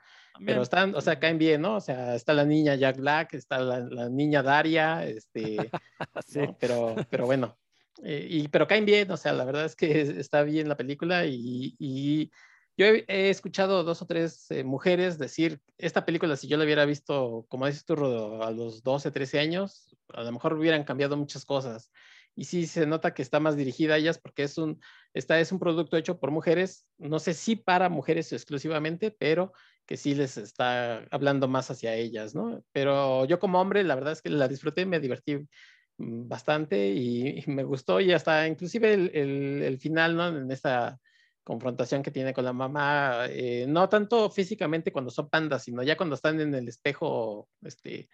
pero están, o sea, caen bien, ¿no? O sea, está la niña Jack Black, está la, niña Daria, este, sí. pero, pero bueno, eh, y, pero caen bien, o sea, la verdad es que está bien la película y, y yo he, escuchado dos o tres eh, mujeres decir, esta película si yo la hubiera visto, como dices tú, a los 12, 13 años, a lo mejor hubieran cambiado muchas cosas. Y sí se nota que está más dirigida a ellas porque es un, esta es un producto hecho por mujeres, no sé si para mujeres exclusivamente, pero que sí les está hablando más hacia ellas, ¿no? Pero yo como hombre, la verdad es que la disfruté, me divertí mm, bastante y, me gustó y hasta inclusive el, final, ¿no? En esta confrontación que tiene con la mamá, eh, no tanto físicamente cuando son pandas, sino ya cuando están en el espejo, este,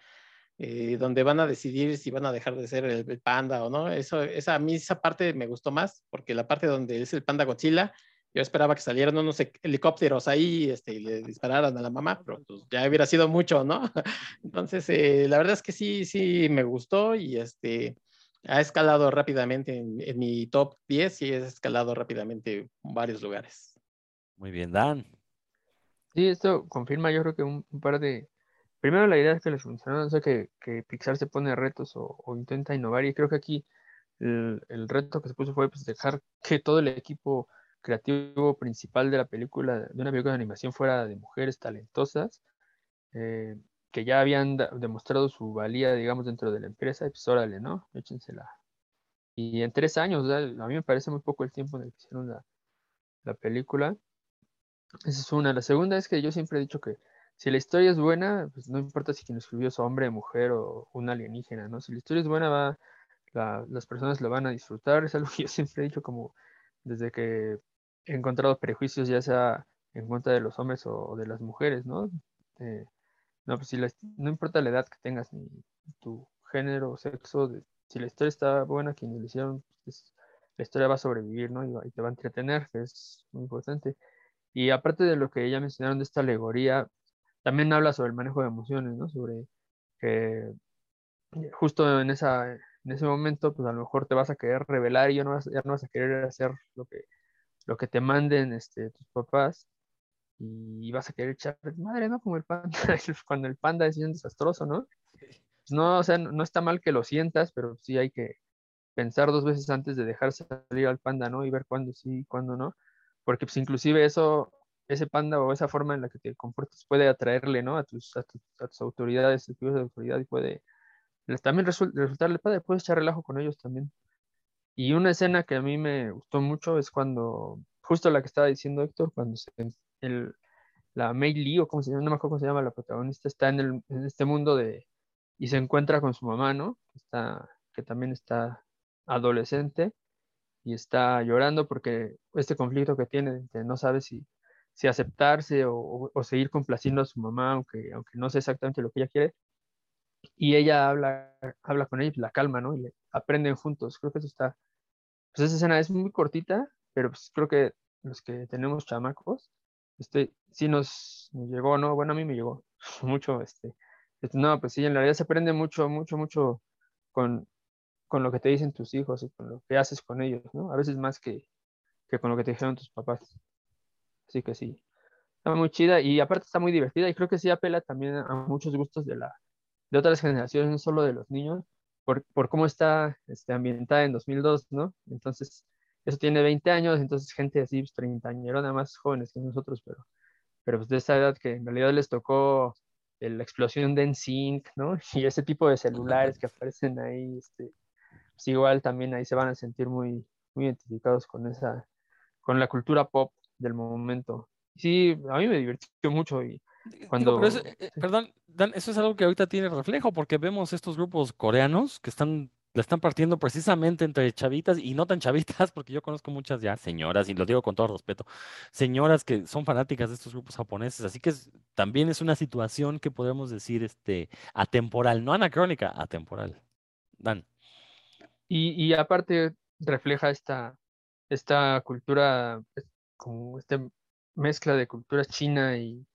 eh, donde van a decidir si van a dejar de ser el, panda o no. Eso, esa, a mí esa parte me gustó más, porque la parte donde es el panda Godzilla, yo esperaba que salieran unos helicópteros ahí este, y le dispararan a la mamá, pero pues, ya hubiera sido mucho, ¿no? Entonces, eh, la verdad es que sí, sí me gustó y este, ha escalado rápidamente en, en mi top 10 y ha escalado rápidamente en varios lugares. Muy bien, Dan. Sí, esto confirma yo creo que un, par de... Primero la idea es que les funcionó, o sea, que, que Pixar se pone retos o, intenta innovar y creo que aquí el, el, reto que se puso fue pues, dejar que todo el equipo creativo principal de la película, de una película de animación fuera de mujeres talentosas, eh, que ya habían demostrado su valía, digamos, dentro de la empresa, pues órale, ¿no? Échensela. Y en tres años, a mí me parece muy poco el tiempo en el que hicieron la, la película. Esa es una. La segunda es que yo siempre he dicho que si la historia es buena, pues no importa si quien escribió es hombre, mujer o un alienígena, ¿no? Si la historia es buena, va, las personas la van a disfrutar. Es algo que yo siempre he dicho como desde que encontrado prejuicios, ya sea en contra de los hombres o, de las mujeres, ¿no? Eh, no, pues si no importa la edad que tengas, ni tu género sexo, si la historia está buena, quienes lo hicieron, pues, la historia va a sobrevivir, ¿no? Y, te va a entretener, que es muy importante. Y aparte de lo que ya mencionaron de esta alegoría, también habla sobre el manejo de emociones, ¿no? Sobre que justo en, esa, en ese momento, pues a lo mejor te vas a querer revelar y ya no vas a querer hacer lo que, lo que te manden este, tus papás y vas a querer echar madre, ¿no? Como el panda, cuando el panda es bien desastroso, ¿no? Pues no, o sea, no, está mal que lo sientas, pero sí hay que pensar dos veces antes de dejar salir al panda, ¿no? Y ver cuándo sí y cuándo no porque pues inclusive eso, ese panda o esa forma en la que te comportas puede atraerle, ¿no? A tus, a tus, a tus autoridades, de autoridad y puede también resultarle padre, puedes echar relajo con ellos también. Y una escena que a mí me gustó mucho es cuando, justo la que estaba diciendo Héctor, cuando se, el, la Mei Li, o como se llama, no me acuerdo cómo se llama, la protagonista, está en, el, en este mundo de, y se encuentra con su mamá, ¿no? Está, que también está adolescente, y está llorando porque este conflicto que tiene, no sabe si, si aceptarse o, o, seguir complaciendo a su mamá, aunque, aunque no sé exactamente lo que ella quiere. Y ella habla, habla con ella y la calma, ¿no? Y le aprenden juntos. Creo que eso está. Pues esa escena es muy cortita, pero pues creo que los que tenemos chamacos, este, sí nos, nos llegó, ¿no? Bueno, a mí me llegó mucho, este, este, no, pues sí, en realidad se aprende mucho, mucho, mucho con, con lo que te dicen tus hijos y con lo que haces con ellos, ¿no? A veces más que, que con lo que te dijeron tus papás. Así que sí, está muy chida y aparte está muy divertida y creo que sí apela también a muchos gustos de, la, de otras generaciones, no solo de los niños, por, por cómo está este, ambientada en 2002, ¿no? Entonces, eso tiene 20 años, entonces gente así, pues 30 años, nada más jóvenes que nosotros, pero, pero pues de esa edad que en realidad les tocó la explosión de NSYNC, ¿no? Y ese tipo de celulares que aparecen ahí, este, pues, igual también ahí se van a sentir muy, muy identificados con esa, con la cultura pop del momento. Sí, a mí me divirtió mucho y cuando... Eh, perdón, Dan, eso es algo que ahorita tiene reflejo porque vemos estos grupos coreanos que están la están partiendo precisamente entre chavitas y no tan chavitas, porque yo conozco muchas ya señoras, y lo digo con todo respeto, señoras que son fanáticas de estos grupos japoneses, así que también es una situación que podemos decir este, atemporal, no anacrónica, atemporal. Dan. Y, aparte refleja esta, esta cultura, como esta mezcla de cultura china y,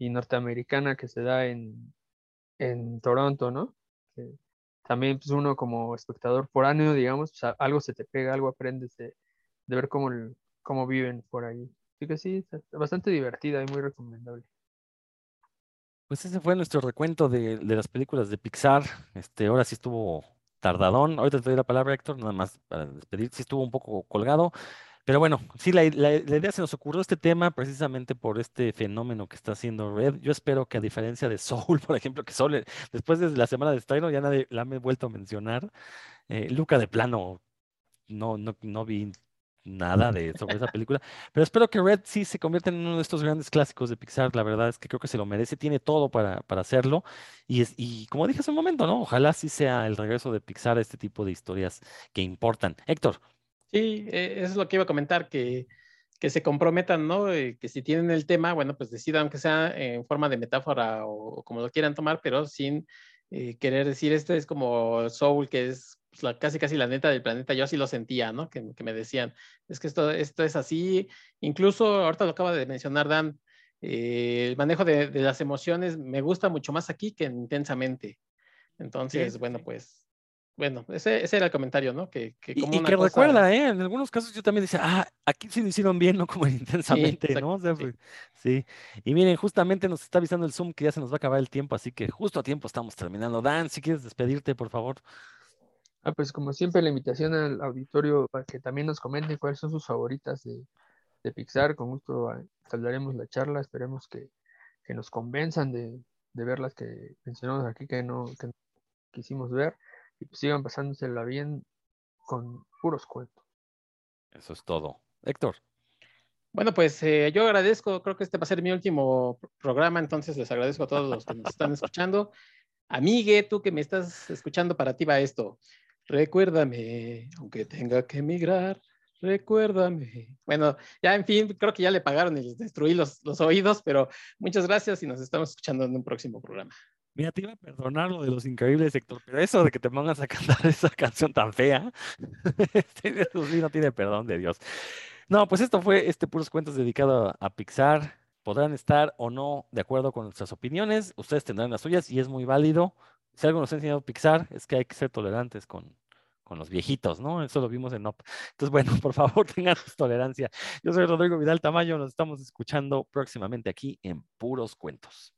norteamericana que se da en, en Toronto, ¿no? también pues, uno como espectador foráneo, digamos, pues, algo se te pega, algo aprendes de, ver cómo, cómo viven por ahí. Así que sí, bastante divertida y muy recomendable. Pues ese fue nuestro recuento de, de, las películas de Pixar. Este, ahora sí estuvo tardadón. Ahorita te doy la palabra, Héctor, nada más para despedir. Sí estuvo un poco colgado. Pero bueno, sí, la, idea se nos ocurrió este tema precisamente por este fenómeno que está haciendo Red. Yo espero que a diferencia de Soul, por ejemplo, que Soul, después de la semana de estreno ya nadie la me vuelto a mencionar. Eh, Luca de plano, no, no, no vi nada de sobre esa película, pero espero que Red sí se convierta en uno de estos grandes clásicos de Pixar, la verdad es que creo que se lo merece, tiene todo para, para hacerlo, y, es, y como dije hace un momento, ¿no? Ojalá sí sea el regreso de Pixar a este tipo de historias que importan. Héctor. Sí, eh, eso es lo que iba a comentar, que, que se comprometan, ¿no? Eh, que si tienen el tema, bueno, pues decidan, aunque sea en forma de metáfora o, como lo quieran tomar, pero sin eh, querer decir, este es como Soul, que es pues, la, casi casi la neta del planeta, yo así lo sentía, ¿no? Que, que me decían, es que esto, esto es así, incluso ahorita lo acaba de mencionar Dan, eh, el manejo de, de, las emociones me gusta mucho más aquí que intensamente. Entonces, sí, bueno, sí. pues bueno, ese, ese, era el comentario, ¿no? Que, que como y, y que cosa... recuerda, ¿eh? En algunos casos yo también decía, ah, aquí sí lo hicieron bien, no como intensamente, sí, ¿no? O sea, sí. Pues, sí. Y miren, justamente nos está avisando el Zoom que ya se nos va a acabar el tiempo, así que justo a tiempo estamos terminando. Dan, si quieres despedirte, por favor. Ah, pues como siempre, la invitación al auditorio para que también nos comenten cuáles son sus favoritas de, de Pixar. Con gusto hablaremos la charla, esperemos que, que nos convenzan de, de, ver las que mencionamos aquí que no, que no quisimos ver y pues sigan pasándosela bien con puros cuentos. Eso es todo. Héctor. Bueno, pues eh, yo agradezco, creo que este va a ser mi último programa, entonces les agradezco a todos los que nos están escuchando. Amigue, tú que me estás escuchando, para ti va esto. Recuérdame, aunque tenga que emigrar, recuérdame. Bueno, ya en fin, creo que ya le pagaron y les destruí los, los oídos, pero muchas gracias y nos estamos escuchando en un próximo programa. Mira, te iba a perdonar lo de los increíbles, Héctor, pero eso de que te pongas a cantar esa canción tan fea, eso sí no tiene perdón de Dios. No, pues esto fue este Puros Cuentos dedicado a Pixar. Podrán estar o no de acuerdo con nuestras opiniones, ustedes tendrán las suyas y es muy válido. Si algo nos ha enseñado Pixar es que hay que ser tolerantes con, con los viejitos, ¿no? Eso lo vimos en OP. Entonces, bueno, por favor, tengan tolerancia. Yo soy Rodrigo Vidal Tamayo, nos estamos escuchando próximamente aquí en Puros Cuentos.